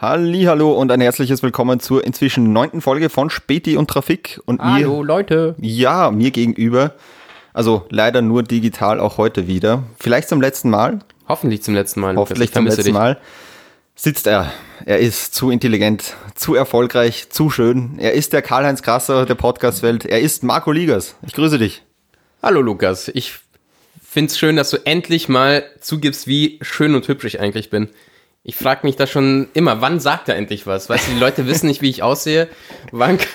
Hallo und ein herzliches Willkommen zur inzwischen neunten Folge von Späti und Trafik. Und Hallo mir, Leute. Ja, mir gegenüber. Also leider nur digital auch heute wieder. Vielleicht zum letzten Mal. Hoffentlich zum letzten Mal. Hoffentlich zum letzten. Mal. Sitzt er. Er ist zu intelligent, zu erfolgreich, zu schön. Er ist der Karl-Heinz Krasser der Podcast-Welt. Er ist Marco Ligas. Ich grüße dich. Hallo Lukas. Ich finde es schön, dass du endlich mal zugibst, wie schön und hübsch ich eigentlich bin. Ich frage mich da schon immer, wann sagt er endlich was? Weißt du, die Leute wissen nicht, wie ich aussehe. Wann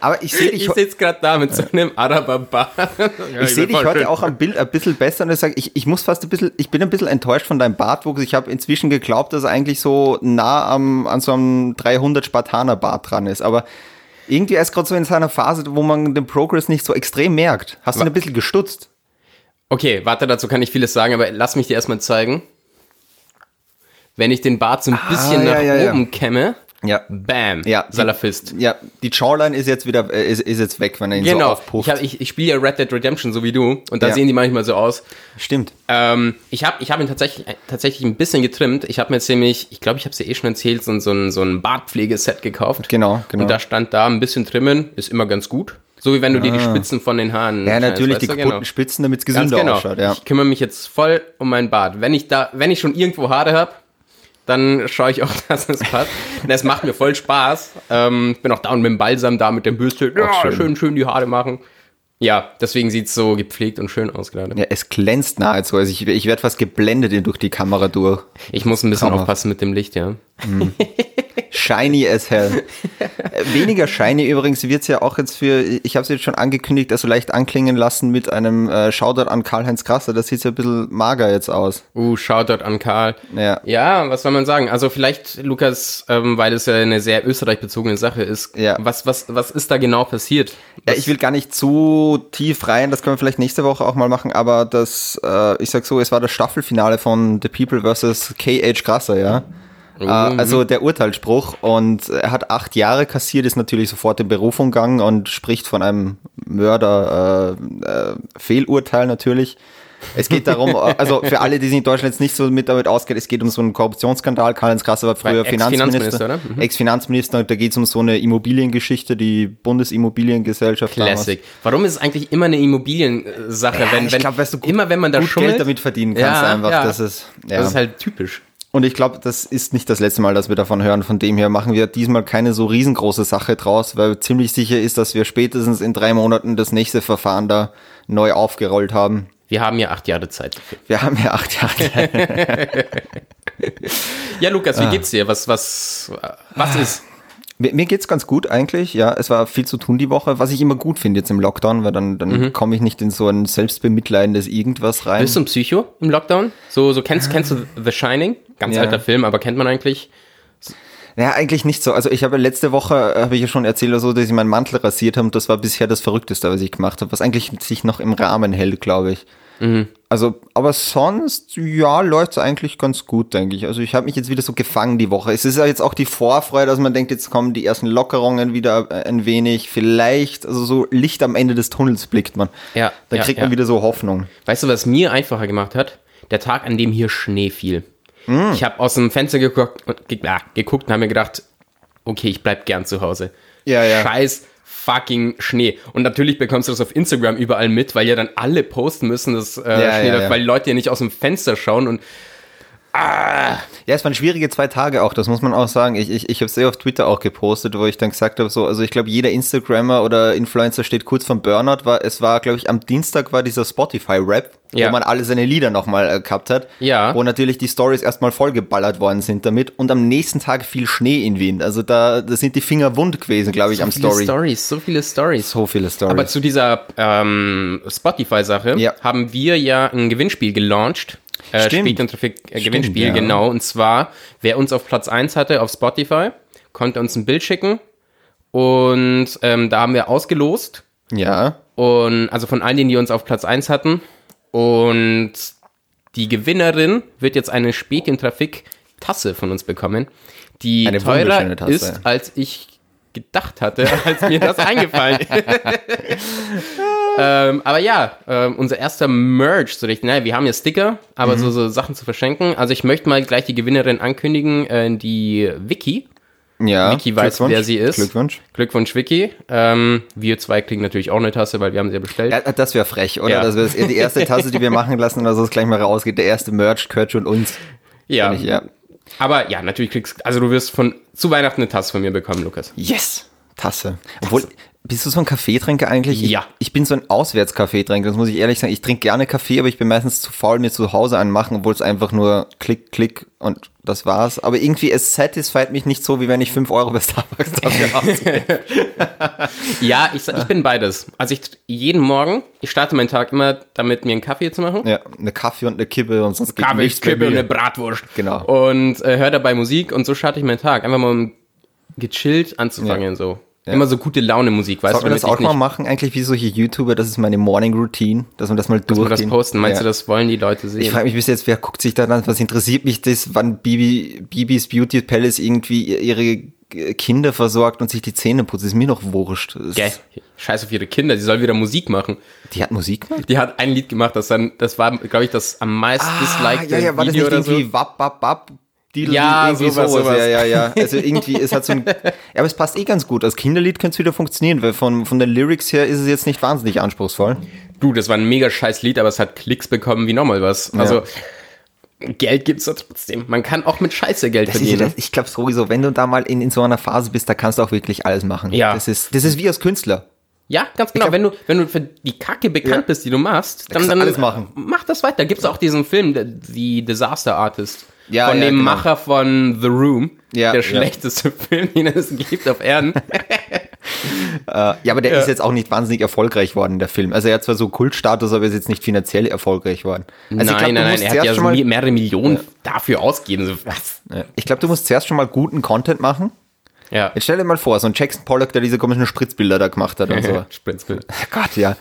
Aber ich sehe dich. Ich sitze gerade da mit so einem Araberbar. Ja, ich sehe dich heute schön. auch am Bild ein bisschen besser und ich sage, ich, ich muss fast ein bisschen, ich bin ein bisschen enttäuscht von deinem Bartwuchs. Ich habe inzwischen geglaubt, dass er eigentlich so nah am, an so einem 300 Spartaner Bart dran ist. Aber irgendwie ist gerade so in seiner Phase, wo man den Progress nicht so extrem merkt. Hast du ihn ein bisschen gestutzt? Okay, warte, dazu kann ich vieles sagen, aber lass mich dir erstmal zeigen wenn ich den Bart so ein ah, bisschen ah, nach ja, oben kämme, ja. Bam. Ja. Salafist. Ja, die Jawline ist jetzt wieder, äh, ist, ist jetzt weg, wenn er ihn genau. so aufpufft. Genau. Ich, ich, ich spiele ja Red Dead Redemption, so wie du. Und da ja. sehen die manchmal so aus. Stimmt. Ähm, ich habe ich hab ihn tatsächlich, tatsächlich ein bisschen getrimmt. Ich habe mir ziemlich, ich glaube, ich habe es ja eh schon erzählt, so, so ein, so ein Bartpflegeset gekauft. Genau, genau. Und da stand da ein bisschen trimmen, ist immer ganz gut. So wie wenn du ah. dir die ah. Spitzen von den Haaren. Ja, natürlich, die kaputten genau. Spitzen, damit es gesünder genau. ausschaut. Ja. Ich kümmere mich jetzt voll um meinen Bart. Wenn ich da, wenn ich schon irgendwo Haare habe, dann schaue ich auch, dass es passt. Und es macht mir voll Spaß. Ähm, bin auch da und mit dem Balsam da, mit dem Bürste. Ja, schön. schön, schön die Haare machen. Ja, deswegen sieht es so gepflegt und schön aus gerade. Ja, es glänzt nahezu. Also ich, ich werde fast geblendet durch die Kamera durch. Ich muss ein bisschen Kamera. aufpassen mit dem Licht, ja. Mm. Shiny as hell. Äh, weniger shiny übrigens wird es ja auch jetzt für, ich habe es jetzt schon angekündigt, also leicht anklingen lassen mit einem äh, Shoutout an Karl-Heinz Krasser. Das sieht ja ein bisschen mager jetzt aus. Uh, Shoutout an Karl. Ja. Ja, was soll man sagen? Also vielleicht, Lukas, ähm, weil es ja eine sehr österreich-bezogene Sache ist. Ja. Was, was, was ist da genau passiert? Ja, ich will gar nicht zu tief rein, das können wir vielleicht nächste Woche auch mal machen, aber das, äh, ich sag so, es war das Staffelfinale von The People vs. KH Krasser, ja. Mhm. Also der Urteilsspruch und er hat acht Jahre kassiert, ist natürlich sofort in Berufung gegangen und spricht von einem Mörder äh, äh, Fehlurteil natürlich. Es geht darum, also für alle, die sich in Deutschland jetzt nicht so mit damit auskennen, es geht um so einen Korruptionsskandal. Karl-Heinz Krasser war früher Finanzminister. Mhm. Ex-Finanzminister, da geht es um so eine Immobiliengeschichte, die Bundesimmobiliengesellschaft. Classic. Damals. Warum ist es eigentlich immer eine Immobiliensache? Ja, wenn, wenn, ich glaub, weißt du, immer wenn man da gut Geld damit verdienen kannst, ja, einfach. Ja. Das, ist, ja. das ist halt typisch. Und ich glaube, das ist nicht das letzte Mal, dass wir davon hören. Von dem her machen wir diesmal keine so riesengroße Sache draus, weil ziemlich sicher ist, dass wir spätestens in drei Monaten das nächste Verfahren da neu aufgerollt haben. Wir haben ja acht Jahre Zeit dafür. Wir haben ja acht Jahre. ja, Lukas, wie ah. geht's dir? Was, was, was ist? Mir, mir geht's ganz gut eigentlich, ja. Es war viel zu tun die Woche, was ich immer gut finde jetzt im Lockdown, weil dann, dann mhm. komme ich nicht in so ein selbstbemitleidendes Irgendwas rein. Bist du ein Psycho im Lockdown? So, so kennst, kennst du The Shining? Ganz ja. alter Film, aber kennt man eigentlich? Naja, eigentlich nicht so. Also ich habe letzte Woche, habe ich ja schon erzählt, so, dass ich meinen Mantel rasiert habe und das war bisher das Verrückteste, was ich gemacht habe, was eigentlich sich noch im Rahmen hält, glaube ich. Mhm. Also, aber sonst, ja, läuft es eigentlich ganz gut, denke ich. Also ich habe mich jetzt wieder so gefangen die Woche. Es ist ja jetzt auch die Vorfreude, dass man denkt, jetzt kommen die ersten Lockerungen wieder äh, ein wenig. Vielleicht, also so Licht am Ende des Tunnels blickt man. Ja. Da ja, kriegt ja. man wieder so Hoffnung. Weißt du, was mir einfacher gemacht hat? Der Tag, an dem hier Schnee fiel. Mm. Ich habe aus dem Fenster geguckt und, ge ah, geguckt und habe mir gedacht, okay, ich bleib gern zu Hause. Ja, ja. Scheiß fucking Schnee. Und natürlich bekommst du das auf Instagram überall mit, weil ja dann alle posten müssen, dass äh, ja, Schnee, ja, ja. weil die Leute ja nicht aus dem Fenster schauen und Ah. Ja, es waren schwierige zwei Tage auch, das muss man auch sagen. Ich, ich, ich habe sehr auf Twitter auch gepostet, wo ich dann gesagt habe, so, also ich glaube, jeder Instagrammer oder Influencer steht kurz vom Burnout. War, es war, glaube ich, am Dienstag war dieser Spotify-Rap, ja. wo man alle seine Lieder nochmal äh, gehabt hat. Ja. Wo natürlich die Stories erstmal vollgeballert worden sind damit und am nächsten Tag viel Schnee in Wien. Also da, da sind die Finger wund gewesen, glaube ich, so am viele Story. Stories, so viele Stories. So viele Stories. Aber zu dieser ähm, Spotify-Sache ja. haben wir ja ein Gewinnspiel gelauncht. Äh, Speed und Traffic äh, Gewinnspiel, ja. genau. Und zwar, wer uns auf Platz 1 hatte auf Spotify, konnte uns ein Bild schicken. Und ähm, da haben wir ausgelost. Ja. Und also von allen, die uns auf Platz 1 hatten. Und die Gewinnerin wird jetzt eine Späti und Trafik Tasse von uns bekommen, die eine teurer ist, als ich gedacht hatte, als mir das eingefallen ist. ähm, aber ja, ähm, unser erster Merch, so richtig. Naja, wir haben ja Sticker, aber so, so Sachen zu verschenken. Also ich möchte mal gleich die Gewinnerin ankündigen, äh, die Vicky. Ja. Vicky weiß, Glückwunsch. wer sie ist. Glückwunsch. Glückwunsch, Vicky. Ähm, wir zwei kriegen natürlich auch eine Tasse, weil wir haben sie ja bestellt. Ja, das wäre frech, oder? Ja. Das wäre die erste Tasse, die wir machen lassen, oder so es gleich mal rausgeht. Der erste Merch gehört schon uns. Ja. Ich, ja. Aber ja, natürlich kriegst also du wirst von zu Weihnachten eine Tasse von mir bekommen, Lukas. Yes! Tasse. Obwohl, bist du so ein Kaffeetrinker eigentlich? Ja. Ich, ich bin so ein Auswärtskaffeetrinker, das muss ich ehrlich sagen. Ich trinke gerne Kaffee, aber ich bin meistens zu faul, mir zu Hause einen machen, obwohl es einfach nur klick, klick und das war's. Aber irgendwie, es satisfied mich nicht so, wie wenn ich 5 Euro bei Starbucks dafür ausgebe. Ja, ich, ich bin beides. Also ich jeden Morgen, ich starte meinen Tag immer damit, mir einen Kaffee zu machen. ja, eine Kaffee und eine Kippe und sonst Kaffee, nichts Kippe und eine Bratwurst. Genau. Und äh, höre dabei Musik und so starte ich meinen Tag. Einfach mal um gechillt anzufangen, so. Immer so gute Laune Musik, weißt Sollte man du, das damit auch ich mal machen, eigentlich wie solche YouTuber, das ist meine Morning Routine, dass man das mal dass wir das durchgehen. posten. Meinst ja. du, das wollen die Leute Ich sehen? frage mich bis jetzt, wer guckt sich da dann, was interessiert mich das, wann Bibi, Bibis Beauty Palace irgendwie ihre Kinder versorgt und sich die Zähne putzt, ist mir noch wurscht. Das- Gell? Scheiß auf ihre Kinder, die soll wieder Musik machen. Die hat Musik gemacht? Die hat ein Lied gemacht, das dann, das war, glaube ich, das am meisten disliked Ah, ja, ja, war das nicht oder so. irgendwie wapp, wapp, wapp? Didel, Ja, irgendwie sowas, sowas. Ja, ja, ja. Also irgendwie, es hat so ein, ja, aber es passt eh ganz gut. Als Kinderlied könnte es wieder funktionieren, weil von, von den Lyrics her ist es jetzt nicht wahnsinnig anspruchsvoll. Du, das war ein mega scheiß Lied, aber es hat Klicks bekommen wie nochmal was. Also, Geld gibt's da trotzdem. Man kann auch mit Scheiße Geld Das ist, ja verdienen. das, ich glaube sowieso, wenn du da mal in, in so einer Phase bist, da kannst du auch wirklich alles machen. Ja. Das ist, das ist wie als Künstler. Ja, ganz genau. glaub- wenn du, wenn du für die Kacke bekannt Ja. bist, die du machst, dann, dann alles machen. Mach das weiter. Gibt's auch diesen Film, die Disaster Artist. Ja, von ja, dem genau. Macher von The Room. Ja, der ja. schlechteste Film, den es gibt auf Erden. Ja, aber der ist jetzt auch nicht wahnsinnig erfolgreich worden, der Film. Also er hat zwar so Kultstatus, aber er ist jetzt nicht finanziell erfolgreich worden. Also ich nein, glaub, du nein, nein. Er hat ja mal- mehrere Millionen dafür ausgeben. So, was? Ja. Ich glaube, du musst zuerst schon mal guten Content machen. Ja. Jetzt stell dir mal vor, so ein Jackson Pollock, der diese komischen Spritzbilder da gemacht hat und so. Spritzbild. Gott, ja.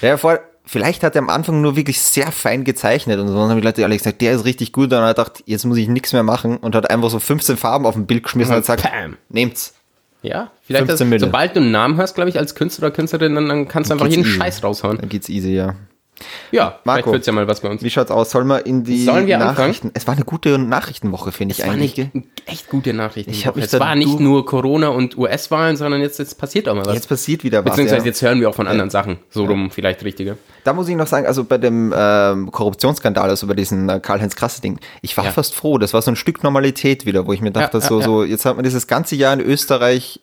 Ja, vor, vielleicht hat er am Anfang nur wirklich sehr fein gezeichnet und so. Und dann haben die Leute alle gesagt, der ist richtig gut. Und dann hat er gedacht, jetzt muss ich nichts mehr machen und hat einfach so 15 Farben auf dem Bild geschmissen und hat gesagt, Bam. nehmt's. Ja, vielleicht, 15 das, sobald du einen Namen hast, glaube ich, als Künstler oder Künstlerin, dann, dann kannst du einfach Geht's jeden easy. Scheiß raushauen. Dann geht's easy, ja. Ja, Marco. vielleicht ja mal was bei uns. Wie schaut's aus? Sollen wir in die wir Nachrichten? Es war eine gute Nachrichtenwoche, finde ich war eigentlich. nicht gell? echt gute Nachrichten. Ich hab mich es war nicht nur Corona und US-Wahlen, sondern jetzt, jetzt passiert auch mal was. Jetzt passiert wieder was. Beziehungsweise Ja. jetzt hören wir auch von anderen Sachen. So rum vielleicht richtige. Da muss ich noch sagen, also bei dem ähm, Korruptionsskandal, also bei diesem äh, Karl-Heinz Krasse-Ding, ich war Ja. fast froh. Das war so ein Stück Normalität wieder, wo ich mir dachte, Ja, ja, so, ja. so, jetzt hat man dieses ganze Jahr in Österreich.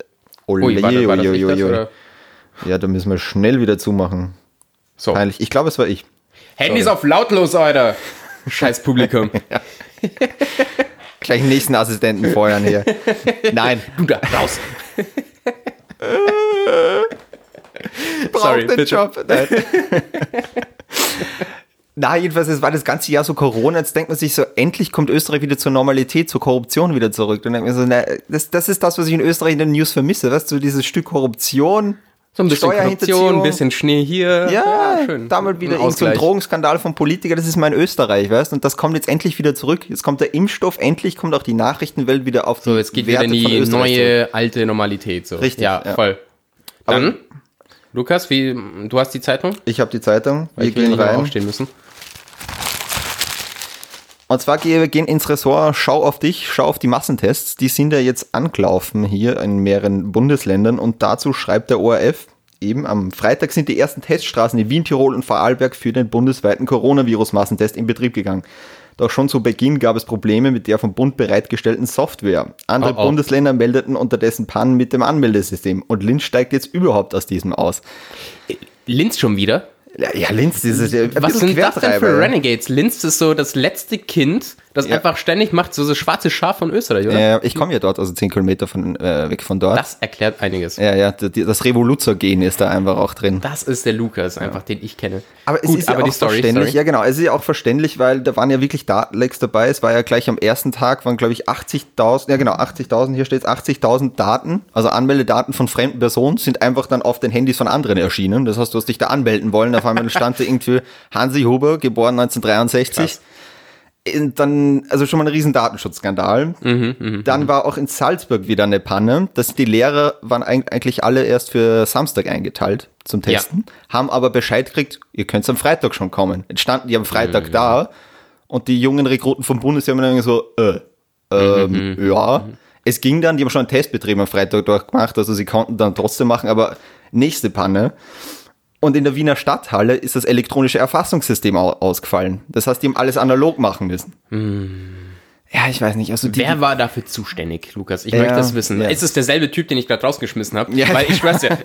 Ole, Ui, war, war das das? Ja, da müssen wir schnell wieder zumachen. So. Peinlich. Ich glaube, es war ich. Handys auf lautlos, Alter. Scheiß Publikum. Gleich den nächsten Assistenten feuern hier. Nein, Du da, raus. Sorry, den bitte. Job. Nein. Na, jedenfalls, es war das ganze Jahr so Corona. Jetzt denkt man sich so, endlich kommt Österreich wieder zur Normalität, zur Korruption wieder zurück. Dann denkt man so, na, das, das ist das, was ich in Österreich in den News vermisse. Weißt du, dieses Stück Korruption. So ein bisschen Korruption, ein bisschen Schnee hier. Ja, schön. da mal wieder Ein irgend so ein Ausgleich. Drogenskandal vom Politiker, das ist mein Österreich, weißt du? Und das kommt jetzt endlich wieder zurück. Jetzt kommt der Impfstoff, endlich kommt auch die Nachrichtenwelt wieder auf So, jetzt geht Werte wieder in die Österreich zurück. neue, alte Normalität. So. Richtig, Ja, ja. voll. Aber- Dann, Lukas, wie, du hast die Zeitung? Ich habe die Zeitung, wir Ich gehen rein. aufstehen müssen. Und zwar gehen wir gehen ins Ressort Schau auf dich, schau auf die Massentests. Die sind ja jetzt angelaufen hier in mehreren Bundesländern und dazu schreibt der ORF, eben am Freitag sind die ersten Teststraßen in Wien, Tirol und Vorarlberg für den bundesweiten Coronavirus-Massentest in Betrieb gegangen. Doch schon zu Beginn gab es Probleme mit der vom Bund bereitgestellten Software. Andere Oh, oh. Bundesländer meldeten unterdessen Pannen mit dem Anmeldesystem und Linz steigt jetzt überhaupt aus diesem aus. Linz schon wieder? Ja, Linz, das ist ja ein Was sind das denn für. Renegades? Linz ist so das letzte Kind, das Ja. einfach ständig macht, so das schwarze Schaf von Österreich, oder? Ja, ich komme ja dort, also 10 Kilometer von, äh, weg von dort. Das erklärt einiges. Ja, ja, das Revoluzzer-Gen ist da einfach auch drin. Das ist der Lukas, einfach, den ich kenne. Aber es Gut, ist ja aber auch die Story, verständlich. sorry. Ja, genau. Es ist ja auch verständlich, weil da waren ja wirklich Datenlecks dabei. Es war ja gleich am ersten Tag, waren glaube ich 80.000, ja genau, 80.000, hier steht 80.000 Daten, also Anmeldedaten von fremden Personen sind einfach dann auf den Handys von anderen erschienen. Das heißt, du hast dich da anmelden wollen, auf einmal stand da irgendwie Hansi Huber, geboren 1963. Und dann, also schon mal ein riesen Datenschutzskandal. Mhm, dann war auch in Salzburg wieder eine Panne. dass die Lehrer waren eig- eigentlich alle erst für Samstag eingeteilt. zum Testen, ja. haben aber Bescheid gekriegt, ihr könnt am Freitag schon kommen. Jetzt standen die am Freitag mhm. da und die jungen Rekruten vom Bundesheer haben dann so, äh, ähm, mhm. ja. Mhm. Es ging dann, die haben schon einen Testbetrieb am Freitag durchgemacht, also sie konnten dann trotzdem machen, aber nächste Panne. Und in der Wiener Stadthalle ist das elektronische Erfassungssystem ausgefallen. Das heißt, die haben alles analog machen müssen. Mhm. Ja, ich weiß nicht. Also die, Wer war dafür zuständig, Lukas? Ich ja, möchte das wissen. Ja. Ist es derselbe Typ, den ich gerade rausgeschmissen habe? Ja. Weil ich schwör's ja.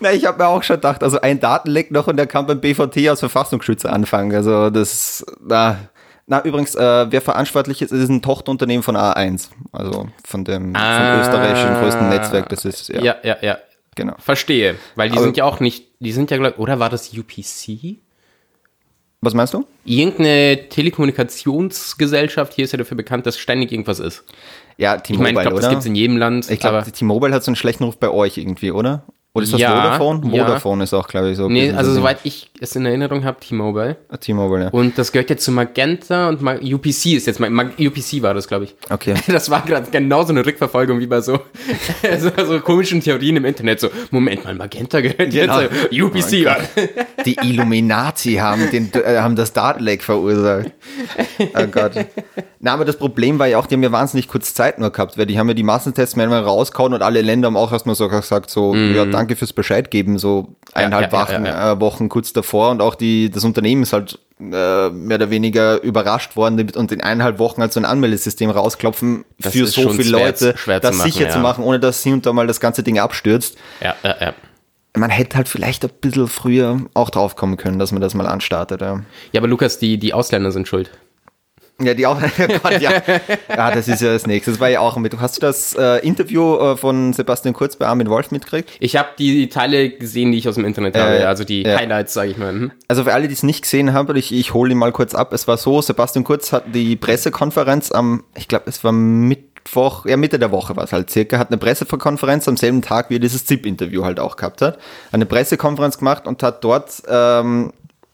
Na, ich habe mir auch schon gedacht, also ein Datenleck noch und der kann beim BVT als Verfassungsschützer anfangen. Also das, na, na übrigens, äh, wer verantwortlich ist, ist ein Tochterunternehmen von A1, also von dem ah, vom österreichischen größten Netzwerk. Das ist ja, ja, ja. ja. Genau. Verstehe, weil die Aber, sind ja auch nicht, die sind ja, oder war das UPC? Was meinst du? Irgendeine Telekommunikationsgesellschaft hier ist ja dafür bekannt, dass ständig irgendwas ist. Ja, T-Mobile, ich meine, ich glaube, das gibt es in jedem Land. Ich glaube, T-Mobile hat so einen schlechten Ruf bei euch irgendwie, oder? Oder ist das ja, Vodafone? Vodafone ja. ist auch, glaube ich, so. Nee, also soweit ich es in Erinnerung habe, T-Mobile. Ah, T-Mobile, ja. Und das gehört jetzt zu Magenta und Mag UPC ist jetzt, Mag UPC war das, glaube ich. Okay. Das war gerade genau so eine Rückverfolgung wie bei so, so, so, komischen Theorien im Internet. So, Moment mal, Magenta gehört genau. jetzt zu UPC. Oh Die Illuminati haben, den, äh, haben das Datenleck verursacht. Oh Gott. Na, aber das Problem war ja auch, die haben ja wahnsinnig kurz Zeit nur gehabt, weil die haben ja die Massentests manchmal rausgehauen und alle Länder haben auch erstmal so gesagt, so, mm. ja, danke fürs Bescheid geben, so eineinhalb ja, ja, Wochen, ja, äh, Wochen kurz davor und auch die, das Unternehmen ist halt äh, mehr oder weniger überrascht worden und in eineinhalb Wochen halt so ein Anmeldesystem rausklopfen das für so viele schwer, Leute, schwer das machen, sicher zu machen, ohne dass sie und da mal das ganze Ding abstürzt. Ja, ja, ja man hätte halt vielleicht ein bisschen früher auch drauf kommen können, dass man das mal anstartet. Ja, ja aber Lukas, die, die Ausländer sind schuld. Ja, die auch. Gott, ja. ja, das ist ja das nächste. Das war ja auch mit. Hast du das äh, Interview äh, von Sebastian Kurz bei Armin Wolf mitgekriegt? Ich habe die Teile gesehen, die ich aus dem Internet äh, habe, also die Highlights, sage ich mal. Hm. Also für alle, die es nicht gesehen haben, ich, ich hole ihn mal kurz ab. Es war so, Sebastian Kurz hat die Pressekonferenz am, ich glaube, es war Mittwoch, ja Mitte der Woche war es halt circa, hat eine Pressekonferenz am selben Tag, wie er dieses ZIP-Interview halt auch gehabt hat, eine Pressekonferenz gemacht und hat dort ähm,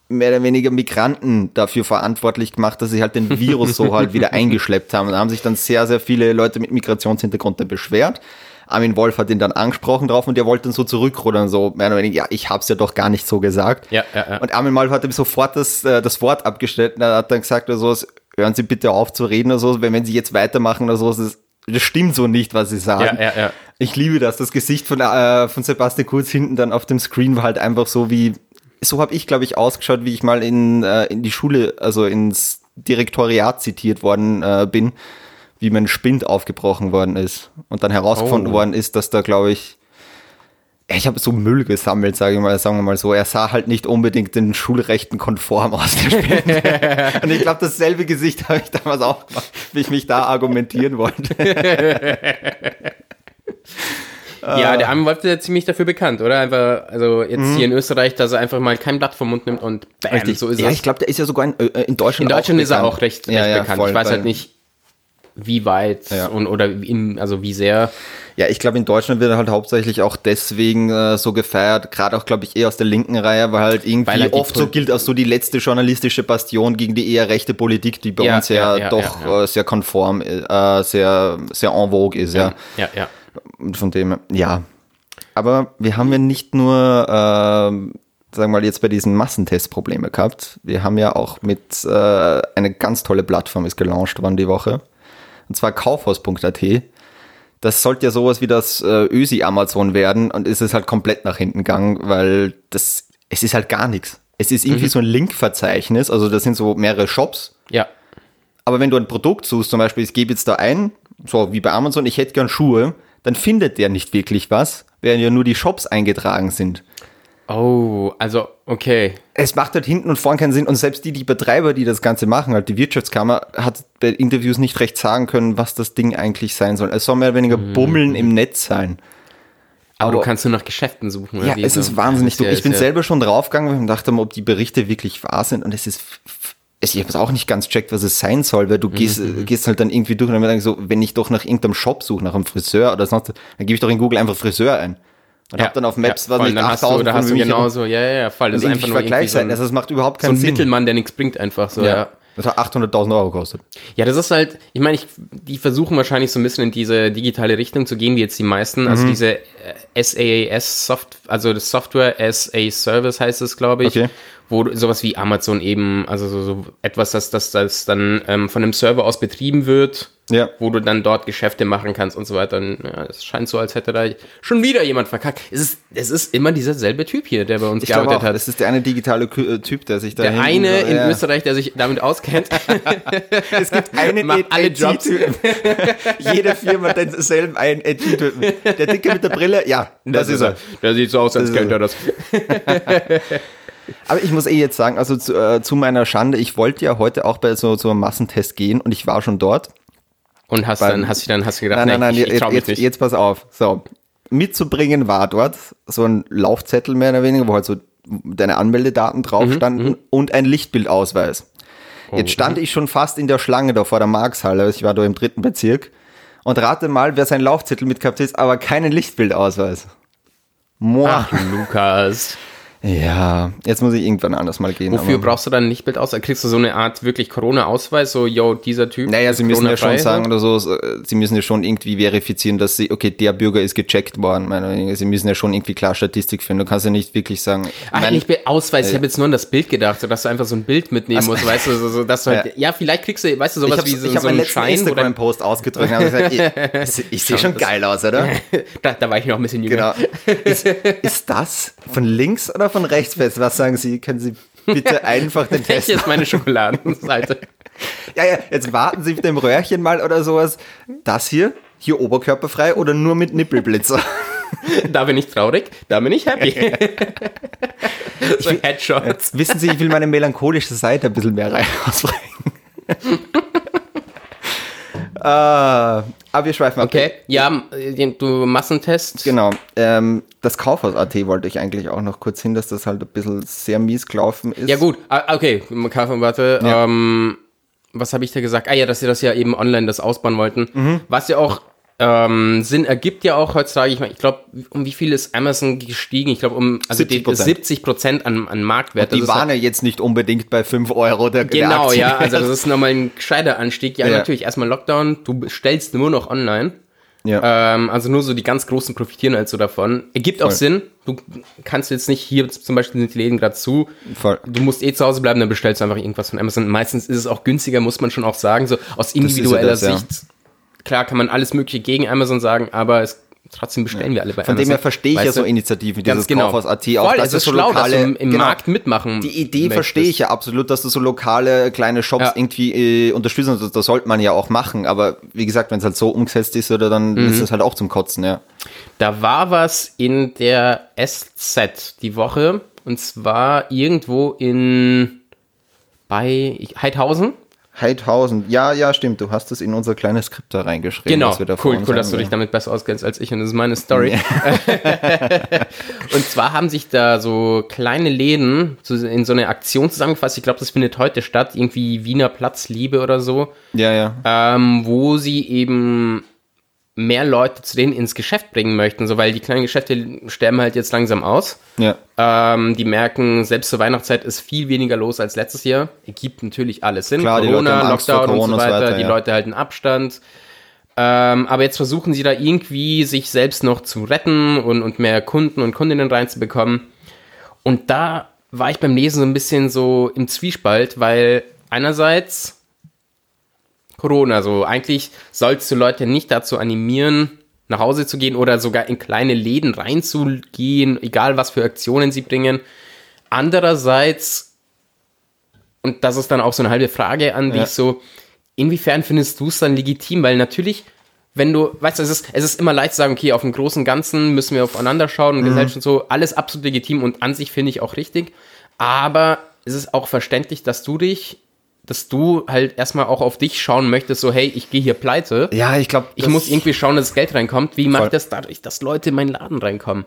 mehr oder weniger Migranten dafür verantwortlich gemacht, dass sie halt den Virus so halt wieder eingeschleppt haben. Da haben sich dann sehr, sehr viele Leute mit Migrationshintergrund dann beschwert. Armin Wolf hat ihn dann angesprochen drauf und der wollte dann so zurückrudern, so mehr oder weniger, ja, ich hab's ja doch gar nicht so gesagt. Ja, ja, ja. Und Armin Wolf hat ihm sofort das, äh, das Wort abgestellt und er hat dann gesagt, also, hören Sie bitte auf zu reden oder so, wenn, wenn Sie jetzt weitermachen oder so, das, das stimmt so nicht, was Sie sagen. Ja, ja, ja. Ich liebe das. Das Gesicht von, äh, von Sebastian Kurz hinten dann auf dem Screen war halt einfach so wie, so habe ich, glaube ich, ausgeschaut, wie ich mal in, äh, in die Schule, also ins Direktoriat zitiert worden äh, bin, wie mein Spind aufgebrochen worden ist. Und dann herausgefunden oh. worden ist, dass da, glaube ich, ich habe so Müll gesammelt, sage ich mal, sagen wir mal so. Er sah halt nicht unbedingt den Schulrechten konform aus. Und ich glaube, dasselbe Gesicht habe ich damals auch gemacht, wie ich mich da argumentieren wollte. Ja, der Armin Wolf ist ja ziemlich dafür bekannt, oder? Einfach, also jetzt mhm. hier in Österreich, dass er einfach mal kein Blatt vom Mund nimmt und bam, Richtig. so ist ja, es. Ja, ich glaube, der ist ja sogar in, äh, in Deutschland In Deutschland ist er auch recht, recht ja, bekannt. Voll, ich weiß halt nicht, wie weit und oder in, also wie sehr. Ja, ich glaube, in Deutschland wird er halt hauptsächlich auch deswegen äh, so gefeiert, gerade auch, glaube ich, eher aus der linken Reihe, weil halt irgendwie weil halt oft so gilt als so die letzte journalistische Bastion gegen die eher rechte Politik, die bei ja, uns ja, ja doch äh, sehr konform, äh, sehr, sehr en vogue ist, ja. Ja, ja. Von dem, ja. Aber wir haben ja nicht nur, äh, sagen wir mal, jetzt bei diesen Massentest Probleme gehabt. Wir haben ja auch mit, äh, eine ganz tolle Plattform ist gelauncht worden die Woche. Und zwar kaufhaus.at. Das sollte ja sowas wie das äh, Ösi Amazon werden und ist es halt komplett nach hinten gegangen, weil das, es ist halt gar nichts. Es ist irgendwie mhm. so ein Linkverzeichnis, also das sind so mehrere Shops. Ja. Aber wenn du ein Produkt suchst, zum Beispiel, ich gebe jetzt da ein, so wie bei Amazon, ich hätte gern Schuhe, dann findet der nicht wirklich was, während ja nur die Shops eingetragen sind. Oh, also okay. Es macht halt hinten und vorn keinen Sinn und selbst die, die Betreiber, die das Ganze machen, halt die Wirtschaftskammer, hat bei Interviews nicht recht sagen können, was das Ding eigentlich sein soll. Es soll mehr oder weniger mhm. Bummeln im Netz sein. Aber, Aber, du kannst nur nach Geschäften suchen. Oder ja, es ist wahnsinnig dumm. Ich bin selber schon draufgegangen und dachte mal, ob die Berichte wirklich wahr sind und es ist ich habe es auch nicht ganz checkt, was es sein soll, weil du gehst, mhm. gehst halt dann irgendwie durch und dann so, wenn ich doch nach irgendeinem Shop suche, nach einem Friseur oder sonst, dann gebe ich doch in Google einfach Friseur ein. Und ja, hab dann auf Maps, ja, was nicht 8000 da hast du genauso, ja, ja, ja, voll. Das ist einfach nur irgendwie so ein, also das macht überhaupt keinen Sinn. So ein Sinn. Mittelmann, der nichts bringt einfach so, ja. ja. Das hat 800.000 Euro gekostet. Ja, das ist halt, ich meine, ich, die versuchen wahrscheinlich so ein bisschen in diese digitale Richtung zu gehen, wie jetzt die meisten. Also mhm. diese äh, SaaS Soft, also das Software as a Service heißt es, glaube ich. Okay wo sowas wie Amazon eben, also so, so etwas, das, das, das dann ähm, von einem Server aus betrieben wird, ja. wo du dann dort Geschäfte machen kannst und so weiter. Und, ja, es scheint so, als hätte da schon wieder jemand verkackt. Es ist, es ist immer dieser selbe Typ hier, der bei uns ich gearbeitet auch, hat. Das ist der eine digitale äh, Typ, der sich da. Der eine in ja. Österreich, der sich damit auskennt. es gibt einen Macht alle Jobs. Jede Firma hat denselben einen IT-Typen. Der Dicke mit der Brille, ja, das, das ist er. Der sieht so aus, als kennt er das. Aber ich muss eh jetzt sagen, also zu, äh, zu meiner Schande, ich wollte ja heute auch bei so, so einem Massentest gehen und ich war schon dort. Und hast Beim, dann, hast du dann, hast du gedacht, nein, nein, nein, ich, ich jetzt, jetzt, jetzt pass auf. So, mitzubringen war dort so ein Laufzettel mehr oder weniger, wo halt so deine Anmeldedaten drauf mhm, standen mhm, und ein Lichtbildausweis. Oh, jetzt stand mhm. ich schon fast in der Schlange da vor der Markshalle, ich war da im dritten Bezirk. Und rate mal, wer seinen Laufzettel mitgehabt ist, aber keinen Lichtbildausweis. Moa. Ach, Lukas. Ja, jetzt muss ich irgendwann anders mal gehen. Wofür brauchst du dann nicht Bild aus? Kriegst du so eine Art wirklich Corona-Ausweis, so, yo, dieser Typ? Naja, sie müssen ja schon sagen oder so, sie müssen ja schon irgendwie verifizieren, dass sie, okay, der Bürger ist gecheckt worden. Meine, sie müssen ja schon irgendwie klar Statistik finden. Du kannst ja nicht wirklich sagen. Ach, mein, nicht Ausweis, äh, ich habe jetzt nur an das Bild gedacht, so, dass du einfach so ein Bild mitnehmen also, musst, weißt du, so, so, dass du halt, ja. ja. vielleicht kriegst du, weißt du, sowas wie so, ich so einen Schein. Ich habe meinen Post ausgedrückt und gesagt, ich, ich sehe schon geil aus, oder? da, da war ich noch ein bisschen jünger. Genau. Ist, ist das von links oder von rechts fest? Was sagen Sie? Können Sie bitte einfach den Test Hier ist meine Schokoladenseite. ja, ja, jetzt warten Sie mit dem Röhrchen mal oder sowas. Das hier, hier oberkörperfrei oder nur mit Nippelblitzer? da bin ich traurig, da bin ich happy. so Headshots. Wissen Sie, ich will meine melancholische Seite ein bisschen mehr rausbringen. Uh, aber wir schweifen ab. Okay, ja, du Massentest. Genau. Ähm, das Kaufhaus.at wollte ich eigentlich auch noch kurz hin, dass das halt ein bisschen sehr mies gelaufen ist. Ja gut, ah, okay, Kaufhaus, warte. Ja. Ähm, was habe ich da gesagt? Ah ja, dass sie das ja eben online das ausbauen wollten. Mhm. Was ja auch ähm, Sinn ergibt ja auch heutzutage, ich meine, ich glaube, um wie viel ist Amazon gestiegen? Ich glaube, um also 70 Prozent an, an Marktwert. Und die waren halt, ja jetzt nicht unbedingt bei 5 Euro der Genau, der ja, also das ist nochmal ein gescheiter Anstieg. Ja, ja, natürlich, erstmal Lockdown, du bestellst nur noch online. Ja. Ähm, also nur so die ganz Großen profitieren also davon. Ergibt Voll. auch Sinn. Du kannst jetzt nicht hier zum Beispiel sind die Läden gerade zu. Voll. Du musst eh zu Hause bleiben, dann bestellst du einfach irgendwas von Amazon. Meistens ist es auch günstiger, muss man schon auch sagen. So aus individueller das das, Sicht klar kann man alles Mögliche gegen Amazon sagen, aber es trotzdem bestellen wir alle bei Von Amazon. Von dem her verstehe ich ja so Initiativen, dieses genau. Kaufhaus.at auch, Voll, dass es so schlau, lokale, im, im genau, Markt mitmachen. Die Idee verstehe ich ja absolut, dass du so lokale kleine Shops ja. irgendwie äh, unterstützen, das, das sollte man ja auch machen, aber wie gesagt, wenn es halt so umgesetzt ist, oder dann mhm. ist es halt auch zum Kotzen, ja. Da war was in der SZ die Woche und zwar irgendwo in bei Heidhausen Heidhausen. Ja, ja, stimmt. Du hast es in unser kleines Skript da reingeschrieben. Genau. Da cool, cool, dass du dich damit besser auskennst als ich und das ist meine Story. und zwar haben sich da so kleine Läden in so eine Aktion zusammengefasst. Ich glaube, das findet heute statt. Irgendwie Wiener Platzliebe oder so. Ja, ja. Ähm, wo sie eben mehr Leute zu denen ins Geschäft bringen möchten, so weil die kleinen Geschäfte sterben halt jetzt langsam aus. Ja. Ähm, die merken, selbst zur Weihnachtszeit ist viel weniger los als letztes Jahr. Gibt natürlich alles Sinn. Klar, Corona, Lockdown Corona und so weiter. weiter die Leute halten Abstand. Ähm, aber jetzt versuchen sie da irgendwie sich selbst noch zu retten und, und mehr Kunden und Kundinnen reinzubekommen. Und da war ich beim Lesen so ein bisschen so im Zwiespalt, weil einerseits Corona. So eigentlich sollst du Leute nicht dazu animieren, nach Hause zu gehen oder sogar in kleine Läden reinzugehen, egal was für Aktionen sie bringen. Andererseits, und das ist dann auch so eine halbe Frage an dich, so, inwiefern findest du es dann legitim? Weil natürlich, wenn du, weißt du, es ist, es ist immer leicht zu sagen, okay, auf dem großen Ganzen müssen wir aufeinander schauen und mhm. Gesellschaft und so, alles absolut legitim und an sich finde ich auch richtig. Aber es ist auch verständlich, dass du dich dass du halt erstmal auch auf dich schauen möchtest, so hey, ich gehe hier pleite. Ja, ich glaube, ich muss irgendwie schauen, dass das Geld reinkommt. Wie mache ich das dadurch, dass Leute in meinen Laden reinkommen?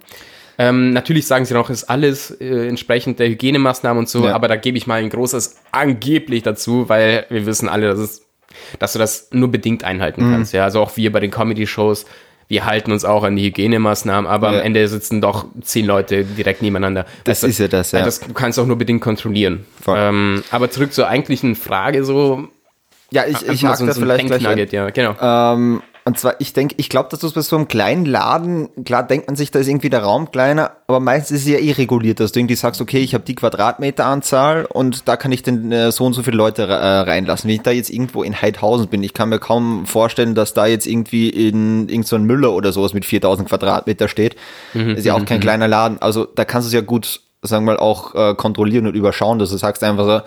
Ähm, natürlich sagen sie noch, ist alles äh, entsprechend der Hygienemaßnahmen und so, ja. aber da gebe ich mal ein großes angeblich dazu, weil wir wissen alle, dass es, dass du das nur bedingt einhalten mhm. kannst. Ja, also auch wir bei den Comedy-Shows wir halten uns auch an die Hygienemaßnahmen, aber ja. am Ende sitzen doch zehn Leute direkt nebeneinander. Das also, ist ja das, ja. Das kannst du auch nur bedingt kontrollieren. Ähm, aber zurück zur eigentlichen Frage so. Ja, ich, ich mag so, das so vielleicht gleich. Ja, genau. Ähm, und zwar, ich denke, ich glaube, dass du es bei so einem kleinen Laden, klar denkt man sich, da ist irgendwie der Raum kleiner, aber meistens ist es ja eh reguliert, dass du irgendwie sagst, okay, ich habe die Quadratmeteranzahl und da kann ich denn äh, so und so viele Leute äh, reinlassen. Wenn ich da jetzt irgendwo in Heidhausen bin, ich kann mir kaum vorstellen, dass da jetzt irgendwie in irgendein so Müller oder sowas mit 4000 Quadratmeter steht. Mhm, ist ja auch kein mhm. kleiner Laden. Also da kannst du es ja gut, sagen wir mal, auch äh, kontrollieren und überschauen, dass du sagst einfach so,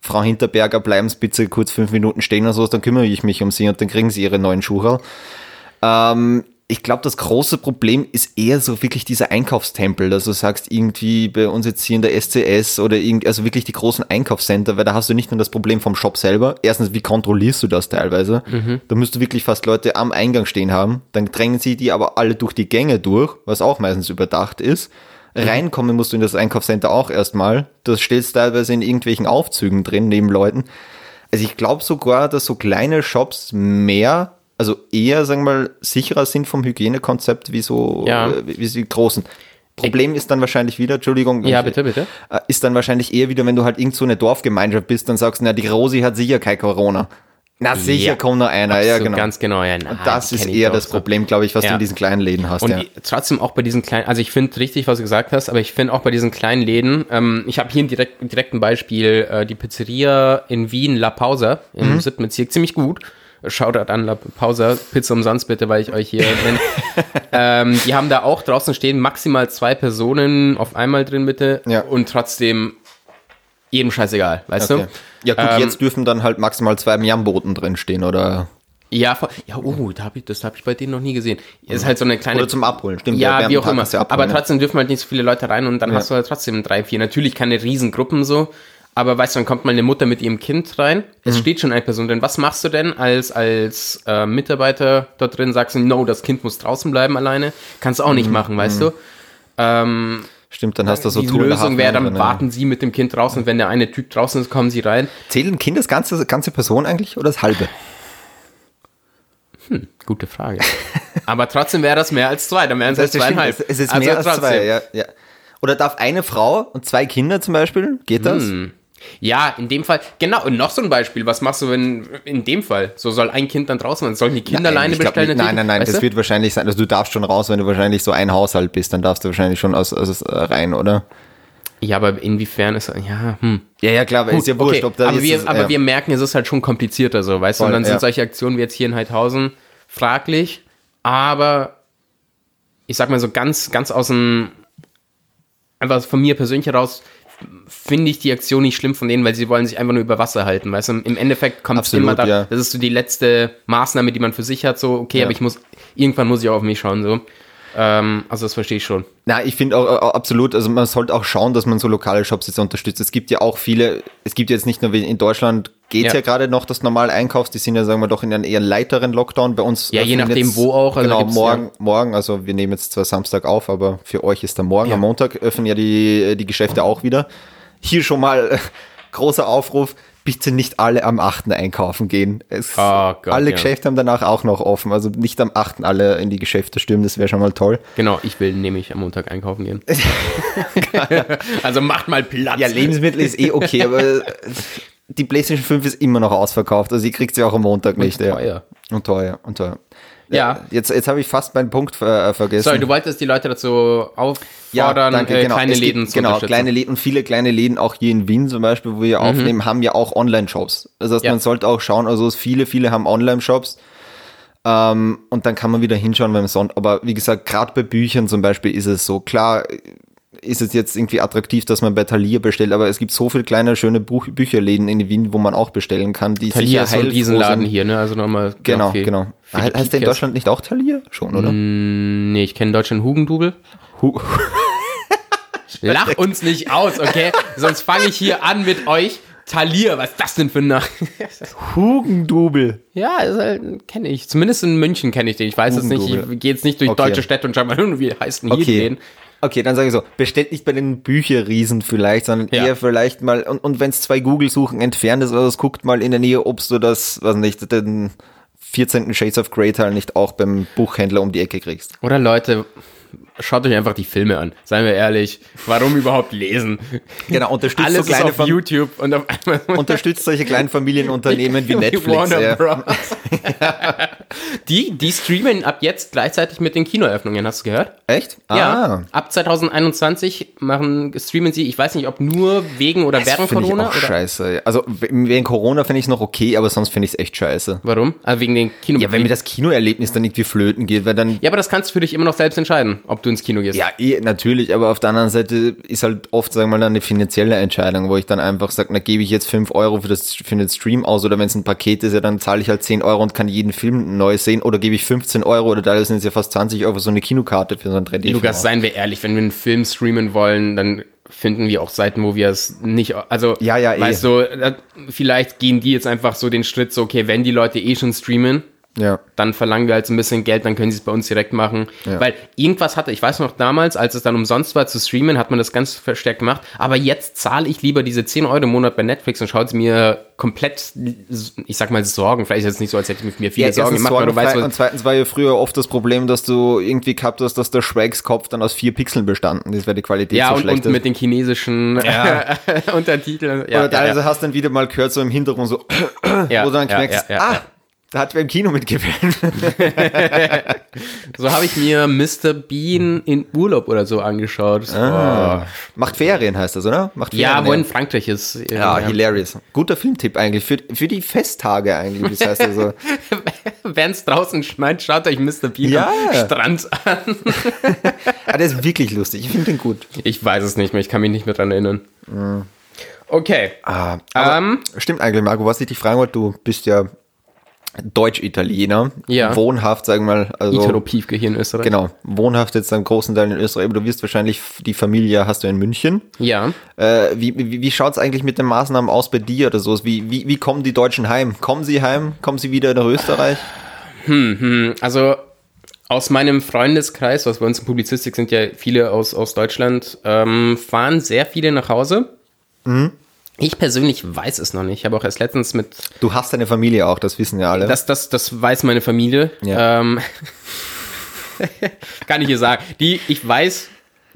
Frau Hinterberger, bleiben Sie bitte kurz fünf Minuten stehen oder so, dann kümmere ich mich um Sie und dann kriegen Sie Ihre neuen Schuhe. Ähm, ich glaube, das große Problem ist eher so wirklich dieser Einkaufstempel, dass du sagst, irgendwie bei uns jetzt hier in der SCS oder irgendwie, also wirklich die großen Einkaufscenter, weil da hast du nicht nur das Problem vom Shop selber. Erstens, wie kontrollierst du das teilweise? Mhm. Da müsst du wirklich fast Leute am Eingang stehen haben. Dann drängen sie die aber alle durch die Gänge durch, was auch meistens überdacht ist. Mhm. Reinkommen musst du in das Einkaufscenter auch erstmal. Das steht teilweise in irgendwelchen Aufzügen drin, neben Leuten. Also ich glaube sogar, dass so kleine Shops mehr, also eher, sagen wir mal, sicherer sind vom Hygienekonzept wie so, ja. äh, wie, wie die großen. Problem ist dann wahrscheinlich wieder, Entschuldigung. Ja, bitte, bitte. Äh, ist dann wahrscheinlich eher wieder, wenn du halt irgend so eine Dorfgemeinschaft bist, dann sagst du, na, die Rosi hat sicher kein Corona. Na sicher ja, kommt noch einer, ja genau. Ganz genau, ja. Nein, das ist eher das Problem, glaube ich, was ja. du in diesen kleinen Läden hast. Und ja. trotzdem auch bei diesen kleinen, also ich finde richtig, was du gesagt hast, aber ich finde auch bei diesen kleinen Läden, ähm, ich habe hier ein direkt, direkten Beispiel, äh, die Pizzeria in Wien, La Pausa, im mhm. siebten Bezirk, ziemlich gut. Shoutout an La Pausa, Pizza umsonst bitte, weil ich euch hier nenne. ähm, die haben da auch draußen stehen, maximal zwei Personen auf einmal drin bitte ja. und trotzdem jedem scheißegal, weißt okay. du? Ja gut, ähm, jetzt dürfen dann halt maximal zwei Miamboten drinstehen, oder? Ja, ja, oh, da hab ich, das habe ich bei denen noch nie gesehen. Ist halt so eine kleine. Oder zum Abholen, stimmt. Ja, wie auch immer. Abholen, aber trotzdem dürfen halt nicht so viele Leute rein und dann ja. hast du halt trotzdem drei, vier. Natürlich keine Riesengruppen so, aber weißt du, dann kommt mal eine Mutter mit ihrem Kind rein. Es mhm. steht schon eine Person drin. Was machst du denn als, als äh, Mitarbeiter dort drin? Sagst du, no, das Kind muss draußen bleiben alleine? Kannst du auch nicht mhm. machen, weißt mhm. du? Ähm, Stimmt, dann hast du so Die Lösung wäre, dann warten sie mit dem Kind draußen und wenn der eine Typ draußen ist, kommen sie rein. Zählen Kind das ganze, ganze Person eigentlich oder das halbe? Hm, gute Frage. Aber trotzdem wäre das mehr als zwei, dann wären es halt zweieinhalb. Es ist also mehr als zwei, ja, ja. Oder darf eine Frau und zwei Kinder zum Beispiel, geht das? Hm. Ja, in dem Fall, genau, und noch so ein Beispiel, was machst du, wenn, in dem Fall, so soll ein Kind dann draußen sein, sollen die Kinder nein, alleine bestellen? Nicht, nein, nein, nein, das du? wird wahrscheinlich sein, also du darfst schon raus, wenn du wahrscheinlich so ein Haushalt bist, dann darfst du wahrscheinlich schon aus, aus äh, rein, oder? Ja, aber inwiefern ist, ja, hm. Ja, ja, klar, ist ja wurscht, okay. ob da aber, wir, es, aber ja. wir merken, es ist halt schon komplizierter so, weißt du, und dann sind ja. solche Aktionen wie jetzt hier in Heidhausen fraglich, aber ich sag mal so ganz, ganz aus dem, einfach von mir persönlich heraus, finde ich die Aktion nicht schlimm von denen, weil sie wollen sich einfach nur über Wasser halten. Weißt du, im Endeffekt kommt es immer da, ja. das ist so die letzte Maßnahme, die man für sich hat, so, okay, ja. aber ich muss, irgendwann muss ich auch auf mich schauen, so. Ähm, also das verstehe ich schon. Na, ich finde auch absolut, also man sollte auch schauen, dass man so lokale Shops jetzt unterstützt. Es gibt ja auch viele, es gibt jetzt nicht nur in Deutschland geht ja. ja gerade noch das normal Einkaufs, die sind ja, sagen wir doch, in einem eher leiteren Lockdown. Bei uns. Ja, je nachdem jetzt, wo auch. Also genau, morgen, ja. morgen, also wir nehmen jetzt zwar Samstag auf, aber für euch ist der morgen. Am Montag öffnen ja die, die Geschäfte auch wieder. Hier schon mal großer Aufruf bitte nicht alle am 8. einkaufen gehen. Es, oh Gott, alle. Geschäfte haben danach auch noch offen. Also nicht am 8. alle in die Geschäfte stürmen, das wäre schon mal toll. Genau, ich will nämlich am Montag einkaufen gehen. also macht mal Platz. Ja, Lebensmittel ist eh okay, aber die PlayStation 5 ist immer noch ausverkauft. Also ihr kriegt sie auch am Montag nicht. Und teuer. Ja. Und teuer, und teuer. Ja. Jetzt, jetzt habe ich fast meinen Punkt äh, vergessen. Sorry, du wolltest die Leute dazu auffordern, ja, danke, äh, genau. kleine gibt, Läden zu Genau, kleine Läden und viele kleine Läden, auch hier in Wien zum Beispiel, wo wir mhm. aufnehmen, haben ja auch Online-Shops. Das heißt, ja. man sollte auch schauen, also viele, viele haben Online-Shops. Ähm, und dann kann man wieder hinschauen beim Sonntag. Aber wie gesagt, gerade bei Büchern zum Beispiel ist es so, klar, ist es jetzt irgendwie attraktiv, dass man bei Thalia bestellt, aber es gibt so viele kleine, schöne Buch Bücherläden in Wien, wo man auch bestellen kann, die Thalia ist diesen Laden hier, ne? Also nochmal. Genau, okay. genau. He heißt der in Deutschland nicht auch Thalia? Schon, oder? Mm, nee, ich kenne Deutschland Hugendubel. Hu Lach uns nicht aus, okay? Sonst fange ich hier an mit euch. Talier, was ist das denn für ein Nach Hugendubel. Ja, halt, kenne ich. Zumindest in München kenne ich den. Ich weiß es nicht. Ich gehe jetzt nicht durch okay. deutsche Städte und schau mal, wie heißt denn hier okay. den? Okay, dann sage ich so, bestellt nicht bei den Bücherriesen vielleicht, sondern ja. eher vielleicht mal, und, und wenn es zwei Google-Suchen entfernt ist, also guckt mal in der Nähe, ob du das, was nicht, den 14. Shades of Grey Teil nicht auch beim Buchhändler um die Ecke kriegst. Oder Leute, schaut euch einfach die Filme an. Seien wir ehrlich, warum überhaupt lesen? Genau, unterstützt Alles so kleine auf Fam- YouTube und auf Unterstützt solche kleinen Familienunternehmen wie Netflix. Ja. Die, die streamen ab jetzt gleichzeitig mit den Kinoeröffnungen, hast du gehört? Echt? Ja, Ah, ab 2021 machen, streamen sie, ich weiß nicht, ob nur wegen oder das während finde ich Corona auch oder scheiße. Also we- wegen Corona finde ich es noch okay, aber sonst finde ich es echt scheiße. warum? Also wegen den Kino. Ja, wenn mir das Kinoerlebnis dann irgendwie flöten geht, weil dann ja, aber das kannst du für dich immer noch selbst entscheiden, ob du ins Kino gehst. Ja, eh, natürlich, aber auf der anderen Seite ist halt oft, sagen wir mal, eine finanzielle Entscheidung, wo ich dann einfach sage, na, gebe ich jetzt 5 Euro für, das, für den Stream aus oder wenn es ein Paket ist, ja, dann zahle ich halt 10 Euro und kann jeden Film neu sehen oder gebe ich 15 Euro oder da sind es ja fast 20 Euro für so eine Kinokarte für so ein 3D. Lukas, seien wir ehrlich, wenn wir einen Film streamen wollen, dann finden wir auch Seiten, wo wir es nicht, also, Ja, ja, eh. weißt du, vielleicht gehen die jetzt einfach so den Schritt, so, okay, wenn die Leute eh schon streamen, Ja. dann verlangen wir halt so ein bisschen Geld, dann können sie es bei uns direkt machen. Ja. Weil irgendwas hatte, ich weiß noch damals, als es dann umsonst war zu streamen, hat man das ganz verstärkt gemacht. Aber jetzt zahle ich lieber diese 10 Euro im Monat bei Netflix und schaut sie mir komplett, ich sag mal, Sorgen. Vielleicht ist es nicht so, als hätte ich mir viele Ja, Sorgen gemacht, du weißt, und zweitens war ja früher oft das Problem, dass du irgendwie gehabt hast, dass der Schwags Kopf dann aus vier Pixeln bestanden ist, weil die Qualität ja, so und, schlecht und ist. mit den chinesischen Ja. Untertiteln. Ja, Oder teilweise ja, hast du dann wieder mal gehört, so im Hintergrund so, ja, wo du dann ja, merkst, ja, ja, ah, ja. Da hat wer im Kino mitgewählt. So habe ich mir Mr. Bean in Urlaub oder so angeschaut. Ah. Macht Ferien heißt das, oder? Macht Ferien, Ja, wo in Frankreich ist. Ja, hilarious. Guter Filmtipp eigentlich, für, für die Festtage eigentlich, das heißt also. Wenn es draußen schneit, schaut euch Mr. Bean Ja. am Strand an. Ah, der ist wirklich lustig, ich finde den gut. Ich weiß es nicht mehr, ich kann mich nicht mehr dran erinnern. Okay. Ah, aber Ähm. stimmt eigentlich, Marco, was ich dich fragen wollte, du bist ja Deutsch-Italiener, Ja. wohnhaft, sagen wir mal, also Italo-Piefke hier in Österreich. genau, wohnhaft jetzt einen großen Teil in Österreich, aber du wirst wahrscheinlich, die Familie hast du in München. Ja. Äh, wie wie, wie schaut es eigentlich mit den Maßnahmen aus bei dir oder so? Wie, wie, wie kommen die Deutschen heim? Kommen sie heim? Kommen sie wieder nach Österreich? Also aus meinem Freundeskreis, was bei uns in Publizistik sind ja viele aus, aus Deutschland, ähm, fahren sehr viele nach Hause. Mhm. Ich persönlich weiß es noch nicht. Ich habe auch erst letztens mit Du hast eine Familie auch, das wissen ja alle. Das, das, das weiß meine Familie. Ja. Ähm, kann ich hier sagen. Die, ich weiß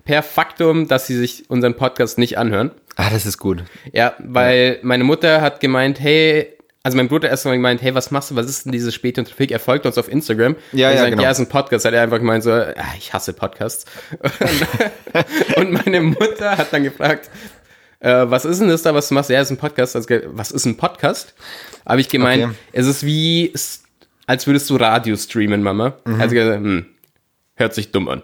per Faktum, dass sie sich unseren Podcast nicht anhören. ah, das ist gut. Ja, weil meine Mutter hat gemeint, hey, also mein Bruder erst mal gemeint, hey, was machst du, was ist denn diese späte und Trafik? Er folgt uns auf Instagram. Ja, Und ja, sagt, genau. Ja, ist ein Podcast. Hat er einfach gemeint so, ah, ich hasse Podcasts. und meine Mutter hat dann gefragt, äh, was ist denn das da, was du machst? Ja, ist ein Podcast. Also, was ist ein Podcast? Habe ich gemeint, Okay. es ist wie, als würdest du Radio streamen, Mama. Mhm. Also hm, hört sich dumm an.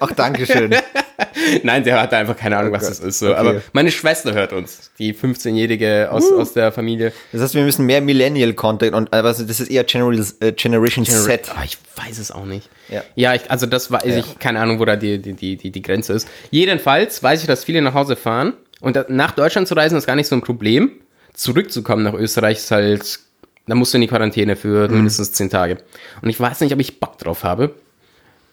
Ach, Dankeschön. Nein, der hatte einfach keine Ahnung, was Oh Gott. das ist. So. Okay. Aber meine Schwester hört uns, die 15-Jährige Uh. aus, aus der Familie. Das heißt, wir müssen mehr Millennial-Content und was, das ist eher General, äh, Generation Z. Ah, ich weiß es auch nicht. Ja. Ja, ich, also das weiß ich, keine Ahnung, wo da die, die, die, die, Grenze ist. Jedenfalls weiß ich, dass viele nach Hause fahren und nach Deutschland zu reisen ist gar nicht so ein Problem. Zurückzukommen nach Österreich ist halt, da musst du in die Quarantäne für Mhm. mindestens zehn Tage. Und ich weiß nicht, ob ich Bock drauf habe.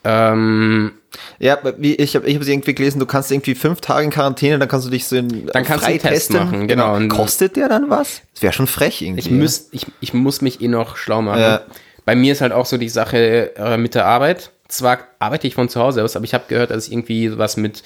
Ähm, Ja, wie, ich habe ich hab irgendwie gelesen, du kannst irgendwie fünf Tage in Quarantäne, dann kannst du dich so in Dann kannst du einen Test machen, genau. Und- Kostet der dann was? Das wäre schon frech irgendwie. Ich, müsst, ich, ich muss mich eh noch schlau machen. Ja. Bei mir ist halt auch so die Sache äh, mit der Arbeit. Zwar arbeite ich von zu Hause aus, aber ich habe gehört, dass irgendwie was mit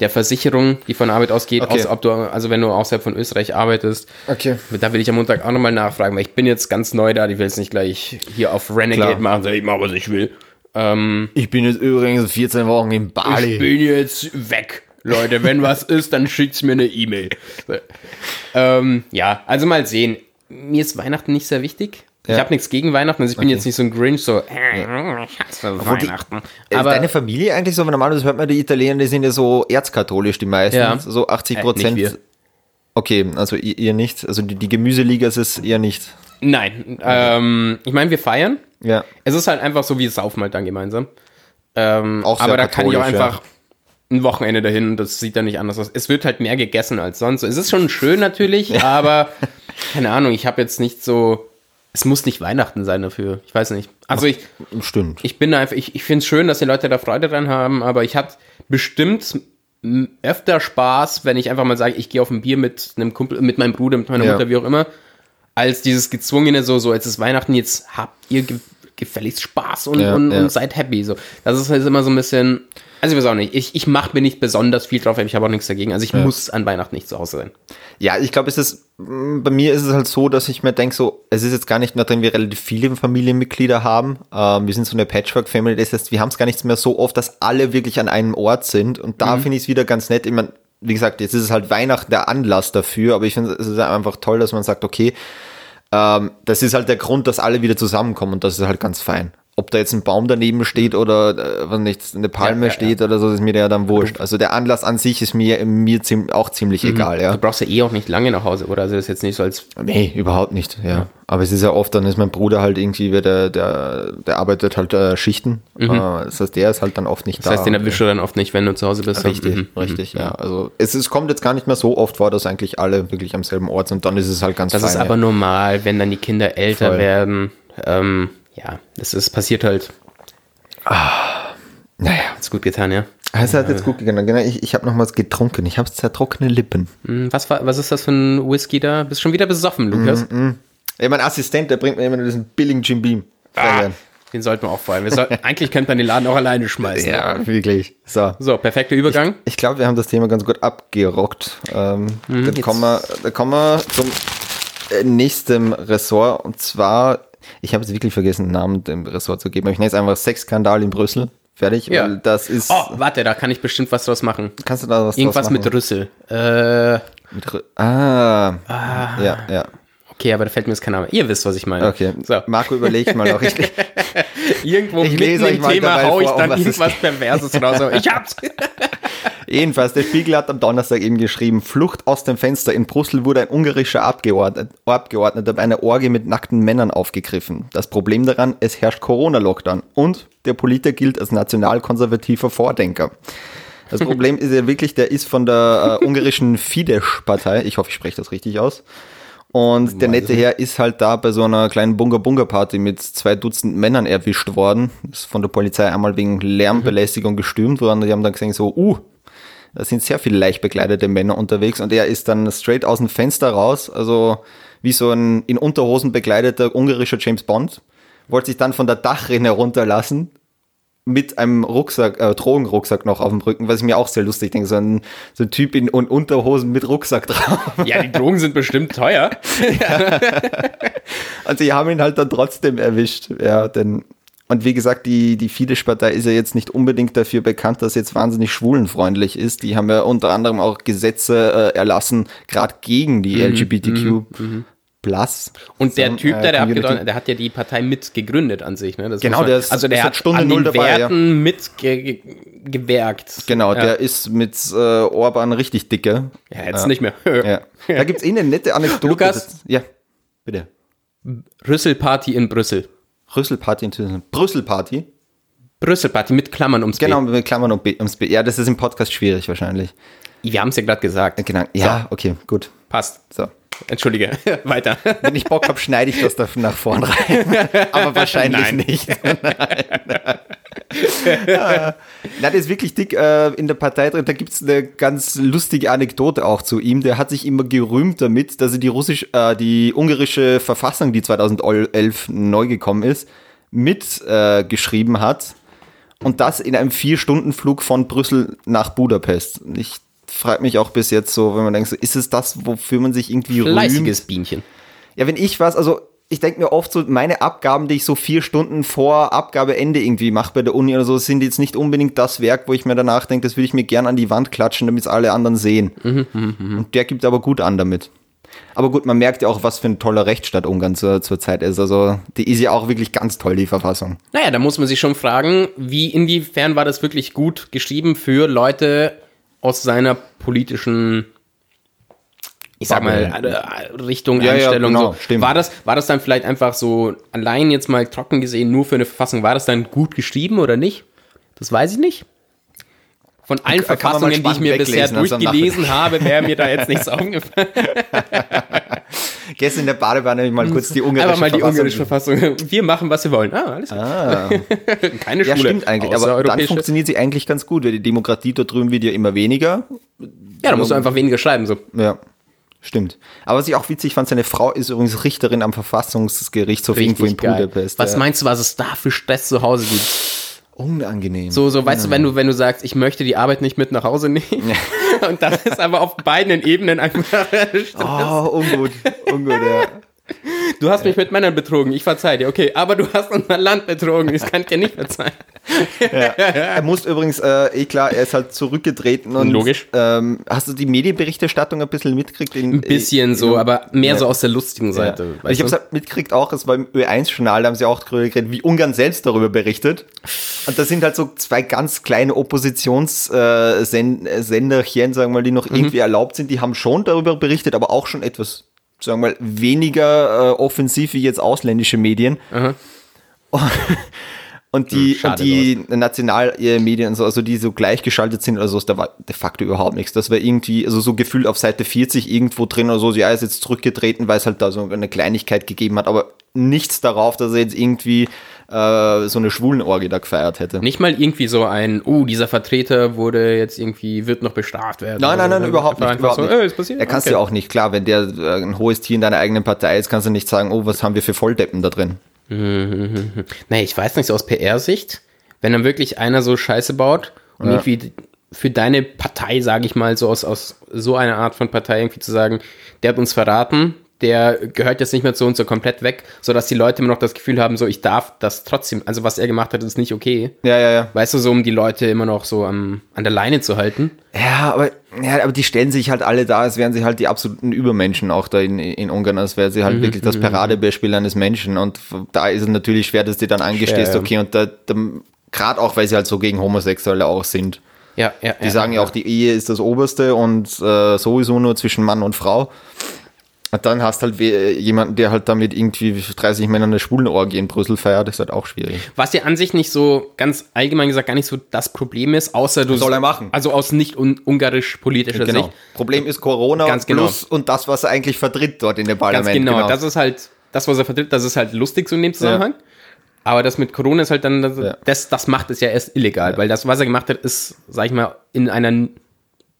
der Versicherung, die von Arbeit ausgeht, Okay. aus, ob du, also wenn du außerhalb von Österreich arbeitest, Okay. da will ich am Montag auch nochmal nachfragen, weil ich bin jetzt ganz neu da, ich will jetzt nicht gleich hier auf Renegade Klar. machen, ich mache, was ich will. Ähm, Ich bin jetzt übrigens 14 Wochen in Bali. ich bin jetzt weg. Leute, wenn was ist, dann schickt's mir eine E-Mail. So. Ähm, ja, also mal sehen. Mir ist Weihnachten nicht sehr wichtig. Ich Ja. habe nichts gegen Weihnachten, also ich bin jetzt nicht so ein Grinch, so, äh, ich hasse die- Weihnachten. Ist Aber deine Familie eigentlich so, weil normalerweise hört man, die Italiener, die sind ja so erzkatholisch, die meisten. Ja. So 80 Äh, Prozent. wir. okay, also ihr, nicht. Also die, die Gemüseliga ist es ihr nicht. Nein, ähm, ich meine, wir feiern. Ja. Es ist halt einfach so, wir saufen halt dann gemeinsam. Ähm, Auch sehr aber da kann ich auch katholisch, ja. einfach ein Wochenende dahin, das sieht dann nicht anders aus. Es wird halt mehr gegessen als sonst. Es ist schon schön natürlich, aber keine Ahnung, ich habe jetzt nicht so, es muss nicht Weihnachten sein dafür. Ich weiß nicht. Also ich, Stimmt. ich bin einfach, ich, ich finde es schön, dass die Leute da Freude dran haben, aber ich hatte bestimmt öfter Spaß, wenn ich einfach mal sage, ich gehe auf ein Bier mit einem Kumpel, mit meinem Bruder, mit meiner Ja. Mutter, wie auch immer, als dieses gezwungene, so, so, jetzt ist Weihnachten, jetzt habt ihr ge gefälligst Spaß und, Ja, und, ja. und seid happy. So. Das ist halt immer so ein bisschen, also ich weiß auch nicht, ich, ich mache mir nicht besonders viel drauf, ich habe auch nichts dagegen. Also ich muss an Weihnachten nicht zu Hause sein. Ja, ich glaube, es ist, mh, bei mir ist es halt so, dass ich mir denke, so, es ist jetzt gar nicht mehr drin, wir relativ viele Familienmitglieder haben. Ähm, wir sind so eine Patchwork-Family, das heißt, wir haben es gar nicht mehr so oft, dass alle wirklich an einem Ort sind. Und da finde ich es wieder ganz nett. Ich mein, wie gesagt, jetzt ist es halt Weihnachten der Anlass dafür, aber ich finde es ist einfach toll, dass man sagt, okay, ähm, das ist halt der Grund, dass alle wieder zusammenkommen und das ist halt ganz fein. Ob da jetzt ein Baum daneben steht oder äh, nicht, eine Palme Ja, ja, steht oder so, ist mir ja dann wurscht. Also der Anlass an sich ist mir, mir ziem auch ziemlich egal, ja. Du brauchst ja eh auch nicht lange nach Hause, oder? Also das ist jetzt nicht so als Nee, überhaupt nicht, ja. Aber es ist ja oft, dann ist mein Bruder halt irgendwie, der, der, der arbeitet halt äh, Schichten. Äh, das heißt, der ist halt dann oft nicht Das da. heißt, den erwischst du dann oft nicht, wenn du zu Hause bist. Richtig, Mhm. richtig, ja. Also es, es kommt jetzt gar nicht mehr so oft vor, dass eigentlich alle wirklich am selben Ort sind. Dann ist es halt ganz Das ist fein, aber ja. normal, wenn dann die Kinder älter Voll. werden. Ähm, ja, das ist passiert halt. Naja, Hat's gut getan, ja. es hat jetzt gut gegangen. Genau, ich, ich habe noch was getrunken. Ich habe sehr trockene Lippen. Hm, Was, war, was ist das für ein Whisky da? Bist schon wieder besoffen, Lukas? Ja, mein Assistent, der bringt mir immer nur diesen billigen Jim Beam. Ah, den sollten wir auch feuern. Wir sollten, eigentlich könnte man den Laden auch alleine schmeißen. Ja, wirklich. So. So, perfekter Übergang. Ich glaube, wir haben das Thema ganz gut abgerockt. Ähm, dann, jetzt- kommen wir, dann kommen wir zum äh, nächsten Ressort. Und zwar, ich habe jetzt wirklich vergessen, den Namen dem Ressort zu geben. aber Ich nenne es einfach Sexskandal in Brüssel. Fertig, Ja. das ist. Oh, warte, da kann ich bestimmt was draus machen. kannst du da was Irgendwas draus machen? mit Rüssel. Äh, Mit Rü- ah, ja, ja. okay, aber da fällt mir jetzt kein Name. Ihr wisst, was ich meine. Okay, So. Marco überlegt mal noch. Ich, Irgendwo Ich mitten im Thema hau ich um dann irgendwas Perverses raus. Ich hab's. Jedenfalls, der Spiegel hat am Donnerstag eben geschrieben, Flucht aus dem Fenster. In Brüssel wurde ein ungarischer Abgeordnet, Abgeordneter bei einer Orgie mit nackten Männern aufgegriffen. Das Problem daran, es herrscht Corona-Lockdown und der Politiker gilt als nationalkonservativer Vordenker. Das Problem ist ja wirklich, der ist von der äh, ungarischen Fidesz-Partei, ich hoffe, ich spreche das richtig aus. Und der nette Herr ist halt da bei so einer kleinen Bunga-Bunga-Party mit zwei Dutzend Männern erwischt worden. Ist von der Polizei einmal wegen Lärmbelästigung gestürmt worden. Die haben dann gesagt so, uh, da sind sehr viele leicht bekleidete Männer unterwegs und er ist dann straight aus dem Fenster raus, also wie so ein in Unterhosen bekleideter ungarischer James Bond, wollte sich dann von der Dachrinne herunterlassen mit einem Rucksack, äh, Drogenrucksack noch auf dem Rücken, was ich mir auch sehr lustig denke, so ein, so ein Typ in Un- Unterhosen mit Rucksack drauf. Ja, die Drogen sind bestimmt teuer. Also die haben ihn halt dann trotzdem erwischt, ja, denn und wie gesagt, die, die Fidesz-Partei ist ja jetzt nicht unbedingt dafür bekannt, dass jetzt wahnsinnig schwulenfreundlich ist. Die haben ja unter anderem auch Gesetze äh, erlassen, gerade gegen die LGBTQ Plus. Und der Sam- Typ, äh, der, der abgeordnete, der hat ja die Partei mit gegründet an sich. Ne? Das Genau, der ist- also der hat Stunde an null den dabei, ja. Werten mit ge ge. Genau, ja. der ist mit äh, Orban richtig dicke. Ja, jetzt nicht mehr. Ja. Da gibt's eh eine nette Anekdote. Lukas? Das- Ja, bitte. Rüsselparty in Brüssel. Rüsselparty in. Brüsselparty. Brüsselparty mit Klammern ums Genau, B. mit Klammern ums B. Ja, das ist im Podcast schwierig wahrscheinlich. Wir haben es ja gerade gesagt. Genau. Ja, okay, gut. Passt. So. Entschuldige. Weiter. Wenn ich Bock habe, schneide ich das da nach vorn rein. Aber wahrscheinlich Nein. nicht. Nein. Na, der ist wirklich dick äh, in der Partei drin. Da gibt's eine ganz lustige Anekdote auch zu ihm. Der hat sich immer gerühmt damit, dass er die russisch, äh, die ungarische Verfassung, die 2011 neu gekommen ist, mit äh, hat. Und das in einem Vier-Stunden-Flug von Brüssel nach Budapest. Ich frage mich auch bis jetzt so, wenn man denkt, so, ist es das, wofür man sich irgendwie rühmt? Fleißiges Bienchen. Ja, wenn ich was, also ich denke mir oft so, meine Abgaben, die ich so vier Stunden vor Abgabeende irgendwie mache bei der Uni oder so, sind jetzt nicht unbedingt das Werk, wo ich mir danach denke, das würde ich mir gern an die Wand klatschen, damit es alle anderen sehen. Und der gibt aber gut an damit. Aber gut, man merkt ja auch, was für ein toller Rechtsstaat Ungarn zur, zur Zeit ist. Also die ist ja auch wirklich ganz toll, die Verfassung. Naja, da muss man sich schon fragen, wie inwiefern war das wirklich gut geschrieben für Leute aus seiner politischen, ich sag mal, äh, Richtung, Ja, ja, Einstellung. genau, so. stimmt. War, das, war das dann vielleicht einfach so, allein jetzt mal trocken gesehen, nur für eine Verfassung, war das dann gut geschrieben oder nicht? Das weiß ich nicht. Von allen Kann Verfassungen, die ich mir bisher also durchgelesen habe, wäre mir da jetzt nichts aufgefallen. Gestern in der Badewanne habe ich mal kurz die ungarische Einfach mal die Verfassung ungarische Verfassung. Wir machen, was wir wollen. Ah, alles klar. Keine Ja, Schule. stimmt eigentlich. Aber dann funktioniert sie eigentlich ganz gut, weil die Demokratie dort drüben wird ja immer weniger. Ja, da musst du einfach weniger schreiben. So. Ja. Stimmt. Aber was ich auch witzig fand, seine Frau ist übrigens Richterin am Verfassungsgerichtshof irgendwo in. Budapest. Was ja. meinst du, was es da für Stress zu Hause gibt? Unangenehm. So, so, weißt du, wenn du, wenn du sagst, ich möchte die Arbeit nicht mit nach Hause nehmen. Und das ist aber auf beiden Ebenen einfach Stress. Oh, ungut. Ungut, ja. Du hast mich mit Männern betrogen, ich verzeih dir, okay, aber du hast unser Land betrogen, das kann ich dir nicht verzeihen. Er muss übrigens, äh, eh klar, er ist halt zurückgetreten und Logisch. Ähm, hast du die Medienberichterstattung ein bisschen mitgekriegt? In, Ein bisschen in, so, in, aber mehr ja. so aus der lustigen Ja. Seite. Weißt ich habe es halt mitgekriegt auch, es war im Ö1-Journal, da haben sie auch drüber geredet, wie Ungarn selbst darüber berichtet. Und da sind halt so zwei ganz kleine Oppositionssenderchen, sagen wir mal, die Mhm. noch irgendwie erlaubt sind, die haben schon darüber berichtet, aber auch schon etwas, sagen wir mal, weniger äh, offensiv wie jetzt ausländische Medien. Und die, Hm, und die Nationalmedien und so, also die so gleichgeschaltet sind, also da war de facto überhaupt nichts. Das war irgendwie, also so gefühlt auf Seite 40 irgendwo drin oder so, ja, ist jetzt zurückgetreten, weil es halt da so eine Kleinigkeit gegeben hat, aber nichts darauf, dass er jetzt irgendwie äh, so eine Schwulenorgie da gefeiert hätte. Nicht mal irgendwie so ein, oh, dieser Vertreter wurde jetzt irgendwie, wird noch bestraft werden. Nein, nein, nein, so. überhaupt nicht. Überhaupt so, nicht. äh, ist passiert? Er kannst Okay. ja auch nicht, klar, wenn der äh, ein hohes Tier in deiner eigenen Partei ist, kannst du nicht sagen, oh, was haben wir für Volldeppen da drin. Nee, ich weiß nicht, so aus PR-Sicht, wenn dann wirklich einer so Scheiße baut und Ja. irgendwie für deine Partei, sage ich mal, so aus, aus so einer Art von Partei irgendwie zu sagen, der hat uns verraten, der gehört jetzt nicht mehr zu uns so komplett weg, sodass die Leute immer noch das Gefühl haben, so ich darf das trotzdem, also was er gemacht hat, ist nicht okay. Ja, ja, ja. Weißt du, so um die Leute immer noch so am, an der Leine zu halten. Ja, aber, ja, aber die stellen sich halt alle da, als wären sie halt die absoluten Übermenschen auch da in, in Ungarn, als wären sie halt wirklich das Paradebeispiel eines Menschen. Und da ist es natürlich schwer, dass du dann ja. okay, und da, da gerade auch, weil sie halt so gegen Homosexuelle auch sind. Ja, ja. Die sagen ja auch, die Ehe ist das Oberste und äh, sowieso nur zwischen Mann und Frau. Und dann hast halt we- jemanden, der halt damit irgendwie 30 Männer eine Schwulenorgie in Brüssel feiert, ist halt auch schwierig. Was ja an sich nicht so, ganz allgemein gesagt, gar nicht so das Problem ist, außer du. soll er machen? Also aus nicht un ungarisch-politischer Genau. Sicht. Problem ist Corona Ganz genau. plus und das, was er eigentlich vertritt dort in dem Ganz Parlament. genau. Das ist halt, das, was er vertritt, das ist halt lustig so in dem Zusammenhang. Aber das mit Corona ist halt dann, das, Ja. das, das macht es ja erst illegal, weil das, was er gemacht hat, ist, sag ich mal, in einer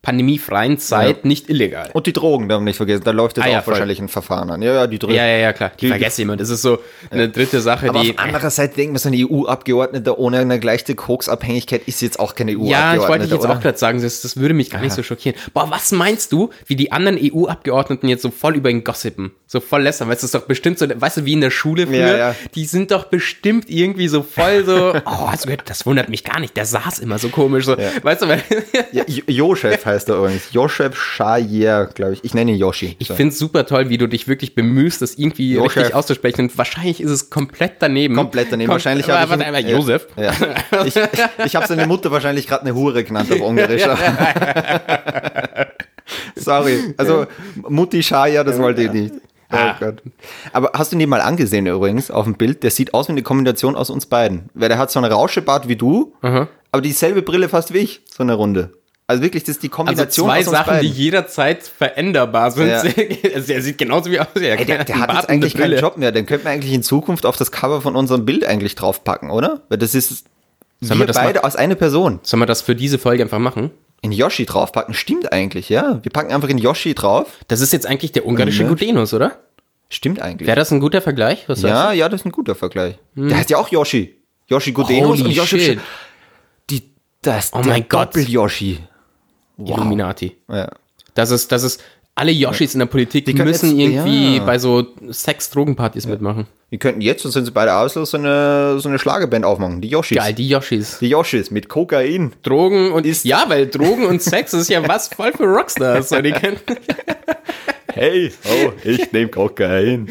pandemiefreien Zeit Ja. nicht illegal. Und die Drogen, darf man nicht vergessen. Da läuft jetzt Ah, ja, auch voll. wahrscheinlich ein Verfahren an. Ja, ja, die Drogen. Ja, ja, ja, klar. Die Die- vergesse immer. Das ist so eine dritte Sache, Aber die. auf anderer Seite denkt man, so ein EU-Abgeordneter ohne eine leichte Koksabhängigkeit ist jetzt auch keine EU-Abgeordnete, Ja, ich wollte dich jetzt oder? auch gerade sagen, das, das würde mich gar nicht so schockieren. Boah, was meinst du, wie die anderen EU-Abgeordneten jetzt so voll über ihn gossipen? So voll lästern, weißt du, das ist doch bestimmt so, weißt du, wie in der Schule früher, Ja, ja. die sind doch bestimmt irgendwie so voll so, oh, das, wundert mich gar nicht, der saß immer so komisch, so, weißt du, weil, Jo- Joschef heißt er übrigens. Joschef Schajer, glaube ich. Ich nenne ihn Yoshi. ich finde es super toll, wie du dich wirklich bemühst, das irgendwie Jo, richtig auszusprechen und wahrscheinlich ist es komplett daneben. Komplett daneben. Kom- wahrscheinlich habe ich warte, ihn- aber Josef. Ja. Ich, ich habe seine Mutter wahrscheinlich gerade eine Hure genannt auf Ungarisch. Sorry. Also Mutti Schaja, das wollte ich nicht. Oh Ah. Gott. Aber hast du ihn mal angesehen übrigens auf dem Bild? Der sieht aus wie eine Kombination aus uns beiden. Weil der hat so einen Rauschebart wie du, aber dieselbe Brille fast wie ich, so eine Runde. Also wirklich, das ist die Also Kombination zwei aus uns Sachen, die beiden. jederzeit veränderbar sind. Ja. Also er sieht genauso wie aus. Er Ey, der, der hat jetzt eigentlich keinen Job mehr. Den könnte man eigentlich in Zukunft auf das Cover von unserem Bild eigentlich draufpacken, oder? Weil das ist Sollen wir wir das beide aus einer Person. Sollen wir das für diese Folge einfach machen? In Yoshi draufpacken, stimmt eigentlich, ja. Wir packen einfach in Yoshi drauf. Das ist jetzt eigentlich der ungarische Ja. Gudenus, oder? Stimmt eigentlich. Wäre das ein guter Vergleich? Was ja, ja, das ist ein guter Vergleich. Der heißt ja auch Yoshi. Yoshi Gudenus Holy und Yoshi. shit. Die, das, Oh der mein Gott. Doppel-Yoshi. Du? Illuminati. Ja. Das ist, das ist, alle Yoshis in der Politik Die müssen jetzt- irgendwie ja. bei so Sex-Drogenpartys mitmachen. Wir könnten jetzt, und sind sie beide aus, so eine, so eine Schlagerband aufmachen. Die Yoshis. Geil, die Yoshis. Die Yoshis mit Kokain. Drogen und ja, weil Drogen und Sex ist ja was voll für Rockstars. So, die Hey, oh, ich nehme Kokain.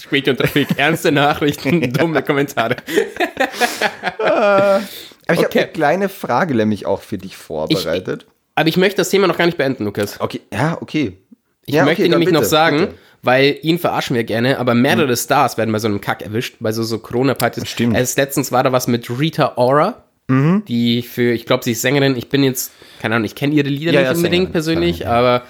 Spät und Trafik, ernste Nachrichten, dumme Kommentare. Aber ich habe Okay. eine kleine Frage nämlich auch für dich vorbereitet. Aber ich möchte das Thema noch gar nicht beenden, Lukas. okay, ja, okay. Ich ja, möchte okay, nämlich noch bitte, sagen, bitte. weil ihn verarschen wir gerne, aber mehrere Stars werden bei so einem Kack erwischt, bei so, so Corona-Partys. Stimmt. Erst letztens war da was mit Rita Ora, Mhm. die für, ich glaube, sie ist Sängerin. Ich bin jetzt, keine Ahnung, ich kenne ihre Lieder Ja, nicht ja, unbedingt Sängerin, persönlich, aber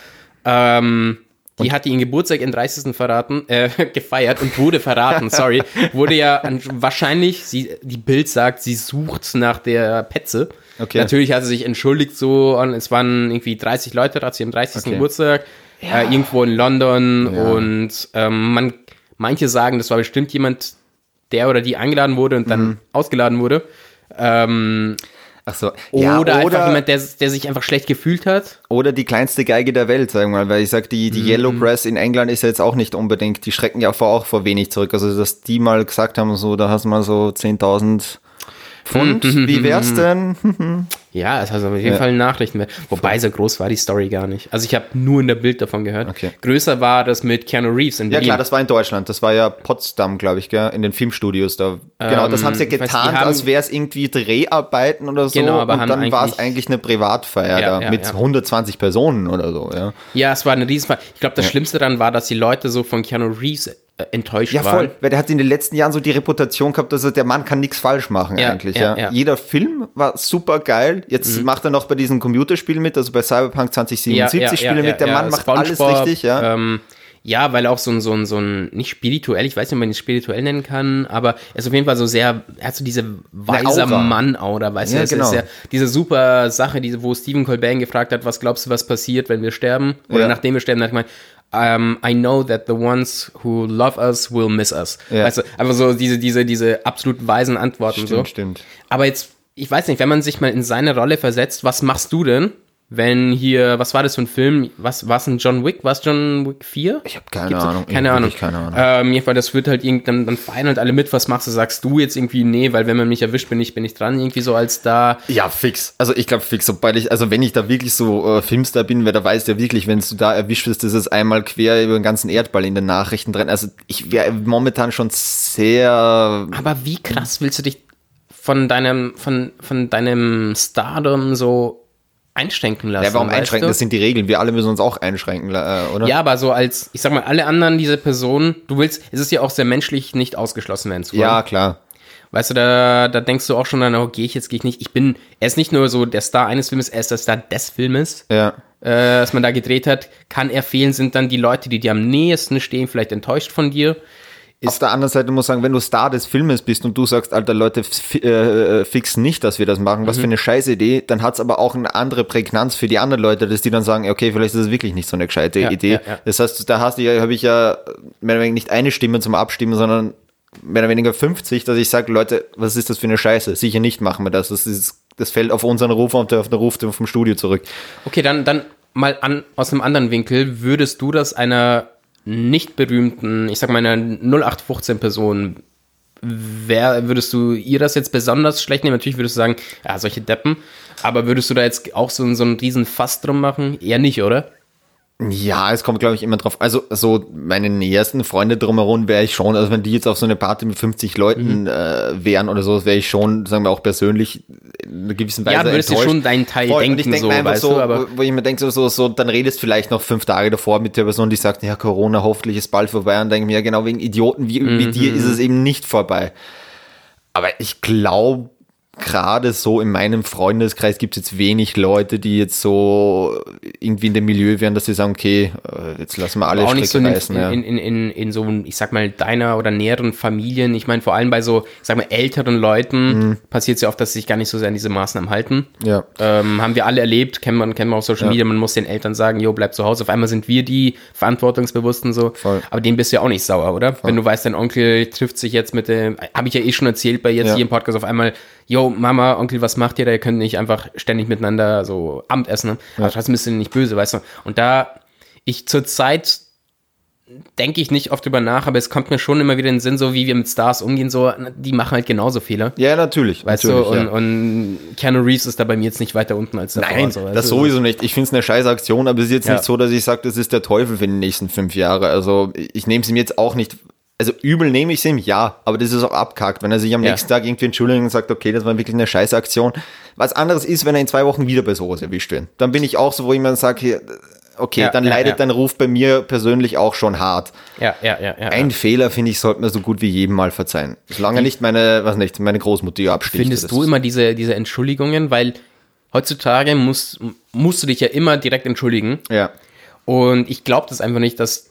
ähm, Die hat ihren Geburtstag in 30. verraten, äh, gefeiert und wurde verraten, sorry. Wurde ja an, wahrscheinlich, sie, die Bild sagt, sie sucht nach der Petze. Okay. Natürlich hat sie sich entschuldigt so, und es waren irgendwie 30 Leute da zu ihrem 30. Okay. Geburtstag, äh, irgendwo in London Ja. und ähm, man, manche sagen, das war bestimmt jemand, der oder die eingeladen wurde und dann Mhm. ausgeladen wurde. Ähm, Ach so. oder, Ja, einfach oder, jemand, der, der sich einfach schlecht gefühlt hat. oder die kleinste Geige der Welt, sagen wir mal, weil ich sag, die, Mhm. die Yellow Press in England ist ja jetzt auch nicht unbedingt, die schrecken ja vor, auch vor wenig zurück. Also, dass die mal gesagt haben, so, da hast du mal so 10.000 Pfund, Mhm. wie wär's denn? Ja, es hat auf jeden Ja. Fall Nachrichten. Wobei so groß war die Story gar nicht. Also ich habe nur in der Bild davon gehört. Okay. Größer war das mit Keanu Reeves in Ja Berlin. klar, das war in Deutschland. Das war ja Potsdam, glaube ich, gell? in den Filmstudios da. genau, das haben sie ja weiß, die getan, haben- als wäre es irgendwie Dreharbeiten oder so. Genau, aber und dann war es eigentlich- eine Privatfeier Ja, da ja, mit ja. 120 Personen oder so. Ja, ja, es war eine Riesenfall. Ich glaube, das Schlimmste daran war, dass die Leute so von Keanu Reeves enttäuscht ja voll. Weil der hat in den letzten Jahren so die Reputation gehabt, dass er, der Mann kann nichts falsch machen Ja, eigentlich. ja, Ja. Jeder Film war super geil. Jetzt macht er noch bei diesen Computerspielen mit, also bei Cyberpunk 2077 Spiele mit. Der Mann macht alles SpongeBob, richtig, ja. Ähm, ja, weil auch so ein, so ein, so ein, nicht spirituell, ich weiß nicht, ob man ihn spirituell nennen kann, aber er ist auf jeden Fall so sehr, er hat so diese weiser Aura. Mann-Aura, weißt Ja, du, genau. ist ja diese super Sache, diese, wo Stephen Colbert gefragt hat, was glaubst du, was passiert, wenn wir sterben? Oder Ja. nachdem wir sterben, hat er gemeint, um, I know that the ones who love us will miss us. Ja. Weißt du, einfach so diese, diese, diese absolut weisen Antworten so. Stimmt, stimmt. Aber jetzt, ich weiß nicht, wenn man sich mal in seine Rolle versetzt, was machst du denn, wenn hier, was war das für ein Film? Was war es ein John Wick? War es John Wick 4? Ich habe keine Gibt's- Ahnung. Keine Ahnung. keine Ahnung. Ähm, jedenfalls, das wird halt irgendwie, dann, dann feiern halt alle mit, was machst du? Sagst du jetzt irgendwie, nee, weil wenn man mich erwischt, bin ich, bin ich dran, irgendwie so als da. Ja, fix. Also ich glaube fix, sobald ich, also wenn ich da wirklich so äh, Filmstar bin, wer da weiß ja wirklich, wenn du da erwischt wirst, ist es einmal quer über den ganzen Erdball in den Nachrichten drin. Also ich wäre momentan schon sehr, Aber wie krass willst du dich von deinem, von, von deinem Stardom so einschränken lassen? ja, warum einschränken? du? Das sind die Regeln. Wir alle müssen uns auch einschränken, äh, oder? Ja, aber so als, ich sag mal, alle anderen, diese Personen, du willst, es ist ja auch sehr menschlich, nicht ausgeschlossen werden zu wollen. Ja, klar. Weißt du, da, da denkst du auch schon dann, oh, gehe ich jetzt, gehe ich nicht. Ich bin, er ist nicht nur so der Star eines Filmes, er ist der Star des Filmes, Ja. äh, was man da gedreht hat. Kann er fehlen, sind dann die Leute, die dir am nächsten stehen, vielleicht enttäuscht von dir. Auf der anderen Seite muss ich sagen, wenn du Star des Filmes bist und du sagst, alter Leute, fi- äh, fix nicht, dass wir das machen, was für eine scheiß Idee, dann hat's aber auch eine andere Prägnanz für die anderen Leute, dass die dann sagen, okay, vielleicht ist es wirklich nicht so eine gescheite Ja, Idee. ja, ja. Das heißt, da hast du ja, habe ich ja mehr oder weniger nicht eine Stimme zum Abstimmen, sondern mehr oder weniger 50, dass ich sage, Leute, was ist das für eine Scheiße? Sicher nicht machen wir das. Das ist, das fällt auf unseren Ruf und auf den Ruf vom Studio zurück. Okay, dann, dann mal an, aus einem anderen Winkel, würdest du das einer nicht berühmten, ich sag mal einer 0815 Person, wer, würdest du ihr das jetzt besonders schlecht nehmen? Natürlich würdest du sagen, ja, solche Deppen, aber würdest du da jetzt auch so, so einen riesen Fass drum machen? Eher nicht, oder? Ja, es kommt, glaube ich, immer drauf. Also, so meine nähersten Freunde drumherum wäre ich schon, also wenn die jetzt auf so eine Party mit 50 Leuten Mhm. äh, wären oder so, wäre ich schon, sagen wir auch persönlich, in einer gewissen Weise Ja, du würdest enttäuscht. schon deinen Teil Voll. denken, und ich denke so, mir einfach so, du, aber wo, wo ich mir denke, so, so, so, dann redest vielleicht noch fünf Tage davor mit der Person, die sagt, ja, Corona, hoffentlich ist bald vorbei und denke mir, ja, genau, wegen Idioten wie, wie Mhm. dir ist es eben nicht vorbei. Aber ich glaube, gerade so in meinem Freundeskreis gibt es jetzt wenig Leute, die jetzt so irgendwie in dem Milieu wären, dass sie sagen, okay, äh, jetzt lassen wir alle auch nicht so in, reißen. in, ja. in, in, in, in so, ich sag mal, deiner oder näheren Familien. Ich meine, vor allem bei so, ich sag mal, älteren Leuten passiert es ja oft, dass sie sich gar nicht so sehr an diese Maßnahmen halten. Mhm. Ja. Ähm, haben wir alle erlebt, kennen wir, kennen wir auf Social Ja. Media, man muss den Eltern sagen, jo, bleib zu Hause. Auf einmal sind wir die Verantwortungsbewussten so. Voll. Aber dem bist du ja auch nicht sauer, oder? Wenn du weißt, dein Onkel trifft sich jetzt mit dem, habe ich ja eh schon erzählt bei jetzt Ja. hier im Podcast auf einmal, jo, Mama, Onkel, was macht ihr da? Ihr könnt nicht einfach ständig miteinander so Abendessen. Ne? Aber trotzdem bist du nicht böse, weißt du? Und da ich zurzeit denke ich nicht oft drüber nach, aber es kommt mir schon immer wieder in den Sinn, so wie wir mit Stars umgehen, so, die machen halt genauso Fehler. Ja, natürlich. Weißt natürlich, du, und, ja. und Keanu Reeves ist da bei mir jetzt nicht weiter unten als davor. Nein, so, weißt das sowieso nicht. Ich finde es eine scheiß Aktion, aber es ist jetzt Ja. nicht so, dass ich sage, das ist der Teufel für die nächsten fünf Jahre. Also ich nehme es ihm jetzt auch nicht. Also übel nehme ich es ihm, ja, aber das ist auch abkackt. Wenn er sich am Ja. nächsten Tag irgendwie entschuldigt und sagt, okay, das war wirklich eine scheiß Aktion. Was anderes ist, wenn er in zwei Wochen wieder bei sowas erwischt wird. Dann bin ich auch so, wo ich mir sage, okay, Ja, dann ja, leidet dein Ruf bei mir persönlich auch schon hart. Ja, ja, ja, ja. Ein Fehler, finde ich, sollte man so gut wie jedem mal verzeihen. Solange nicht meine, was nicht, meine Großmutter absticht. Findest du immer diese, diese Entschuldigungen? Weil heutzutage musst, musst du dich ja immer direkt entschuldigen. Ja. Und ich glaube das einfach nicht, dass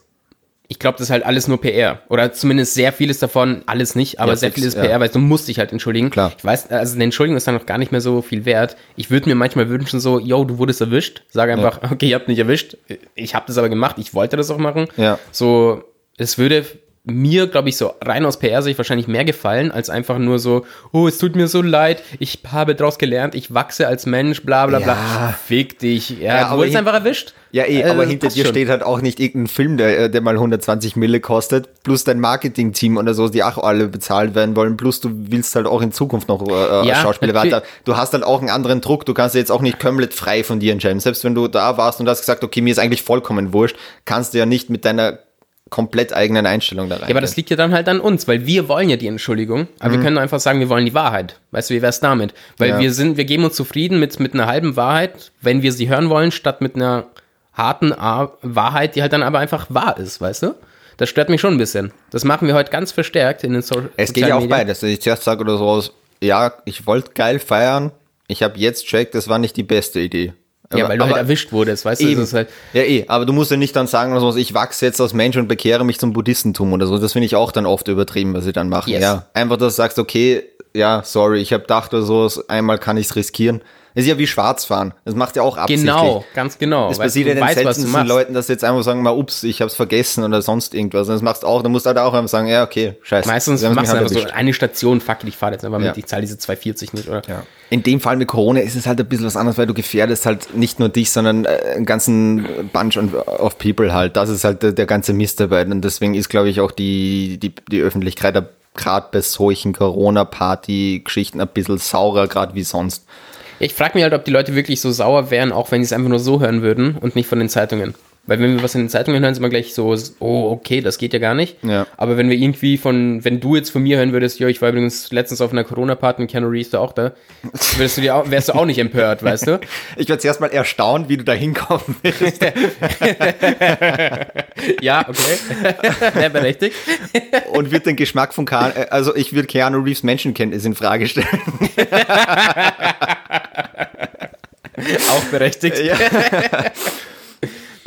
ich glaube, das ist halt alles nur PR. Oder zumindest sehr vieles davon, alles nicht, aber Ja, sehr vieles ja. PR, weil du musst dich halt entschuldigen. Klar. Ich weiß, also eine Entschuldigung ist dann noch gar nicht mehr so viel wert. Ich würde mir manchmal wünschen, so, yo, du wurdest erwischt. Sag einfach, okay, ihr habt mich erwischt. Ich habe das aber gemacht, ich wollte das auch machen. Ja. So, es würde mir, glaube ich, so rein aus PR-Sicht wahrscheinlich mehr gefallen, als einfach nur so, oh, es tut mir so leid, ich habe daraus gelernt, ich wachse als Mensch, bla bla Ja. bla. Fick dich. Ja, Ja, du wurdest einfach erwischt. Ja, eh, Äh, aber das hinter dir schon. steht halt auch nicht irgendein Film, der, äh, der mal 120 Mille kostet, plus dein Marketing-Team oder so, die auch alle bezahlt werden wollen, plus du willst halt auch in Zukunft noch äh, Ja, als Schauspieler weiter. Du hast halt auch einen anderen Druck, du kannst jetzt auch nicht komplett frei von dir entscheiden. Selbst wenn du da warst und hast gesagt, okay, mir ist eigentlich vollkommen wurscht, kannst du ja nicht mit deiner komplett eigenen Einstellung da rein. Ja, aber das liegt ja dann halt an uns, weil wir wollen ja die Entschuldigung, aber wir können einfach sagen, wir wollen die Wahrheit. Weißt du, wie wär's damit? Weil Ja. wir sind, wir geben uns zufrieden mit, mit einer halben Wahrheit, wenn wir sie hören wollen, statt mit einer harten A Wahrheit, die halt dann aber einfach wahr ist, weißt du? Das stört mich schon ein bisschen. Das machen wir heute ganz verstärkt in den so Es geht ja auch beides. Dass ich zuerst sage oder sowas, ja, ich wollte geil feiern, ich habe jetzt checkt, das war nicht die beste Idee. Ja, weil du aber, halt erwischt wurdest, weißt du? Eben. Das ist halt, Ja, eh, aber du musst ja nicht dann sagen, sowas, ich wachse jetzt als Mensch und bekehre mich zum Buddhistentum oder so. Das finde ich auch dann oft übertrieben, was sie dann machen. Yes. Ja, einfach, dass du sagst, okay, ja, sorry, ich habe gedacht oder so, einmal kann ich es riskieren. Das ist ja wie Schwarzfahren. Das macht ja auch absichtlich. genau, ganz genau. Das passiert ja den weißt, seltensten. Leuten, dass jetzt einfach sagen, mal, ups, ich hab's vergessen oder sonst irgendwas. Und das machst du auch, dann musst du halt auch einfach sagen, ja, okay, scheiße. Meistens machst du einfach so erwischt. eine Station, fuck, ich fahre jetzt einfach Ja. mit, ich zahle diese 2,40 nicht, oder? Ja. In dem Fall mit Corona ist es halt ein bisschen was anderes, weil du gefährdest halt nicht nur dich, sondern äh, einen ganzen Bunch of people halt. Das ist halt der, der ganze Mist dabei. Und deswegen ist, glaube ich, auch die, die, die Öffentlichkeit gerade bei solchen Corona-Party-Geschichten ein bisschen saurer, gerade wie sonst. Ich frage mich halt, ob die Leute wirklich so sauer wären, auch wenn sie es einfach nur so hören würden und nicht von den Zeitungen. Weil wenn wir was in den Zeitungen hören, sind wir gleich so, oh, okay, das geht ja gar nicht. Ja. Aber wenn wir irgendwie von, wenn du jetzt von mir hören würdest, jo, ich war übrigens letztens auf einer Corona-Party mit Keanu Reeves da auch da, würdest du dir auch, wärst du auch nicht empört, weißt du? Ich werde zuerst mal erstaunt, wie du da hinkommen willst. Ja, okay. Sehr berechtigt. und wird den Geschmack von Keanu, äh, also ich würde Keanu Reeves Menschenkenntnis in Frage stellen. Auch berechtigt.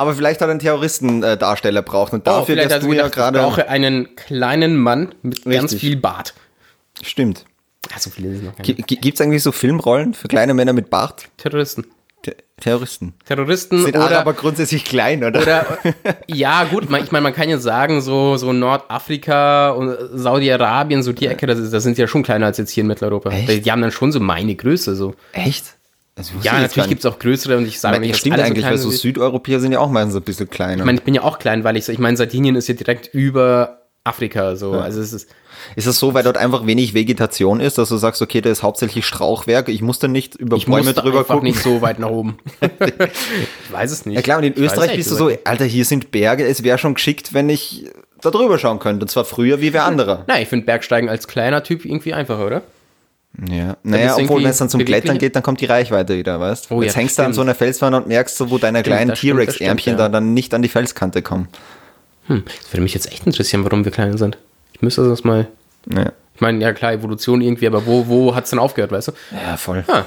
Aber vielleicht hat er einen Terroristendarsteller braucht und Oh, dafür, vielleicht dass du ja gedacht, ich gerade. brauche einen kleinen Mann mit ganz Richtig. viel Bart. Stimmt. So viele sind noch. Gibt es eigentlich so Filmrollen für kleine Männer mit Bart? Terroristen. Ter Terroristen. Terroristen Sind oder Araber grundsätzlich klein, oder? Oder ja, gut, man- ich meine, man kann ja sagen, so, so Nordafrika und Saudi-Arabien, so die Ecke, das, ist, das sind ja schon kleiner als jetzt hier in Mitteleuropa. Die, die haben dann schon so meine Größe. So. Echt? Wusste Ja, natürlich gibt es auch größere und ich sage nicht. stimmt eigentlich, klein weil so. Südeuropäer sind ja auch meistens ein bisschen kleiner. Ich meine, ich bin ja auch klein, weil ich so, ich meine, Sardinien ist ja direkt über Afrika, so. Also es ist, ist es so, weil dort einfach wenig Vegetation ist, dass du sagst, okay, da ist hauptsächlich Strauchwerk, ich muss dann nicht über ich Bäume drüber einfach gucken? nicht so weit nach oben. ich weiß es nicht. Ja klar, und in Ich Österreich bist du so so. Alter, hier sind Berge, es wäre schon geschickt, wenn ich da drüber schauen könnte. Und zwar früher wie wer andere. Na, ich finde Bergsteigen als kleiner Typ irgendwie einfacher, oder? Ja, naja, obwohl, wenn es dann zum. Klettern geht, dann kommt die Reichweite wieder, weißt Oh Jetzt ja, hängst du an so einer Felswand und merkst so, wo deine kleinen stimmt, das T-Rex-Ärmchen ja. da dann nicht an die Felskante kommen. Hm, das würde mich jetzt echt interessieren, warum wir klein sind. Ich müsste das mal. Ja, Ich meine, ja klar, Evolution irgendwie, aber wo, wo hat es denn aufgehört, weißt du? ja voll. Ah.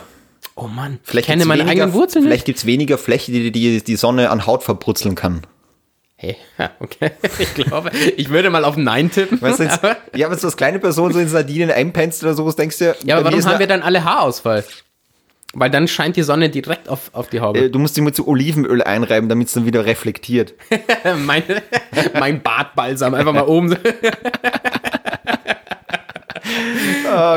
Oh Mann, Vielleicht ich kenne meine weniger, eigenen Wurzeln Vielleicht gibt es weniger Fläche, die, die die Sonne an Haut verbrutzeln kann. Hey, ja, okay. Ich glaube, ich würde mal auf Nein tippen. Weißt du, jetzt, aber, ja, wenn du als kleine Person so in Sardinien einpennst oder sowas, denkst du, ja, aber warum haben wir dann alle Haarausfall? Weil dann scheint die Sonne direkt auf, auf die Haube. Äh, Du musst dich mit so Olivenöl einreiben, damit es dann wieder reflektiert. mein, mein Bartbalsam einfach mal oben.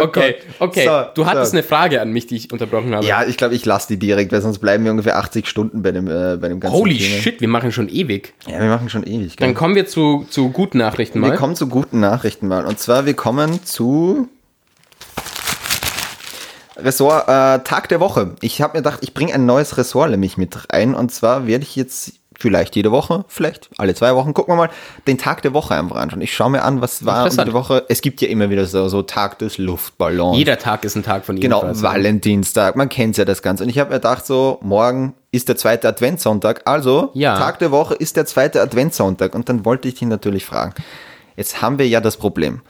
okay, okay. So, du hattest so. eine Frage an mich, die ich unterbrochen habe. Ja, ich glaube, ich lasse die direkt, weil sonst bleiben wir ungefähr 80 Stunden bei dem, äh, bei dem ganzen Holy Thema. shit, wir machen schon ewig. Ja, wir machen schon ewig. Dann Gell? kommen wir zu, zu guten Nachrichten mal. Wir kommen zu guten Nachrichten mal. Und zwar, wir kommen zu Ressort äh, Tag der Woche. Ich habe mir gedacht, ich bringe ein neues Ressort nämlich mit rein. Und zwar werde ich jetzt vielleicht jede Woche, vielleicht alle zwei Wochen, gucken wir mal, den Tag der Woche einfach anschauen. Ich schaue mir an, was war der Woche. Es gibt ja immer wieder so, so Tag des Luftballons. Jeder Tag ist ein Tag von Genau, jedenfalls. Valentinstag, man kennt ja das Ganze. Und ich habe mir gedacht, so, morgen ist der zweite Adventssonntag, also Ja. Tag der Woche ist der zweite Adventssonntag. Und dann wollte ich dich natürlich fragen. Jetzt haben wir ja das Problem.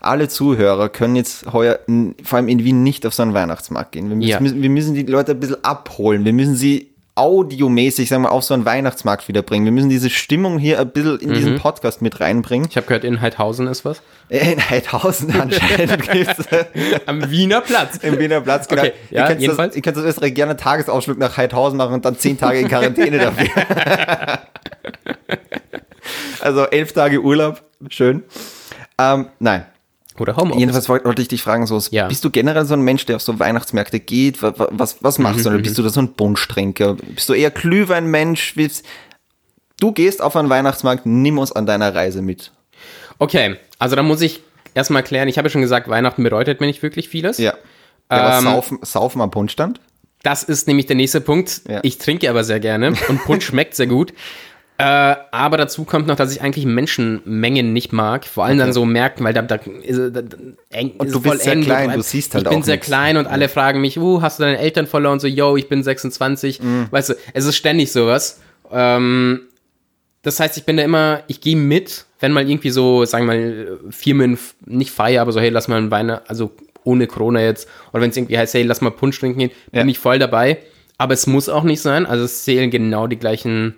Alle Zuhörer können jetzt heuer, vor allem in Wien, nicht auf so einen Weihnachtsmarkt gehen. Wir müssen, Ja. wir müssen die Leute ein bisschen abholen. Wir müssen sie audiomäßig, sagen wir, auf so einen Weihnachtsmarkt wiederbringen. Wir müssen diese Stimmung hier ein bisschen in diesen Podcast mit reinbringen. Ich habe gehört, in Heidhausen ist was. In Heidhausen anscheinend gibt's Am Wiener Platz. im Wiener Platz. Genau. Okay, ja, ihr könnt jedenfalls. das, ihr könnt das Österreich gerne einen Tagesausflug nach Heidhausen machen und dann zehn Tage in Quarantäne dafür. also elf Tage Urlaub, schön. Ähm, nein, Oder Homeoffice. Jedenfalls wollte ich dich fragen, so, Ja. bist du generell so ein Mensch, der auf so Weihnachtsmärkte geht? Wa- wa- Was, was machst Mhm, du? Oder bist du da so ein Bunschtrinker? Bist du eher Glühweinmensch? Du gehst auf einen Weihnachtsmarkt, nimm uns an deiner Reise mit. Okay, also da muss ich erstmal klären, ich habe ja schon gesagt, Weihnachten bedeutet mir nicht wirklich vieles. Ja. ja was Ähm, saufen, saufen am Punschstand? Das ist nämlich der nächste Punkt. Ja. Ich trinke aber sehr gerne und Punsch schmeckt sehr gut. Äh, aber dazu kommt noch, dass ich eigentlich Menschenmengen nicht mag. Vor allem dann so Märkten, weil da, da, ist, da, eng, Und du bist sehr eng, klein, du siehst halt Ich bin sehr nichts. klein und alle fragen mich, uh, hast du deine Eltern verloren? So, yo, ich bin 26. Mhm. Weißt du, es ist ständig sowas. Ähm, das heißt, ich bin da immer, ich gehe mit, wenn mal irgendwie so, sagen wir mal, Firmen nicht feiern, aber so, hey, lass mal ein Weine, also ohne Corona jetzt, oder wenn es irgendwie heißt, hey, lass mal Punsch trinken gehen, bin Ja. ich voll dabei. Aber es muss auch nicht sein. Also es zählen genau die gleichen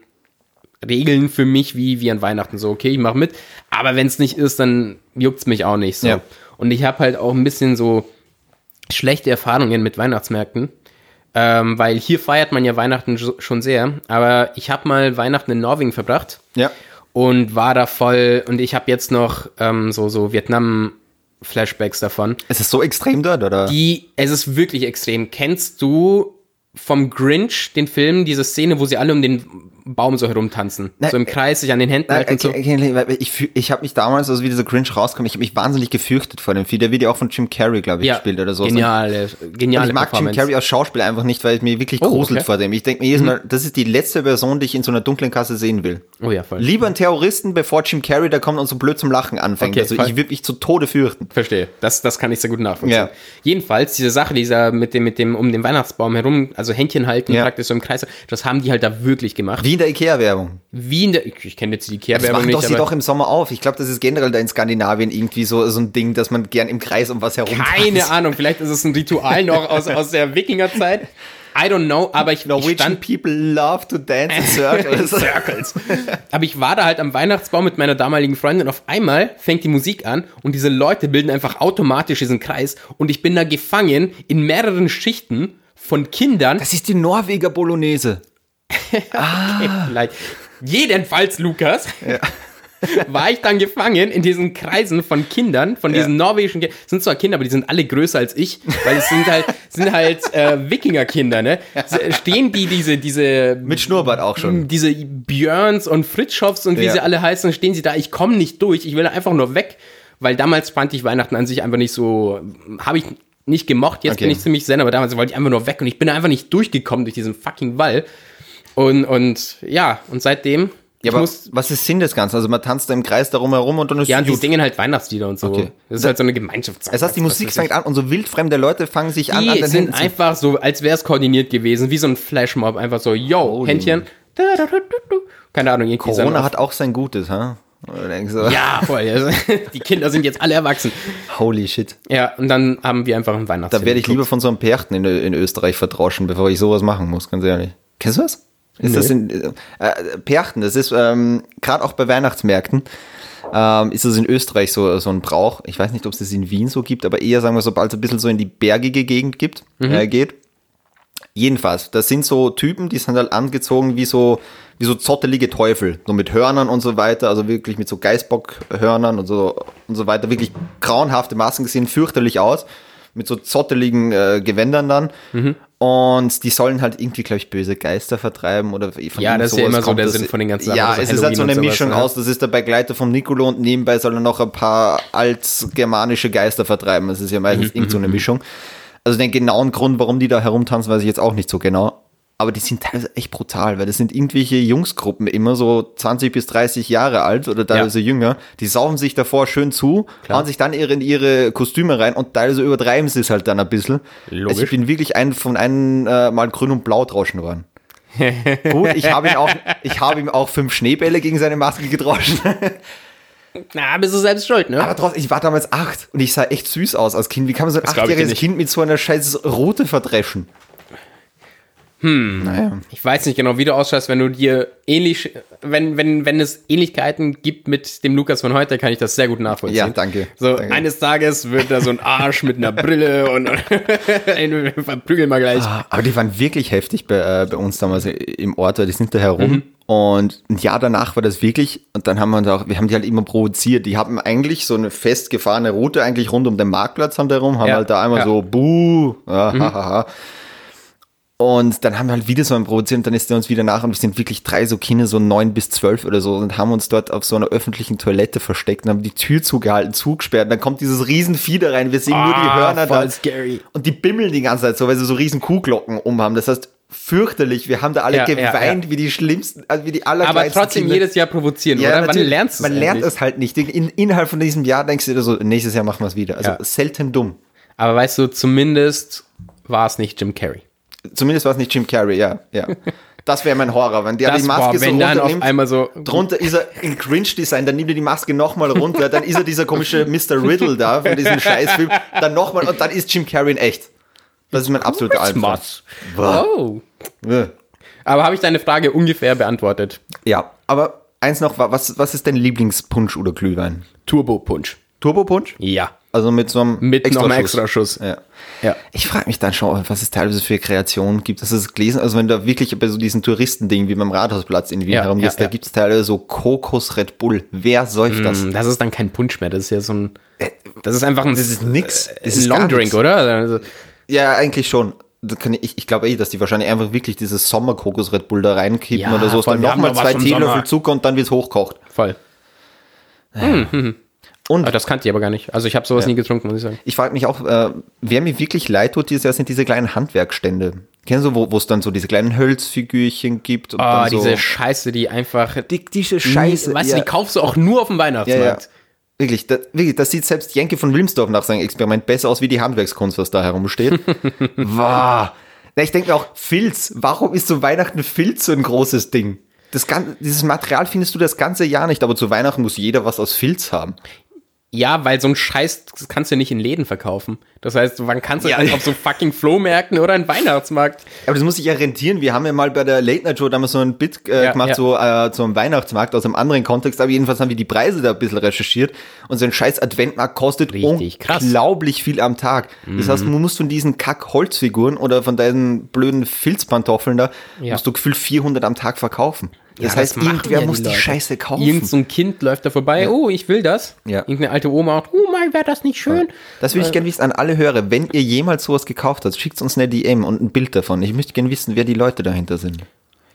Regeln für mich wie, wie an Weihnachten. So, okay, ich mache mit. Aber wenn es nicht ist, dann juckt's mich auch nicht so. Ja. Und ich habe halt auch ein bisschen so schlechte Erfahrungen mit Weihnachtsmärkten. Ähm, weil hier feiert man ja Weihnachten schon sehr. Aber ich habe mal Weihnachten in Norwegen verbracht Ja. und war da voll. Und ich habe jetzt noch ähm, so, so Vietnam-Flashbacks davon. Es ist so extrem dort, oder? Die, es ist wirklich extrem. Kennst du vom Grinch den Film, diese Szene, wo sie alle um den Baum so herumtanzen? Nein, so im Kreis, sich an den Händen Nein, halten und so. okay, weil ich, ich habe mich damals, also wie dieser Cringe rauskam, ich habe mich wahnsinnig gefürchtet vor dem Film. Der wird ja auch von Jim Carrey, glaube ich, Ja, gespielt oder so. geniale, Und geniale ich mag Jim. Carrey als Schauspieler einfach nicht, weil es mir wirklich Oh, gruselt okay. Mhm. vor dem. Ich denke mir jedes Mal, das ist die letzte Person, die ich in so einer dunklen Kasse sehen will. Oh ja, voll. Lieber einen Terroristen, bevor Jim Carrey da kommt und so blöd zum Lachen anfängt. Okay, also voll. ich würde mich zu Tode fürchten. Verstehe. Das, das kann ich sehr gut nachvollziehen. Ja. Jedenfalls, diese Sache, dieser mit dem, mit dem, um den Weihnachtsbaum herum, also Händchen halten, Ja. praktisch so im Kreis, das haben die halt da wirklich gemacht. Wie in der Ikea-Werbung. Wie in der, ich, ich kenne jetzt die Das Ikea-Werbung nicht, doch sie doch im Sommer auf. Ich glaube, das ist generell da in Skandinavien irgendwie so, so ein Ding, dass man gern im Kreis um was herum keine Ahnung, vielleicht ist es ein Ritual noch aus, aus der Wikingerzeit. I don't know, aber ich, ich Norwegian stand people love to dance in circles. Circles. Aber ich war da halt am Weihnachtsbaum mit meiner damaligen Freundin und auf einmal fängt die Musik an und diese Leute bilden einfach automatisch diesen Kreis und ich bin da gefangen in mehreren Schichten von Kindern. Das ist die Norweger Bolognese. Vielleicht. Jedenfalls, Lukas, war ich dann gefangen in diesen Kreisen von Kindern, von diesen norwegischen Kindern. sind zwar Kinder, aber die sind alle größer als ich, weil es sind halt, sind halt äh, Wikingerkinder, ne? Stehen die, diese, diese Mit Schnurrbart auch schon. diese Björns und Fritschoffs und wie Ja. sie alle heißen, stehen sie da, ich komme nicht durch, ich will einfach nur weg, weil damals fand ich Weihnachten an sich einfach nicht so, habe ich nicht gemocht, jetzt Okay. bin ich ziemlich zen, aber damals wollte ich einfach nur weg und ich bin einfach nicht durchgekommen durch diesen fucking Wall. Und, und ja, und seitdem, Ja, aber muss, was ist Sinn des Ganzen? Also man tanzt da im Kreis darum herum und dann ist ja, und die gut. singen halt Weihnachtslieder und so. Okay. Das ist halt so eine Gemeinschaftssache. Das heißt, die Musik fängt an und so wildfremde Leute fangen sich an, an Die sind einfach so, als wäre es koordiniert gewesen, wie so ein Flashmob, einfach so, yo, Holy. Händchen. Da, da, da. Keine Ahnung, Corona hat auch sein Gutes, ha? Oder du, Ja, voll. Die Kinder sind jetzt alle erwachsen. Holy shit. Ja, und dann haben wir einfach einen Weihnachtsfilm. Da werde ich lieber von so einem Perchten in, in Österreich vertrauschen, bevor ich sowas machen muss, ganz ehrlich. Kennst du das? Ist Nö. das in, äh, Perchten, das ist ähm, gerade auch bei Weihnachtsmärkten, ähm, ist das in Österreich so, so ein Brauch. Ich weiß nicht, ob es das in Wien so gibt, aber eher, sagen wir, sobald es ein bisschen so in die bergige Gegend gibt, äh, geht. Jedenfalls, das sind so Typen, die sind halt angezogen wie so, wie so zottelige Teufel, so mit Hörnern und so weiter, also wirklich mit so Geißbockhörnern und so und so weiter, wirklich grauenhafte Masken sehen fürchterlich aus, mit so zotteligen äh, Gewändern dann. Und die sollen halt irgendwie, glaube ich, böse Geister vertreiben oder von Ja, das ist ja immer so der das- Sinn von den ganzen Sachen, Ja, also es ist halt so Halloween eine sowas, Mischung ne? aus, das ist der Begleiter vom Nicolo und nebenbei soll er noch ein paar altgermanische Geister vertreiben. Das ist ja meistens Mhm, irgend so eine Mischung. Also den genauen Grund, warum die da herumtanzen, weiß ich jetzt auch nicht so genau. Aber die sind teilweise echt brutal, weil das sind irgendwelche Jungsgruppen, immer so 20 bis 30 Jahre alt oder teilweise jünger. Die saufen sich davor schön zu, hauen sich dann ihre, in ihre Kostüme rein und teilweise übertreiben sie es halt dann ein bisschen. Also Logisch. ich bin wirklich ein, von einem äh, Mal grün und blau drauschen worden. Gut, ich habe ihm auch, ich habe ihm auch fünf Schneebälle gegen seine Maske gedroschen. Na, bist du selbst schuld, ne? Aber trotzdem, ich war damals acht und ich sah echt süß aus als Kind. Wie kann man so ein achtjähriges. Kind mit so einer scheiß Route verdreschen? Hm. Naja. Ich weiß nicht genau, wie du ausschaust, wenn du dir ähnlich, wenn, wenn, wenn es Ähnlichkeiten gibt mit dem Lukas von heute, kann ich das sehr gut nachvollziehen. Ja, danke. So, danke. eines Tages wird da so ein Arsch mit einer Brille und verprügeln wir gleich. Ah, aber die waren wirklich heftig bei, äh, bei uns damals im Ort, weil die sind da herum. Mhm. Und ein Jahr danach war das wirklich, und dann haben wir uns auch, wir haben die halt immer provoziert. Die haben eigentlich so eine festgefahrene Route eigentlich rund um den Marktplatz haben herum, haben ja, halt da einmal ja. so, buh, ja, mhm. hahaha. Und dann haben wir halt wieder so einen provoziert und dann ist er uns wieder nach und wir sind wirklich drei so Kinder, so neun bis zwölf oder so und haben uns dort auf so einer öffentlichen Toilette versteckt und haben die Tür zugehalten, zugesperrt und dann kommt dieses riesen Fieder rein, wir sehen ah, nur die ah, Hörner voll da. Scary. Und die bimmeln die ganze Zeit so, weil sie so riesen Kuhglocken umhaben. Das heißt, fürchterlich. Wir haben da alle ja, geweint, ja, ja. wie die schlimmsten, also wie die allerkleinsten Aber trotzdem Kinder. jedes Jahr provozieren, ja, oder? Wann lernst du Man lernt es halt nicht. In, innerhalb von diesem Jahr denkst du dir so, nächstes Jahr machen wir es wieder. Also selten dumm. Aber weißt du, zumindest war es nicht Jim Carrey. Zumindest war es nicht Jim Carrey, ja, ja. Das wäre mein Horror, wenn der das, die Maske boah, wenn so runternimmt. einmal so drunter ist er in Cringe-Design, dann nimmt er die Maske nochmal runter, dann ist er dieser komische Mr. Riddle da von diesem Scheißfilm, dann nochmal und dann ist Jim Carrey in echt. Das ist mein absoluter Albtraum. Oh. Aber habe ich deine Frage ungefähr beantwortet? Ja, aber eins noch, was, was ist dein Lieblingspunsch oder Glühwein? Turbo-Punsch. Turbo-Punsch? Ja. Also mit so einem mit Extraschuss. noch einem Extraschuss. Ja. ja. Ich frage mich dann schon, was es teilweise für Kreationen gibt. Das ist gelesen, also wenn du wirklich bei so diesen Touristendingen wie beim Rathausplatz in Wien ja, herumgehst, ja, da gibt es teilweise so Kokos Red Bull. Wer säuft mm, das? Das ist dann kein Punsch mehr, das ist ja so ein. Äh, das ist einfach ein. Das ist nix. Äh, das ist ein Long Drink, oder? Also, ja, eigentlich schon. Ich, ich glaube eh, dass die wahrscheinlich einfach wirklich dieses Sommer-Kokos Red Bull da reinkippen oder so. Dann nochmal zwei Teelöffel Zucker und dann wird es hochkocht. Voll. Ja. Hm, hm, hm. Und aber das kannte ich aber gar nicht. Also ich habe sowas ja. nie getrunken, muss ich sagen. Ich frage mich auch, äh, wer mir wirklich leid tut dieses Jahr, sind diese kleinen Handwerkstände. Kennst du, wo es dann so diese kleinen Hölzfigürchen gibt? Und oh, so diese Scheiße, die einfach. Die, diese Scheiße. Nie, weißt ja. du, die kaufst du auch nur auf dem Weihnachtsmarkt. Ja, Wirklich, das, wirklich, das sieht selbst Jenke von Wilmsdorf nach seinem Experiment besser aus wie die Handwerkskunst, was da herumsteht. wow. Na, ich denke mir auch, Filz. Warum ist zu Weihnachten Filz so ein großes Ding? Das ganze, dieses Material findest du das ganze Jahr nicht, aber zu Weihnachten muss jeder was aus Filz haben. Ja, weil so ein Scheiß kannst du nicht in Läden verkaufen. Das heißt, wann kannst du ja. auf so fucking Flohmärkten oder einen Weihnachtsmarkt? Aber das muss sich ja rentieren. Wir haben ja mal bei der Late Night Show damals so ein Bit äh, ja, gemacht, ja. so äh, zum Weihnachtsmarkt aus einem anderen Kontext. Aber jedenfalls haben wir die Preise da ein bisschen recherchiert. Und so ein scheiß Adventmarkt kostet Richtig, unglaublich krass. viel am Tag. Das mhm. heißt, du musst von diesen Kack-Holzfiguren oder von deinen blöden Filzpantoffeln da, musst du gefühlt 400 am Tag verkaufen. Das ja, heißt, das irgendwer ja muss die, die Scheiße kaufen. Irgend so ein Kind läuft da vorbei, ja. oh, ich will das. Ja. Irgendeine alte Oma, oh mein, wäre das nicht schön. Das würde ich gerne wissen an alle Hörer. Wenn ihr jemals sowas gekauft habt, schickt uns eine DM und ein Bild davon. Ich möchte gerne wissen, wer die Leute dahinter sind.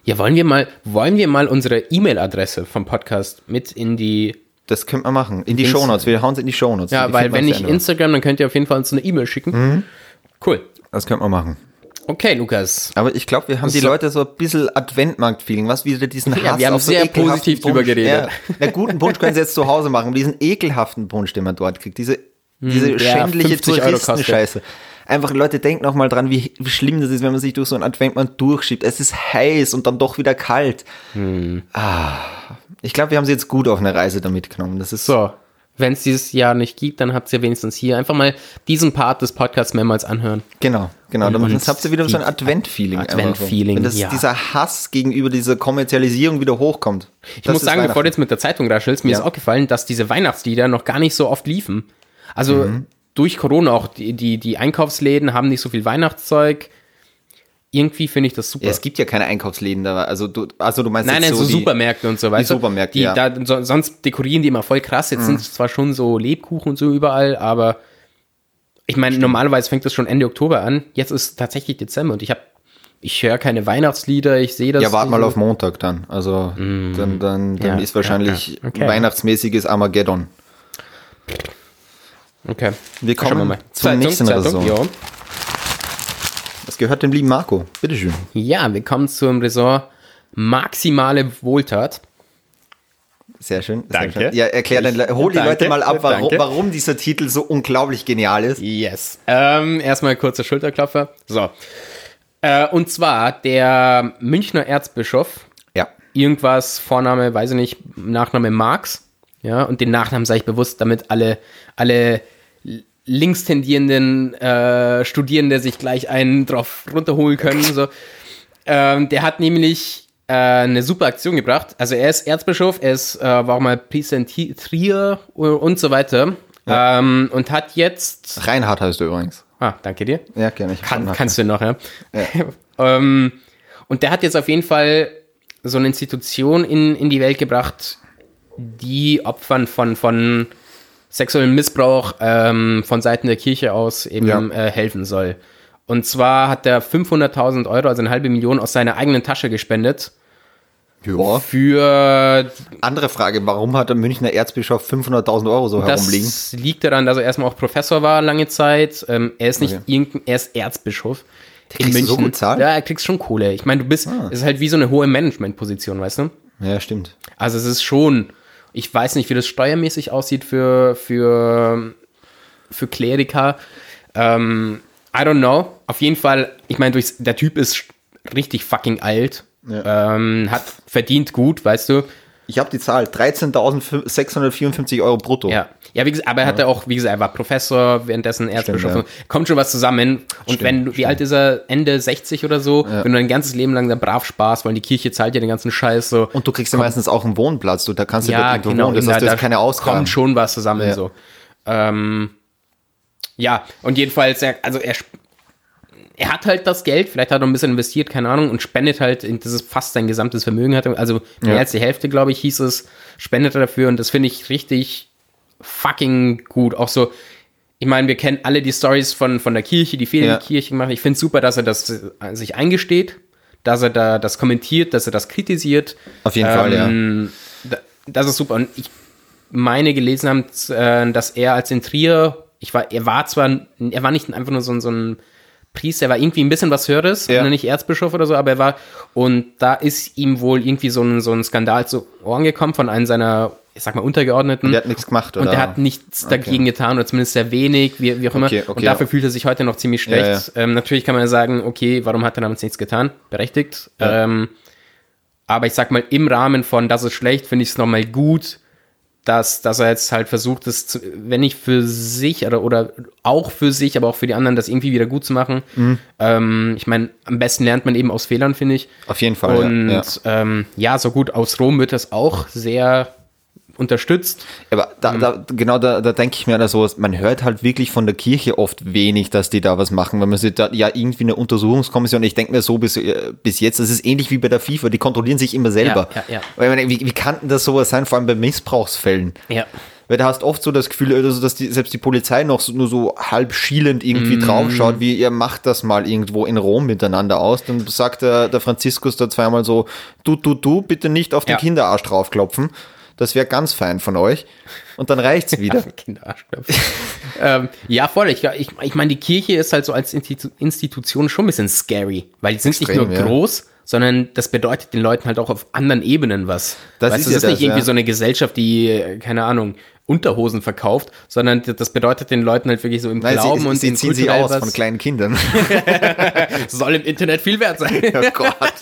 Ja, wollen wir mal, wollen wir mal unsere E-Mail-Adresse vom Podcast mit in die das könnte man machen. In die Shownotes. Wir hauen es in die Shownotes. Ja, weil wenn nicht Instagram, dann könnt ihr auf jeden Fall uns eine E-Mail schicken. Mhm. Cool. Das könnte man machen. Okay, Lukas. Aber ich glaube, wir haben die so Leute so ein bisschen Adventmarkt-Feeling, was wieder diesen ja, Hass wir haben sehr so positiv Punsch. drüber geredet. Ja, guten Punsch können sie jetzt zu Hause machen, diesen ekelhaften Punsch, den man dort kriegt, diese, hm, diese schändliche Touristenscheiße. Einfach Leute, denken noch mal dran, wie, wie schlimm das ist, wenn man sich durch so einen Adventmarkt durchschiebt. Es ist heiß und dann doch wieder kalt. Hm. Ah, ich glaube, wir haben sie jetzt gut auf eine Reise da mitgenommen. Das ist so wenn es dieses Jahr nicht gibt, dann habt ihr wenigstens hier einfach mal diesen Part des Podcasts mehrmals anhören. Genau, genau. Dann habt ihr wieder so ein Advent-Feeling. Advent-Feeling, Wenn ja. dieser Hass gegenüber dieser Kommerzialisierung wieder hochkommt. Ich muss sagen, bevor du jetzt mit der Zeitung raschelst, mir ja. ist aufgefallen, dass diese Weihnachtslieder noch gar nicht so oft liefen. Also mhm. durch Corona auch, die, die, die Einkaufsläden haben nicht so viel Weihnachtszeug irgendwie finde ich das super. Ja, es gibt ja keine Einkaufsläden da. Also du, also du meinst nein, nein, so, so Supermärkte und so weiter. Die Supermärkte, die, ja. Da, so, sonst dekorieren die immer voll krass. Jetzt mhm. sind es zwar schon so Lebkuchen und so überall, aber ich meine, normalerweise fängt das schon Ende Oktober an. Jetzt ist tatsächlich Dezember und ich habe ich höre keine Weihnachtslieder, ich sehe das. Ja, warte mal auf Montag dann. Also mm. dann, dann, dann ja, ist wahrscheinlich ja. Okay. weihnachtsmäßiges Armageddon. Okay. Wir kommen wir mal. zum Zeitung, nächsten Zeitung, Ressort. Das gehört dem lieben Marco. Bitteschön. Ja, wir kommen zum Ressort maximale Wohltat. Sehr schön. Danke. Sehr schön. Ja, erklär dann, hol die danke, Leute mal ab, warum, warum, dieser Titel so unglaublich genial ist. Yes. Ähm, erstmal kurzer Schulterklopfer. So. Äh, und zwar der Münchner Erzbischof. Ja. Irgendwas, Vorname, weiß ich nicht, Nachname Marx. Ja, und den Nachnamen sage ich bewusst, damit alle, alle linkstendierenden äh, Studierende sich gleich einen drauf runterholen können. So. Ähm, der hat nämlich äh, eine super Aktion gebracht. Also er ist Erzbischof, er ist, äh, war auch mal Priester in Trier und so weiter. Ja. Ähm, und hat jetzt. Reinhard heißt du übrigens. Ah, danke dir. Ja, gerne. Kann, kannst du noch, ja. ja. ähm, und der hat jetzt auf jeden Fall so eine Institution in, in die Welt gebracht, die Opfern von, von sexuellem Missbrauch ähm, von Seiten der Kirche aus eben ja. äh, helfen soll. Und zwar hat er 500.000 Euro, also eine halbe Million, aus seiner eigenen Tasche gespendet. Ja. Für. Andere Frage, warum hat der Münchner Erzbischof 500.000 Euro so das herumliegen? Das liegt daran, dass er erstmal auch Professor war lange Zeit. Ähm, er ist nicht okay. irgendein, er ist Erzbischof. Der in München. so gut zahlen? Ja, er kriegst schon Kohle. Ich meine, du bist, ah. es ist halt wie so eine hohe Managementposition, weißt du? Ja, stimmt. Also es ist schon, ich weiß nicht, wie das steuermäßig aussieht für, für, für Kleriker. Ähm, I don't know. Auf jeden Fall, ich meine, der Typ ist richtig fucking alt. Ja. Ähm, hat verdient gut, weißt du. Ich habe die Zahl, 13.654 Euro brutto. Ja, ja wie gesagt, aber er hatte auch, wie gesagt, er war Professor, währenddessen Erzbischof. Ja. Kommt schon was zusammen. Und stimmt, wenn du, wie alt ist er, Ende 60 oder so, ja. wenn du dein ganzes Leben lang da brav sparst, weil die Kirche zahlt ja den ganzen Scheiß so. Und du kriegst ja meistens auch einen Wohnplatz, du, da kannst du ja, genau, wohnen, das heißt, da, da keine Ausgaben. kommt schon was zusammen so. Ähm, ja, und jedenfalls, also er er hat halt das Geld, vielleicht hat er ein bisschen investiert, keine Ahnung, und spendet halt, das ist fast sein gesamtes Vermögen hat, also mehr ja. als die Hälfte, glaube ich, hieß es, spendet er dafür und das finde ich richtig fucking gut. Auch so, ich meine, wir kennen alle die Stories von, von der Kirche, die Fehler ja. der Kirche gemacht. Ich finde es super, dass er das äh, sich eingesteht, dass er da das kommentiert, dass er das kritisiert. Auf jeden ähm, Fall, ja. Ähm, das ist super. Und ich meine gelesen haben, äh, dass er als in Trier, ich war, er war zwar, er war nicht einfach nur so, so ein Priester, er war irgendwie ein bisschen was Höheres, ja. nicht Erzbischof oder so, aber er war, und da ist ihm wohl irgendwie so ein, so ein Skandal zu Ohren gekommen von einem seiner, ich sag mal, Untergeordneten. Und der hat nichts gemacht, oder? Und der hat nichts okay. dagegen getan, oder zumindest sehr wenig, wie, wie auch immer. Okay, okay, und dafür fühlt er sich heute noch ziemlich schlecht. Ja, ja. Ähm, natürlich kann man sagen, okay, warum hat er damals nichts getan? Berechtigt. Ähm, aber ich sag mal, im Rahmen von das ist schlecht, finde ich es nochmal gut, dass, dass er jetzt halt versucht, das, wenn nicht für sich oder, oder auch für sich, aber auch für die anderen, das irgendwie wieder gut zu machen. Mhm. Ähm, ich meine, am besten lernt man eben aus Fehlern, finde ich. Auf jeden Fall. Und ja, ja. Ähm, ja, so gut, aus Rom wird das auch sehr unterstützt. Aber da, mhm. da, genau da, da denke ich mir da so, man hört halt wirklich von der Kirche oft wenig, dass die da was machen, weil man sieht da ja irgendwie eine Untersuchungskommission, ich denke mir so bis, äh, bis jetzt, das ist ähnlich wie bei der FIFA, die kontrollieren sich immer selber. Ja, ja, ja. Meine, wie, wie kann denn das sowas sein, vor allem bei Missbrauchsfällen? Ja. Weil da hast oft so das Gefühl, also, dass die, selbst die Polizei noch so, nur so halb schielend irgendwie mm. draufschaut, wie ihr macht das mal irgendwo in Rom miteinander aus. Dann sagt der, der Franziskus da zweimal so, du, du, du, bitte nicht auf den ja. Kinderarsch draufklopfen. Das wäre ganz fein von euch. Und dann reicht's wieder. ähm, ja, voll. Ich, ich, ich meine, die Kirche ist halt so als Institu Institution schon ein bisschen scary, weil die sind Extrem, nicht nur ja. groß, sondern das bedeutet den Leuten halt auch auf anderen Ebenen was. Das weißt, ist, das ja ist nicht das, irgendwie ja. so eine Gesellschaft, die, keine Ahnung, Unterhosen verkauft, sondern das bedeutet den Leuten halt wirklich so im Nein, Glauben sie, und sie ziehen sie aus was. von kleinen Kindern. Soll im Internet viel wert sein. Oh Gott.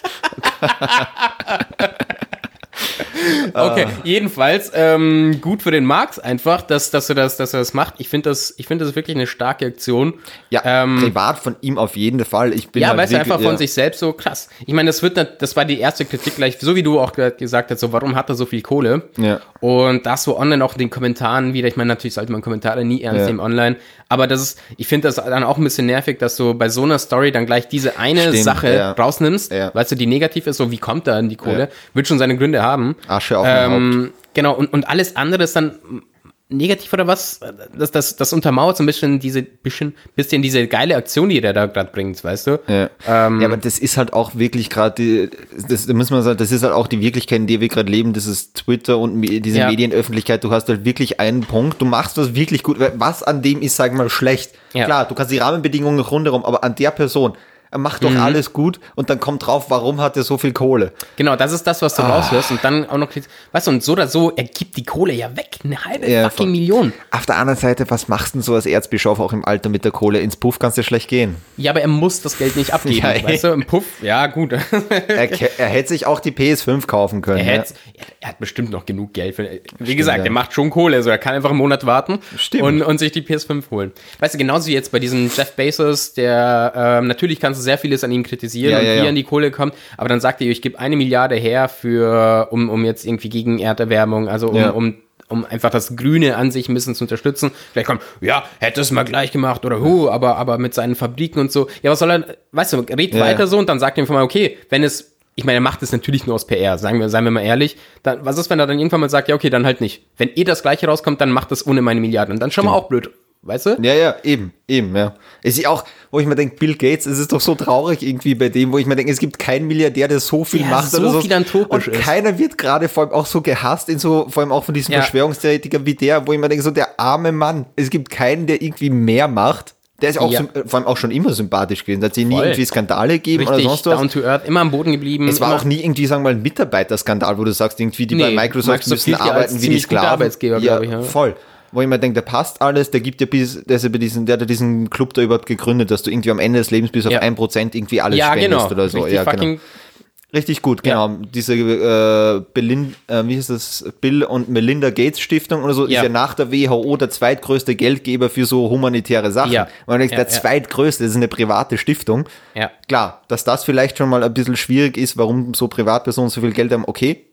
okay, jedenfalls ähm, gut für den Marx einfach, dass, dass, er das, dass er das macht. Ich finde das, ich finde das wirklich eine starke Aktion. Ja, ähm, privat von ihm auf jeden Fall. Ich bin ja, halt weil es einfach ja. von sich selbst so krass. Ich meine, das wird, das war die erste Kritik gleich, so wie du auch gesagt hast, so warum hat er so viel Kohle? Ja. Und das so online auch in den Kommentaren wieder. Ich meine, natürlich sollte man Kommentare nie ernst ja. nehmen online, aber das ist, ich finde das dann auch ein bisschen nervig, dass du bei so einer Story dann gleich diese eine Stimmt, Sache ja. rausnimmst, ja. weißt du, die negativ ist, so wie kommt da an die Kohle? Wird schon seine Gründe haben. Asche auf ähm, Genau, und, und alles andere ist dann negativ oder was? Das, das, das untermauert so ein bisschen diese, bisschen, bisschen diese geile Aktion, die der da gerade bringt, weißt du? Ja. Ähm, ja, aber das ist halt auch wirklich gerade die, das, da muss man sagen, das ist halt auch die Wirklichkeit, in der wir gerade leben, das ist Twitter und diese ja. Medienöffentlichkeit, du hast halt wirklich einen Punkt, du machst was wirklich gut, was an dem ist, sag mal, schlecht. Ja. Klar, du kannst die Rahmenbedingungen rundherum, aber an der Person, er macht doch mhm. alles gut und dann kommt drauf, warum hat er so viel Kohle? Genau, das ist das, was du ah. raushörst und dann auch noch, weißt du, und so oder so, er gibt die Kohle ja weg, eine halbe ja, fucking Million. Auf der anderen Seite, was machst du denn so als Erzbischof auch im Alter mit der Kohle? Ins Puff kannst du schlecht gehen. Ja, aber er muss das Geld nicht abgeben, ja, weißt du, im Puff, ja gut. er, er, hätte sich auch die PS5 kaufen können. Er, ja. er hat bestimmt noch genug Geld. Für, wie Stimmt, gesagt, er macht schon Kohle, also er kann einfach einen Monat warten und, und, sich die PS5 holen. Weißt du, genauso wie jetzt bei diesem Jeff Bezos, der, ähm, natürlich kannst du sehr vieles an ihm kritisieren Ja, und ja, wie ja. an die Kohle kommt, aber dann sagt er, ich gebe eine Milliarde her für, um, um jetzt irgendwie gegen Erderwärmung, also um, um um einfach das Grüne an sich ein bisschen zu unterstützen. Vielleicht kommt, ja, hätte es mal gleich gemacht oder hu, aber, aber mit seinen Fabriken und so. Ja, was soll er, weißt du, red Ja. weiter so und dann sagt er einfach mal, okay, wenn es, ich meine, er macht es natürlich nur aus PR, sagen wir, seien wir mal ehrlich. Dann, was ist, wenn er dann irgendwann mal sagt, ja, okay, dann halt nicht. Wenn eh das Gleiche rauskommt, dann macht das ohne meine Milliarden. Und dann schon mal auch blöd, weißt du? Ja, ja, eben, eben, ja. Es ist auch, wo ich mir denke, Bill Gates, es ist doch so traurig irgendwie bei dem, wo ich mir denke, es gibt keinen Milliardär, der so viel Der macht so oder so. philanthropisch Und ist. keiner wird gerade vor allem auch so gehasst in so, vor allem auch von diesen Ja. Verschwörungstheoretikern wie der, wo ich mir denke, so der arme Mann. Es gibt keinen, der irgendwie mehr macht. Der ist auch Ja. vor allem auch schon immer sympathisch gewesen. Da hat sie nie irgendwie Skandale gegeben Richtig, oder sonst was. down to earth, immer am Boden geblieben. Es war auch nie irgendwie, sagen wir mal, ein Mitarbeiterskandal, wo du sagst, irgendwie die Nee, bei Microsoft, Microsoft müssen ja arbeiten wie die Sklaven. Arbeitsgeber, ja, ich, ja. voll. Wo ich mir denke, der passt alles, der gibt ja bis, der ist ja bei diesen, der hat ja diesen Club da überhaupt gegründet, dass du irgendwie am Ende des Lebens bis auf Ja. ein Prozent irgendwie alles ja, spendest genau. oder so. Richtig ja, genau. Richtig gut, genau. Diese äh, Belin, äh, wie heißt das, Bill und Melinda Gates Stiftung oder so, Ja. ist ja nach der WHO der zweitgrößte Geldgeber für so humanitäre Sachen. Ja. Man denkt, Ja, der ja. zweitgrößte, das ist eine private Stiftung. Ja. Klar, dass das vielleicht schon mal ein bisschen schwierig ist, warum so Privatpersonen so viel Geld haben, okay.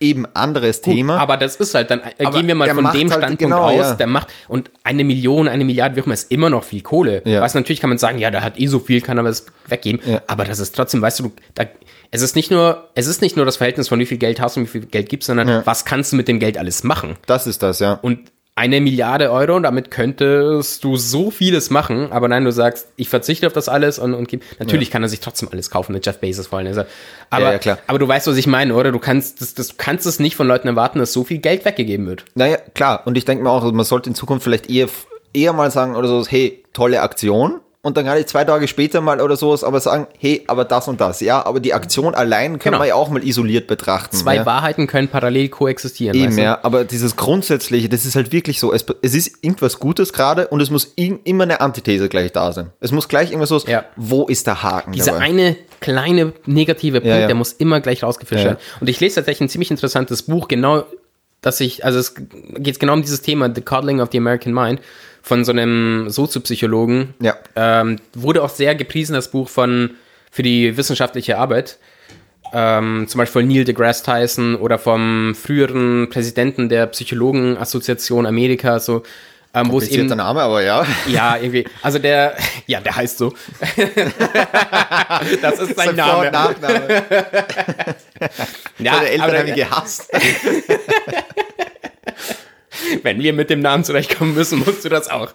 Eben anderes Thema. Aber das ist halt, dann äh, Aber gehen wir mal von dem halt Standpunkt genau, aus, ja. der macht, und eine Million, eine Milliarde, wie auch immer, ist immer noch viel Kohle. Ja. Weißt du, natürlich kann man sagen, ja, der hat eh so viel, kann aber es weggeben. Ja. Aber das ist trotzdem, weißt du, da, es ist nicht nur, es ist nicht nur das Verhältnis von wie viel Geld hast und wie viel Geld gibst, sondern was kannst du mit dem Geld alles machen? das ist das, ja. Und eine Milliarde Euro, damit könntest du so vieles machen, aber nein, du sagst, ich verzichte auf das alles und, und. Natürlich kann er sich trotzdem alles kaufen, mit Jeff Bezos vor allem. Also, aber, Ja, ja, klar. aber du weißt, was ich meine, oder? Du kannst, das, das, du kannst es nicht von Leuten erwarten, dass so viel Geld weggegeben wird. Naja, klar. Und ich denke mir auch, man sollte in Zukunft vielleicht eher, eher mal sagen oder so, hey, tolle Aktion. Und dann kann ich zwei Tage später mal oder sowas aber sagen, hey, aber das und das. Ja, aber die Aktion allein können Genau. wir ja auch mal isoliert betrachten. Zwei ja. Wahrheiten können parallel koexistieren. Eben, weißt du? ja, aber dieses Grundsätzliche, das ist halt wirklich so, es, es ist irgendwas Gutes gerade und es muss in, immer eine Antithese gleich da sein. Es muss gleich irgendwas so, Ja. wo ist der Haken Dieser dabei? eine kleine negative Punkt, ja. der muss immer gleich rausgefischt Ja. werden. Und ich lese tatsächlich ein ziemlich interessantes Buch, genau, dass ich, also es geht genau um dieses Thema, The Coddling of the American Mind, von so einem Soziopsychologen. Ja. Ähm, wurde auch sehr gepriesen, das Buch von, für die wissenschaftliche Arbeit. Ähm, zum Beispiel Neil deGrasse Tyson oder vom früheren Präsidenten der Psychologenassoziation Amerika, so, ähm, wo es eben Komplizierter Name, aber ja. ja, irgendwie. Also der, ja, der heißt so. das ist sein Vor- und Name. Nachname. Ja, Seine Eltern haben ihn gehasst. Wenn wir mit dem Namen zurechtkommen müssen, musst du das auch.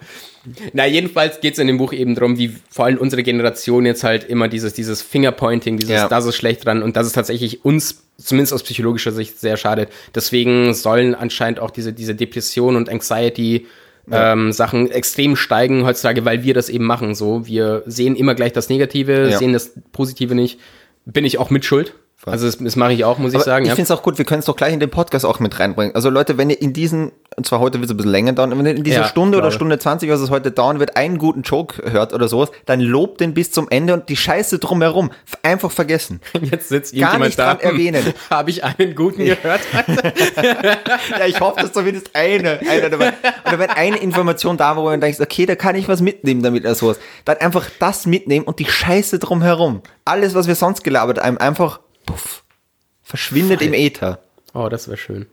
Na, jedenfalls geht es in dem Buch eben darum, wie vor allem unsere Generation jetzt halt immer dieses, dieses Fingerpointing, dieses, Ja. das ist schlecht dran und das ist tatsächlich uns, zumindest aus psychologischer Sicht, sehr schade. Deswegen sollen anscheinend auch diese, diese Depression und Anxiety ähm, Sachen extrem steigen heutzutage, weil wir das eben machen. So, wir sehen immer gleich das Negative, Ja. sehen das Positive nicht. Bin ich auch mit Schuld. Also das, das mache ich auch, muss ich Aber sagen. ich ja. finde es auch gut, wir können es doch gleich in den Podcast auch mit reinbringen. Also Leute, wenn ihr in diesen, und zwar heute wird es ein bisschen länger dauern, wenn ihr in dieser Ja, Stunde oder. Stunde 20, was es heute dauern wird, einen guten Joke hört oder sowas, dann lobt den bis zum Ende und die Scheiße drumherum einfach vergessen. Jetzt sitzt Gar nicht da. dran erwähnen. Habe ich einen guten gehört? Ja, ich hoffe, dass zumindest eine, eine dabei. Oder wenn eine Information da war, wo man denkt, okay, da kann ich was mitnehmen damit oder sowas, dann einfach das mitnehmen und die Scheiße drumherum. Alles, was wir sonst gelabert haben, einfach puff, verschwindet im Äther. Oh, das wäre schön.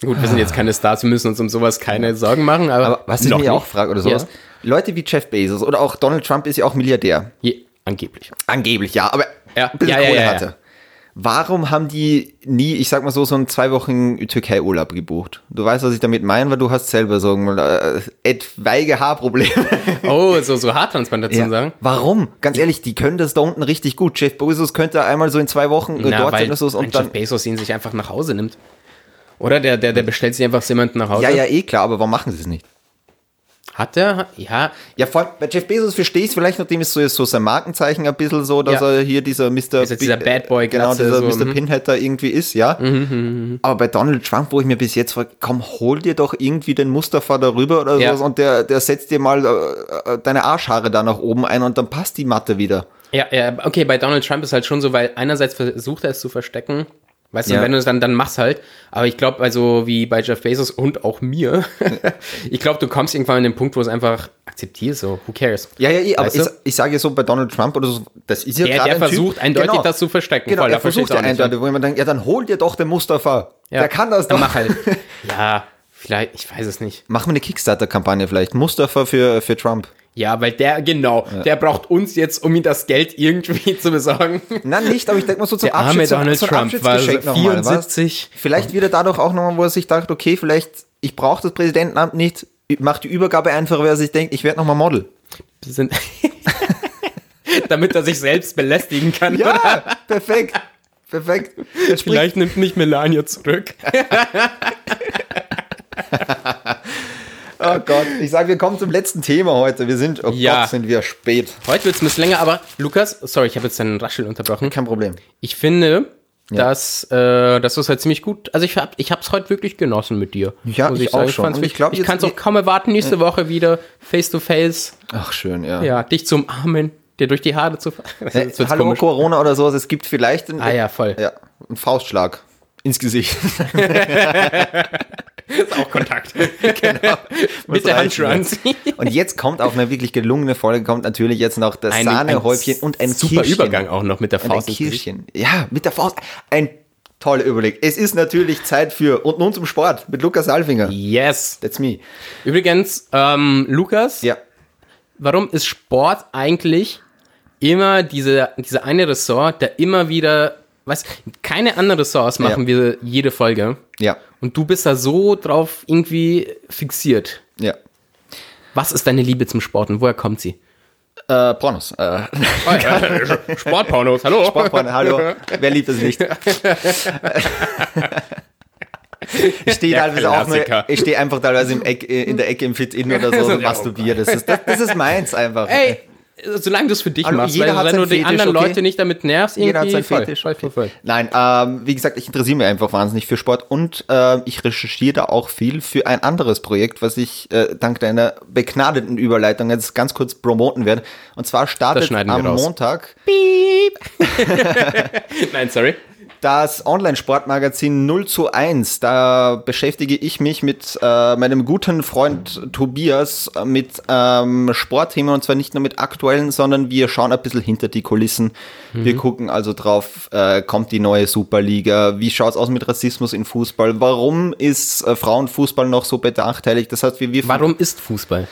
Gut, wir sind jetzt keine Stars, wir müssen uns um sowas keine Sorgen machen, aber, Aber was ich mir auch frage oder sowas, Leute wie Jeff Bezos oder auch Donald Trump ist ja auch Milliardär. Je, angeblich. Angeblich, ja, aber Ja. ein bisschen Ja, ja, Kohle ja, ja. hatte. Warum haben die nie, ich sag mal so, so einen zwei Wochen Türkei-Urlaub gebucht? Du weißt, was ich damit meine, weil du hast selber so ein äh, etwaige Haarprobleme. Oh, so, so Haartransplantation sagen? Warum? Ganz ehrlich, die können das da unten richtig gut. Jeff Bezos könnte einmal so in zwei Wochen äh, Na, dort sein so und dann. Jeff Bezos ihn sich einfach nach Hause nimmt. Oder der, der, der bestellt sich einfach jemanden nach Hause. Ja, ja, eh klar, aber warum machen sie es nicht? Hat der? Ja, Ja, vor bei Jeff Bezos verstehe ich es vielleicht, nachdem es so ist, so sein Markenzeichen ein bisschen so, dass Ja. er hier dieser Mr. Jetzt dieser Bad Boy genau, Glatze, dieser so, Mr. mhm. Pinhead da irgendwie ist, ja. Aber bei Donald Trump, wo ich mir bis jetzt frage, komm, hol dir doch irgendwie den Mustafa darüber oder Ja. so und der, der setzt dir mal äh, äh, deine Arschhaare da nach oben ein und dann passt die Matte wieder. Ja, ja, okay, bei Donald Trump ist halt schon so, weil einerseits versucht er es zu verstecken, Weißt du, Ja. wenn du es dann, dann machst halt. Aber ich glaube, also wie bei Jeff Bezos und auch mir, ich glaube, du kommst irgendwann an den Punkt, wo es einfach akzeptierst, so, who cares? Ja, ja, eh, aber ich, ich sage ja so bei Donald Trump oder so, das ist ja Der, gerade der ein Typ- versucht eindeutig genau, das zu verstecken. Genau, Voll, er versucht ja nicht, eindeutig, wo man denkt, ja, dann hol dir doch den Mustafa. Ja. Der kann das Dann doch. mach halt. Ja, vielleicht, ich weiß es nicht. Machen wir eine Kickstarter-Kampagne vielleicht. Mustafa für, für Trump. Ja, weil der, genau, der braucht uns jetzt, um ihm das Geld irgendwie zu besorgen. Nein, nicht, aber ich denke mal so zum Der arme Abschied, Donald ein Trump war Abschiedsgeschenk nochmal, was? 74. Vielleicht wieder dadurch auch nochmal, wo er sich dachte, okay, vielleicht, ich brauche das Präsidentenamt nicht, mach die Übergabe einfacher, weil er sich denkt, ich werde nochmal Model. Sind Damit er sich selbst belästigen kann. oder? Ja, perfekt. Perfekt. Er spricht Vielleicht nimmt mich Melania zurück. Oh Gott, ich sage, wir kommen zum letzten Thema heute. Wir sind, oh Ja. Gott, sind wir spät. Heute wird es ein bisschen länger, aber Lukas, sorry, ich habe jetzt deinen Raschel unterbrochen. Kein Problem. Ich finde, dass, äh, dass du es halt ziemlich gut, also ich hab, ich heute wirklich genossen mit dir. Ja, muss ich auch sagen. schon. ich ich jetzt- kann es auch kaum erwarten, nächste Woche wieder face to face, Ach, schön, ja. ja, dich zu umarmen, dir durch die Haare zu fahren. Hallo, komisch. Corona oder sowas, es gibt vielleicht einen, Ah ja, voll. ja, einen Faustschlag ins Gesicht. ist auch Kontakt. genau. Mit der Handschuhe anziehen. Und jetzt kommt auf eine wirklich gelungene Folge, kommt natürlich jetzt noch das Ein- Sahnehäubchen ein und ein super Kirschchen. Übergang auch noch mit der Und ein Faust. ins Gesicht. Kirschchen. Ja, mit der Faust. Ein toller Überblick. Es ist natürlich Zeit für und nun zum Sport mit Lukas Alfinger. Yes. That's me. Übrigens, ähm, Lukas, Ja. warum ist Sport eigentlich immer diese, diese eine Ressort, der immer wieder, was, keine anderen Ressorts machen wir jede Folge. Ja. Und du bist da so drauf irgendwie fixiert. Ja. Was ist deine Liebe zum Sport und woher kommt sie? Äh, Pornos. Äh, Sportpornos, hallo. Sportporno, hallo. Wer liebt es nicht? Ich stehe teilweise auch nur, ich stehe einfach teilweise im Eck, äh, in der Ecke im Fit-In oder so und Ja, masturbiere. Das ist, das, das ist meins einfach. Ey, solange du es für dich Hallo, machst, jeder weil hat wenn du die anderen okay? Leute nicht damit nervst, irgendwie Jeder hat seinen voll, Fetisch. voll, voll, voll. Nein, ähm, wie gesagt, ich interessiere mich einfach wahnsinnig für Sport und ähm, ich recherchiere da auch viel für ein anderes Projekt, was ich äh, dank deiner begnadeten Überleitung jetzt ganz kurz promoten werde. Und zwar startet am raus. Montag Nein, sorry. Das Online-Sportmagazin 0 zu 1. Da beschäftige ich mich mit äh, meinem guten Freund Tobias mit ähm, Sportthemen und zwar nicht nur mit aktuellen, sondern wir schauen ein bisschen hinter die Kulissen. Wir gucken also drauf, äh, kommt die neue Superliga, wie schaut's aus mit Rassismus in Fußball, warum ist äh, Frauenfußball noch so benachteiligt? Das heißt, wir, wir Warum ist Fußball?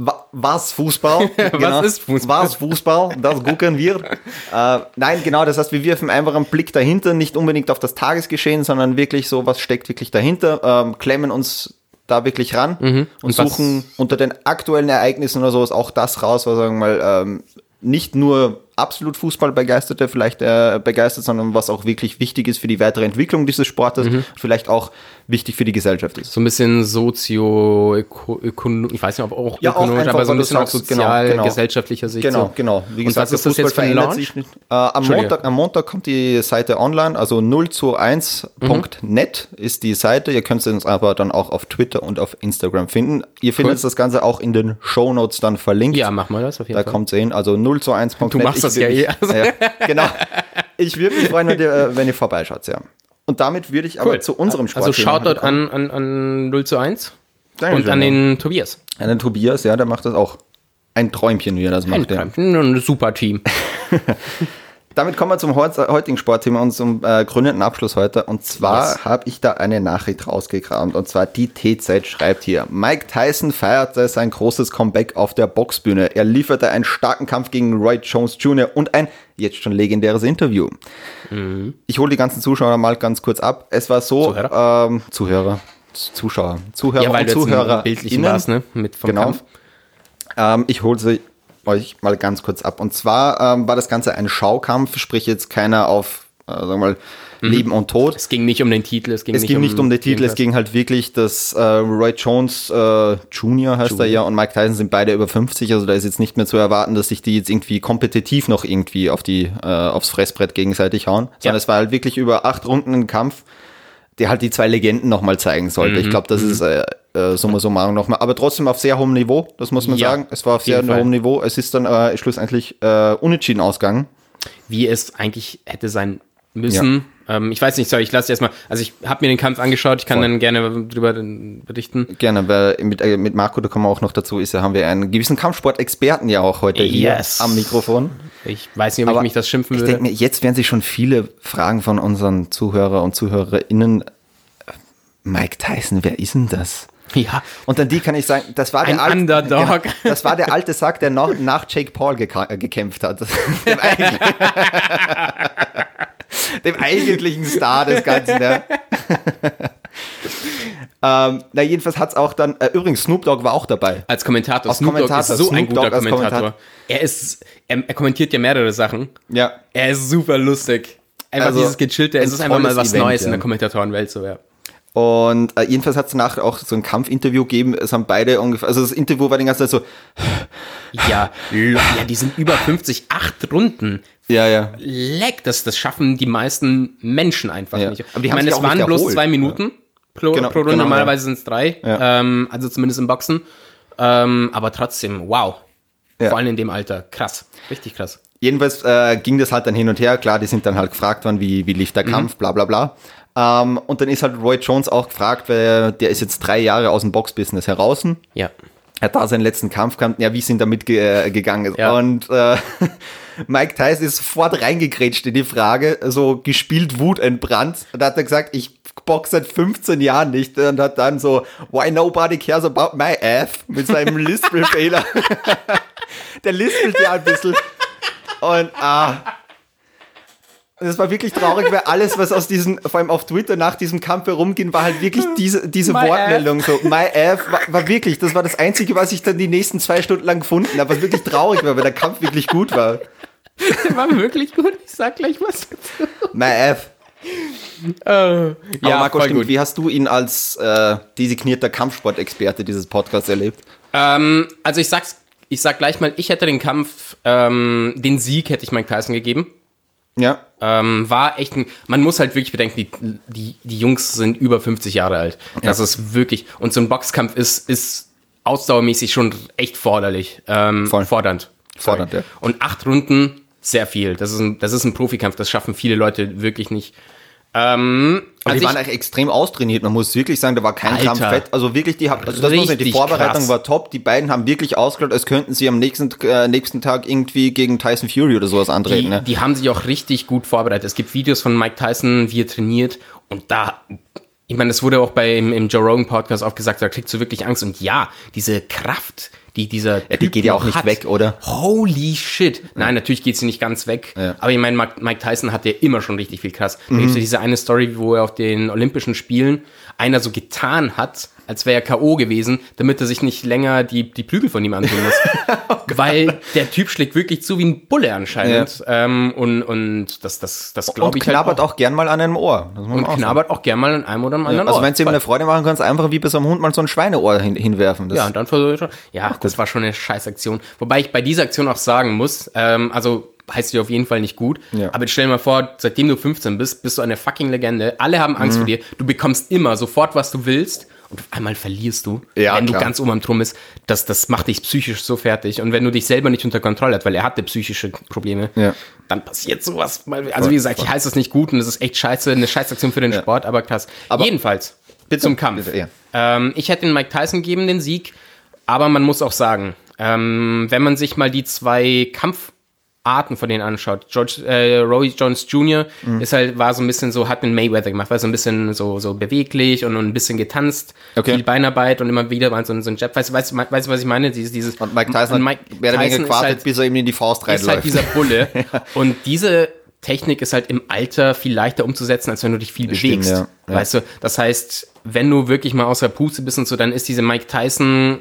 Wa- Was Fußball? Genau. ist Fußball? Was Fußball? Das gucken wir. äh, nein, genau, das heißt, wir werfen einfach einen Blick dahinter, nicht unbedingt auf das Tagesgeschehen, sondern wirklich so, was steckt wirklich dahinter, ähm, klemmen uns da wirklich ran und, Mhm. Und was- suchen unter den aktuellen Ereignissen oder sowas auch das raus, was sagen wir mal ähm, nicht nur absolut Fußballbegeisterte vielleicht äh, begeistert, sondern was auch wirklich wichtig ist für die weitere Entwicklung dieses Sportes, Mhm. vielleicht auch wichtig für die Gesellschaft ist. So ein bisschen sozio, öko, ökono- ich weiß nicht, ob auch Ja, auch ökonomisch, einfach, aber so ein bisschen auch sagst, genau, sozial, genau. gesellschaftlicher Sicht. Genau, so. genau. Wie Und gesagt, was ist das jetzt für ein Launch? sich nicht. Äh, am. Montag, am Montag kommt die Seite online, also 0 zu 1.net ist die Seite. Ihr könnt uns aber dann auch auf Twitter und auf Instagram finden. Ihr findet das Ganze auch in den Shownotes dann verlinkt. Ja, mach mal das auf jeden Da Fall. kommt es hin, also 0 zu 1.net. Du machst das ja eh, also. ja, Genau. Ich würde mich freuen, wenn ihr, äh, wenn ihr vorbeischaut, ja. Und damit würde ich aber Cool. zu unserem Sport Also Shoutout an, an, an 0 zu 1 Dankeschön, und an den Tobias. An den Tobias, ja, der macht das auch. Ein Träumchen, wie er das macht. ja. Ein super Team. Damit kommen wir zum heut- heutigen Sportthema und zum äh, gründenden Abschluss heute. Und zwar habe ich da eine Nachricht rausgekramt. Und zwar die TZ schreibt hier: Mike Tyson feierte sein großes Comeback auf der Boxbühne. Er lieferte einen starken Kampf gegen Roy Jones Jr. und ein jetzt schon legendäres Interview. Ich hole die ganzen Zuschauer mal ganz kurz ab. Es war so, Zuhörer? Ähm, Zuhörer, Zuschauer, Zuhörer Ja, weil und Zuhörer. einen bildlichen warst, ne? Mit vom Genau. Kampf. Ähm, ich hole sie euch mal ganz kurz ab. Und zwar ähm, war das Ganze ein Schaukampf, sprich jetzt keiner auf, äh, sagen wir mal, Leben und Tod. Es ging nicht um den Titel, es ging Es nicht ging um nicht um den Titel, es ging halt wirklich, dass äh, Roy Jones äh, Junior heißt er ja und Mike Tyson sind beide über 50, also da ist jetzt nicht mehr zu erwarten, dass sich die jetzt irgendwie kompetitiv noch irgendwie auf die äh, aufs Fressbrett gegenseitig hauen, sondern Ja. es war halt wirklich über acht Runden ein Kampf, der halt die zwei Legenden nochmal zeigen sollte. Mhm. Ich glaube, das ist äh, äh, summa summarum nochmal, aber trotzdem auf sehr hohem Niveau, das muss man Ja, sagen. Es war auf sehr Fall. hohem Niveau. Es ist dann äh, schlussendlich äh, unentschieden ausgegangen. Wie es eigentlich hätte sein müssen. Ähm, ich weiß nicht, sorry, ich lasse erstmal. Also ich habe mir den Kampf angeschaut, ich kann Voll. dann gerne drüber berichten. Gerne, weil mit, äh, mit Marco, da kommen wir auch noch dazu, ist ja, haben wir einen gewissen Kampfsport-Experten ja auch heute yes. hier am Mikrofon. Ich weiß nicht, ob Aber ich mich das schimpfen würde. Ich denke mir, jetzt werden sich schon viele Fragen von unseren Zuhörer und ZuhörerInnen. Mike Tyson, wer ist denn das? Ja. Und dann die kann ich sagen, das war der, alte. Genau, das war der alte Sack, der noch, nach Jake Paul gekämpft hat. dem eigentlichen Star des Ganzen. Ja. ähm, na, jedenfalls hat es auch dann, äh, übrigens, Snoop Dogg war auch dabei. Als Kommentator. Als Kommentator, ist so Snoop ein guter Kommentator. Kommentator. Er ist, er, er, kommentiert ja mehrere Sachen. Ja. Er ist super lustig. Einfach also, dieses gechillte, es ist einfach mal was Event, Neues ja. in der Kommentatorenwelt, so, ja. Und äh, jedenfalls hat es danach auch so ein Kampfinterview gegeben. Es haben beide ungefähr, also das Interview war die ganze Zeit so. Ja, ja, die sind über 50, acht Runden. Ja, ja. Leck, das, das schaffen die meisten Menschen einfach ja. nicht. Aber die ich meine, es waren bloß zwei Minuten ja. pro, genau, pro Runde, genau, normalerweise ja. sind es drei, ähm, also zumindest im Boxen. Ähm, aber trotzdem, wow. Vor allem in dem Alter, krass, richtig krass. Jedenfalls äh, ging das halt dann hin und her. Klar, die sind dann halt gefragt worden, wie, wie lief der mhm. Kampf, bla bla bla. Ähm, und dann ist halt Roy Jones auch gefragt, weil der ist jetzt drei Jahre aus dem Boxbusiness heraus. Ja. Er hat da seinen letzten Kampf gehabt, ja, wie sind damit ge äh, gegangen Ja. Und äh, Mike Tyson ist sofort reingekrätscht in die Frage, so gespielt Wut entbrannt. Und da hat er gesagt, ich boxe seit 15 Jahren nicht und hat dann so, why nobody cares about my F mit seinem Lispel-Fehler. Der lispelt ja ein bisschen. Und ah, das war wirklich traurig, weil alles, was aus diesem, vor allem auf Twitter nach diesem Kampf herumging, war halt wirklich diese, diese Wortmeldung. So, my F war, war, wirklich, das war das Einzige, was ich dann die nächsten zwei Stunden lang gefunden habe, was wirklich traurig war, weil der Kampf wirklich gut war. Der war wirklich gut, ich sag gleich was dazu. My F. Uh, ja, Marco, stimmt, gut. wie hast du ihn als äh, designierter Kampfsportexperte dieses Podcasts erlebt? Ähm, also ich sag's, ich sag gleich mal, ich hätte den Kampf, ähm, den Sieg hätte ich Mike Tyson gegeben. Ja. Ähm, war echt ein, man muss halt wirklich bedenken, die, die, die Jungs sind über 50 Jahre alt. Das ja. ist wirklich, und so ein Boxkampf ist, ist ausdauermäßig schon echt forderlich, ähm, Voll. fordernd. Fordernd, ja. Und acht Runden, sehr viel. Das ist ein, das ist ein Profikampf, das schaffen viele Leute wirklich nicht. Ähm, aber also die waren eigentlich extrem austrainiert. Man muss wirklich sagen, da war kein Alter, Kampf fett. Also wirklich, die, also das muss die Vorbereitung krass. war top. Die beiden haben wirklich ausgeschaut, als könnten sie am nächsten, äh, nächsten Tag irgendwie gegen Tyson Fury oder sowas antreten. Die, ne? die haben sich auch richtig gut vorbereitet. Es gibt Videos von Mike Tyson, wie er trainiert. Und da, ich meine, das wurde auch beim im Joe Rogan Podcast auch gesagt, da kriegst du wirklich Angst. Und ja, diese Kraft, die dieser ja, die geht ja auch nicht hat. weg, oder? Holy shit. Nein, natürlich geht sie nicht ganz weg. Ja. Aber ich meine, Mike Tyson hat ja immer schon richtig viel krass. Da mhm. gibt es diese eine Story, wo er auf den Olympischen Spielen einer so getan hat, als wäre er K.O. gewesen, damit er sich nicht länger die, die Prügel von ihm antun muss. oh Weil der Typ schlägt wirklich zu wie ein Bulle anscheinend. Ja. Ähm, und, und das, das, das glaube ich halt knabbert halt auch. auch gern mal an einem Ohr. und knabbert auch gern mal an einem oder am anderen ja, also wenn du ihm eine Freude machen kannst, einfach wie bei so einem Hund mal so ein Schweineohr hin, hinwerfen. Das ja, und dann versuche ich schon. Ja, das war schon eine Scheißaktion. Wobei ich bei dieser Aktion auch sagen muss, ähm, also heißt dir auf jeden Fall nicht gut. Ja. Aber stell dir mal vor, seitdem du 15 bist, bist du eine fucking Legende. Alle haben Angst mhm. vor dir. Du bekommst immer sofort, was du willst und auf einmal verlierst du, ja, wenn klar. du ganz oben am Drum bist, das, das macht dich psychisch so fertig. Und wenn du dich selber nicht unter Kontrolle hast, weil er hatte psychische Probleme, ja. dann passiert sowas. Also wie gesagt, ich heiße es nicht gut und es ist echt scheiße, eine Scheißaktion für den ja. Sport, aber krass. Aber Jedenfalls, bitte zum Kampf. Ähm, ich hätte den Mike Tyson gegeben, den Sieg, aber man muss auch sagen, ähm, wenn man sich mal die zwei Kampf Arten von denen anschaut. George, äh, Roy Jones Jr. Mhm. ist halt, war so ein bisschen so, hat einen Mayweather gemacht, war so ein bisschen so, so beweglich und, und ein bisschen getanzt, okay. viel Beinarbeit und immer wieder mal so, so ein Jab. Weißt du, weißt, weißt, was ich meine? Dieses, dieses, und Mike Tyson und Mike mehr oder weniger gewartet, halt, bis er ihm in die Faust reinläuft. Ist halt dieser Bulle. Und diese Technik ist halt im Alter viel leichter umzusetzen, als wenn du dich viel das bewegst. Stimmt, ja. Weißt du, das heißt, wenn du wirklich mal außer Puste bist und so, dann ist diese Mike Tyson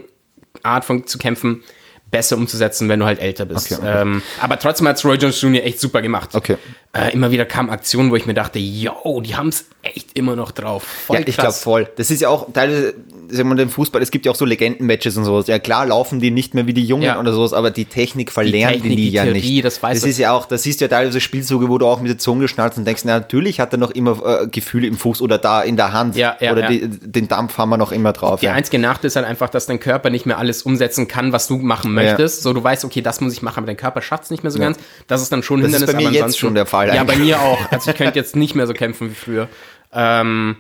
Art von zu kämpfen besser umzusetzen, wenn du halt älter bist. Okay, okay. Ähm, aber trotzdem hat Roy Jones Jr. echt super gemacht. Okay. Äh, immer wieder kamen Aktionen, wo ich mir dachte, yo, die haben es echt immer noch drauf. Voll ja, ich glaube voll. Das ist ja auch teilweise, sagen wir im Fußball, es gibt ja auch so Legendenmatches und sowas. Ja klar laufen die nicht mehr wie die Jungen Ja. oder sowas, aber die Technik verlernen die, Technik, die ja Theorie, nicht. das weiß das ist ja auch, das siehst du ja teilweise Spielzüge, wo du auch mit der Zunge schnallst und denkst, na, natürlich hat er noch immer äh, Gefühle im Fuß oder da in der Hand. Ja, ja, oder ja. Die, den Dampf haben wir noch immer drauf. Der ja. einzige Nachteil ist halt einfach, dass dein Körper nicht mehr alles umsetzen kann, was du machen möchtest. So, du weißt, okay, das muss ich machen, aber dein Körper schafft es nicht mehr so ganz. Das ist dann schon ein Das ist Hindernis. bei mir aber jetzt schon der Fall Ja, bei eigentlich. mir auch. Also ich könnte jetzt nicht mehr so kämpfen wie früher. Ähm,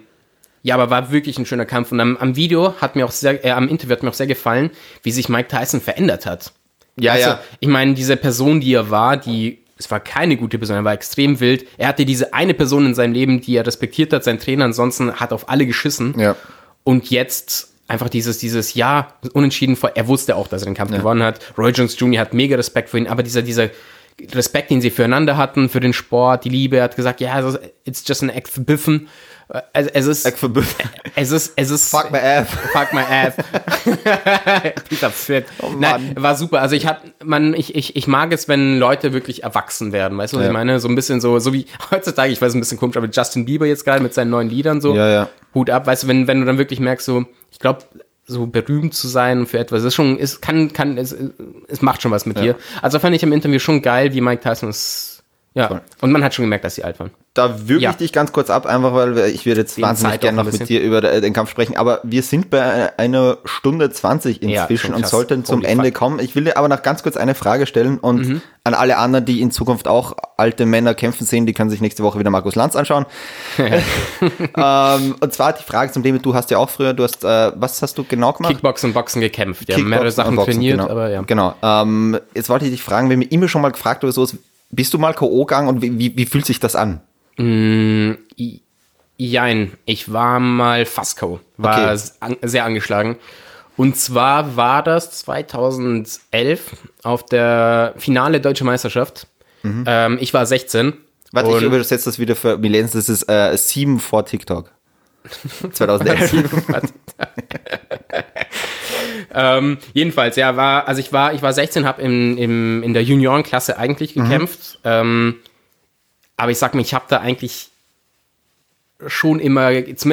ja, aber war wirklich ein schöner Kampf. Und am, am Video hat mir auch sehr, äh, am Interview hat mir auch sehr gefallen, wie sich Mike Tyson verändert hat. ja, Also, ja. ich meine, diese Person, die er war, die, es war keine gute Person, er war extrem wild. Er hatte diese eine Person in seinem Leben, die er respektiert hat, sein Trainer, ansonsten hat auf alle geschissen. Ja. Und jetzt einfach dieses, dieses Ja, unentschieden vor, er wusste auch, dass er den Kampf gewonnen hat. Roy Jones Jr. hat mega Respekt für ihn, aber dieser, dieser Respekt, den sie füreinander hatten, für den Sport, die Liebe, er hat gesagt, ja, also, it's just an exhibition. Es, es ist, es ist, es ist, Fuck my ass. Fuck my ass. Dieser Fit. Oh. Nein, war super. Also ich hab, man, ich, ich, ich mag es, wenn Leute wirklich erwachsen werden. Weißt du, was Ja. ich meine? So ein bisschen so, so wie heutzutage, ich weiß ein bisschen komisch, aber Justin Bieber jetzt gerade mit seinen neuen Liedern so. Ja, ja. Hut ab, weißt du, wenn, wenn du dann wirklich merkst, so, ich glaube, so berühmt zu sein für etwas, ist schon, ist, kann, kann, es, es macht schon was mit dir. Also fand ich im Interview schon geil, wie Mike Tyson es, ja. Voll. Und man hat schon gemerkt, dass sie alt waren. Da würge Ja. ich dich ganz kurz ab, einfach weil ich würde jetzt Wegen wahnsinnig Zeit gerne noch mit dir über den Kampf sprechen, aber wir sind bei einer Stunde 20 Ja, inzwischen schon und sollten zum Holy Ende fuck. Mhm. kommen. Ich will dir aber noch ganz kurz eine Frage stellen und an alle anderen, die in Zukunft auch alte Männer kämpfen sehen, die können sich nächste Woche wieder Markus Lanz anschauen. ähm, und zwar die Frage zum Thema, du hast ja auch früher, du hast, äh, was hast du genau gemacht? Kickboxen und Boxen gekämpft. Ja, Kickboxen mehrere Sachen Boxen, trainiert, genau. aber ja. Genau. Ähm, jetzt wollte ich dich fragen, wenn mir immer schon mal gefragt oder so, bist du mal K.O. gegangen und wie, wie, wie fühlt sich das an? I- Jein, ich war mal fast K.O. War Okay. an, sehr angeschlagen. Und zwar war das 2011 auf der Finale Deutsche Meisterschaft. Ähm, ich war 16. Mhm. Warte, ich übersetze das wieder für Millennials, das ist äh, 7 vor TikTok. 2011. ähm, jedenfalls, ja, war, also ich war, ich war 16, habe im, im, in der Juniorenklasse eigentlich Mhm. gekämpft. Ähm, aber ich sag mir, ich habe da eigentlich schon immer,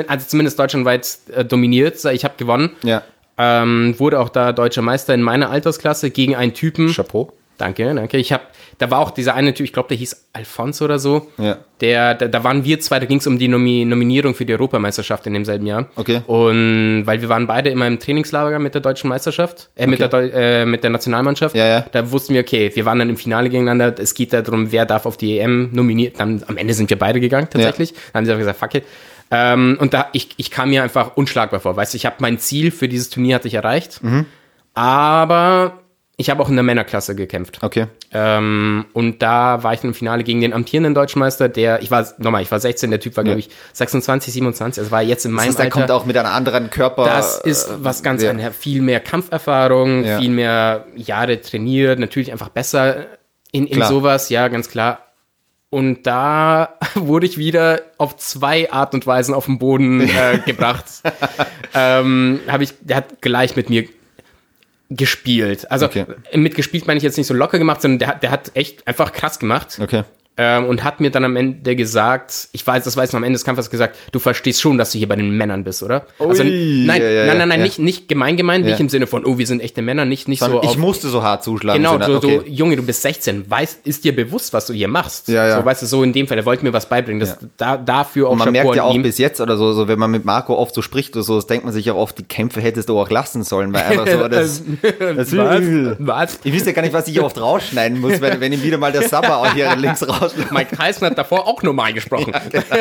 also zumindest deutschlandweit äh, dominiert. Ich habe gewonnen. ja. Ähm, wurde auch da deutscher Meister in meiner Altersklasse gegen einen Typen. Chapeau. Danke, danke. Ich habe, da war auch dieser eine Typ, ich glaube, der hieß Alfonso oder so. Ja. Der, da, da waren wir zwei, da ging es um die Nomi Nominierung für die Europameisterschaft in demselben Jahr. Okay. Und weil wir waren beide immer im Trainingslager mit der deutschen Meisterschaft, äh, mit, der, Deu- äh, mit der Nationalmannschaft. Ja, ja. Da wussten wir, okay, wir waren dann im Finale gegeneinander. Es geht darum, wer darf auf die EM nominiert. Dann am Ende sind wir beide gegangen, tatsächlich. Dann haben sie auch gesagt, fuck it. Ähm, und da, ich, ich kam mir einfach unschlagbar vor. Weißt du, ich habe mein Ziel für dieses Turnier hatte ich erreicht. Mhm. Aber ich habe auch in der Männerklasse gekämpft. Okay. Ähm, und da war ich im Finale gegen den amtierenden Deutschen Meister, der, ich war, nochmal, ich war 16, der Typ war, glaube ich, 26, 27, also war jetzt in Das meinem heißt, der Alter. kommt auch mit einem anderen Körper. das ist was ganz ja. anderes. Viel mehr Kampferfahrung, Ja. viel mehr Jahre trainiert, natürlich einfach besser in, in Klar. sowas, ja, ganz klar. Und da wurde ich wieder auf zwei Art und Weisen auf den Boden äh, gebracht. ähm, habe ich, der hat gleich mit mir gespielt. Also Okay. mit gespielt meine ich jetzt nicht so locker gemacht, sondern der, hat- der hat echt einfach krass gemacht. Okay. Ähm, und hat mir dann am Ende gesagt, ich weiß, das weiß ich noch am Ende des Kampfes gesagt, du verstehst schon, dass du hier bei den Männern bist, oder? also, Ui, nein, ja, ja, nein, nein, nein, ja. nicht, nicht gemein gemeint, Ja. nicht im Sinne von, oh, wir sind echte Männer, nicht, nicht Sondern so ich auf, musste so hart zuschlagen. Genau, so, so, okay. Junge, du bist 16, weiß, ist dir bewusst, was du hier machst? Ja, ja. So, weißt du, so in dem Fall, er wollte mir was beibringen. Das, da, dafür auch Und man Chapeau merkt ja auch ihm. bis jetzt oder so, so, wenn man mit Marco oft so spricht oder so, das denkt man sich ja oft, die Kämpfe hättest du auch lassen sollen, weil einfach so, das, das was? was? Ich wüsste ja gar nicht, was ich hier oft rausschneiden muss, wenn, wenn ihm wieder mal der Sabber auch hier links Mike Tyson hat davor auch normal gesprochen. genau.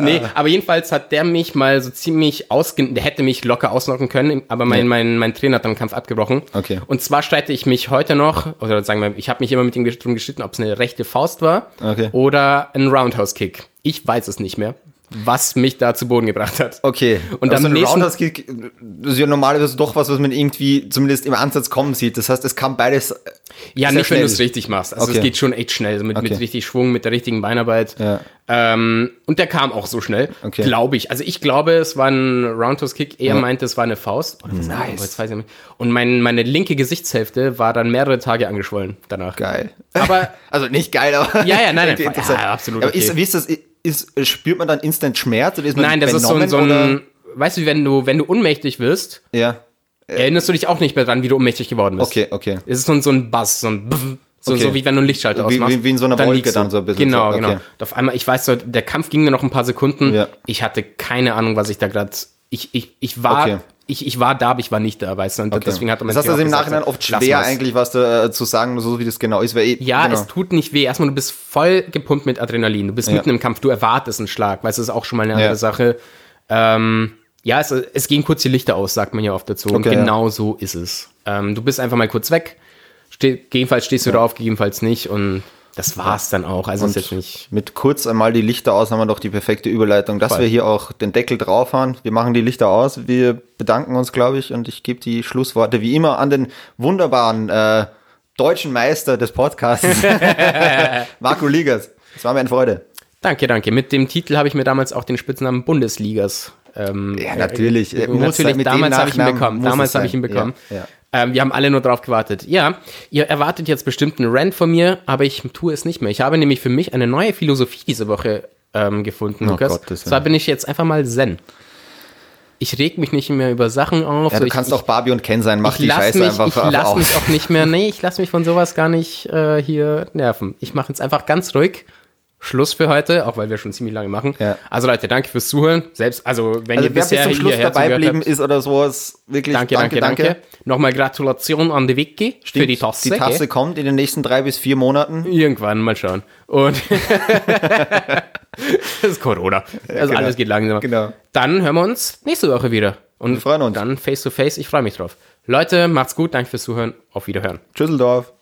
nee, aber jedenfalls hat der mich mal so ziemlich ausge... Der hätte mich locker ausnocken können, aber mein, Ja. mein, mein Trainer hat dann den Kampf abgebrochen. Okay. Und zwar streite ich mich heute noch, oder sagen wir, ich habe mich immer mit ihm drum gestritten, ob es eine rechte Faust war Okay. oder ein Roundhouse-Kick. Ich weiß es nicht mehr, was mich da zu Boden gebracht hat. Okay. Und Aber am so ein nächsten- Roundhouse-Kick, das ist ja normalerweise doch was, was man irgendwie zumindest im Ansatz kommen sieht. Das heißt, es kann beides. äh, Ja, nicht, wenn schnell. du es richtig machst. Also Okay. es geht schon echt schnell, also mit, Okay. mit richtig Schwung, mit der richtigen Beinarbeit. Ja. Ähm, und der kam auch so schnell, Okay. glaube ich. Also ich glaube, es war ein Roundhouse-Kick. Er meinte, es war eine Faust. Was Nice. Nicht. Und mein, meine linke Gesichtshälfte war dann mehrere Tage angeschwollen danach. Geil. Aber Also nicht geil, aber. Ja, ja, nein, nein, ja, absolut Aber ist, wie ist das? Ist, spürt man dann instant Schmerz oder ist man Nein, das ist so ein, so ein weißt du, wenn du, wenn du ohnmächtig wirst, ja. erinnerst du dich auch nicht mehr dran, wie du ohnmächtig geworden bist. Okay, okay. Es ist so ein, so ein Bass, so ein Bff, so, Okay. so wie wenn du einen Lichtschalter Wie- ausmachst. wie- wie in so einer dann Wolke dann so ein bisschen Genau, so, genau. Und auf einmal, ich weiß so, der Kampf ging nur noch ein paar Sekunden. Ja. Ich hatte keine Ahnung, was ich da gerade. Ich, ich, ich war. Okay. Ich, ich war da, aber ich war nicht da, weißt du. Und Okay. deswegen hat man das heißt, also im Nachhinein oft schwer eigentlich was da, äh, zu sagen, so wie das genau ist. Weil, eh- Ja, genau. es tut nicht weh. Erstmal, du bist voll gepumpt mit Adrenalin. Du bist Ja. mitten im Kampf. Du erwartest einen Schlag. Weißt du, das ist auch schon mal eine andere Ja. Sache. Ähm, ja, es, es gehen kurz die Lichter aus, sagt man ja oft dazu. und Okay, genau so ist es. Ähm, du bist einfach mal kurz weg. Ste gegebenenfalls stehst du da auf, gegebenenfalls nicht. Und das war's dann auch. Also ist jetzt nicht. Mit kurz einmal die Lichter aus haben wir doch die perfekte Überleitung, dass Voll. wir hier auch den Deckel drauf haben. Wir machen die Lichter aus. Wir bedanken uns, glaube ich, und ich gebe die Schlussworte wie immer an den wunderbaren äh, deutschen Meister des Podcasts, Marco Ligas. Es war mir eine Freude. Danke, danke. Mit dem Titel habe ich mir damals auch den Spitznamen Bundesligas. Ähm, Ja, natürlich. Äh, Äh, natürlich, damals habe ich ihn bekommen. Damals habe ich ihn bekommen. Ja, ja. Ähm, wir haben alle nur drauf gewartet. Ja, ihr erwartet jetzt bestimmt einen Rant von mir, aber ich tue es nicht mehr. Ich habe nämlich für mich eine neue Philosophie diese Woche ähm, gefunden, Oh Lukas. Gottes Willen. Zwar bin ich jetzt einfach mal Zen. Ich reg mich nicht mehr über Sachen auf. Ja, so du ich, kannst ich, auch Barbie und Ken sein. Mach ich die lass Scheiße mich, einfach ich lass auf. mich auch nicht mehr, nee, ich lasse mich von sowas gar nicht äh, hier nerven. Ich mache jetzt einfach ganz ruhig. Schluss für heute, auch weil wir schon ziemlich lange machen. Ja. Also Leute, danke fürs Zuhören. Selbst, also wenn Also ihr wer bis bisher zum Schluss dabei geblieben habt, ist oder sowas, wirklich danke, danke, danke, Nochmal Gratulation an die Wiki für die Tasse. Die Tasse gell? kommt in den nächsten drei bis vier Monaten. Irgendwann, mal schauen. Und das ist Corona. Also genau. alles geht langsam. Genau. Dann hören wir uns nächste Woche wieder. Und Wir freuen uns. dann face to face. Ich freue mich drauf. Leute, macht's gut. Danke fürs Zuhören. Auf Wiederhören. Tschüsseldorf.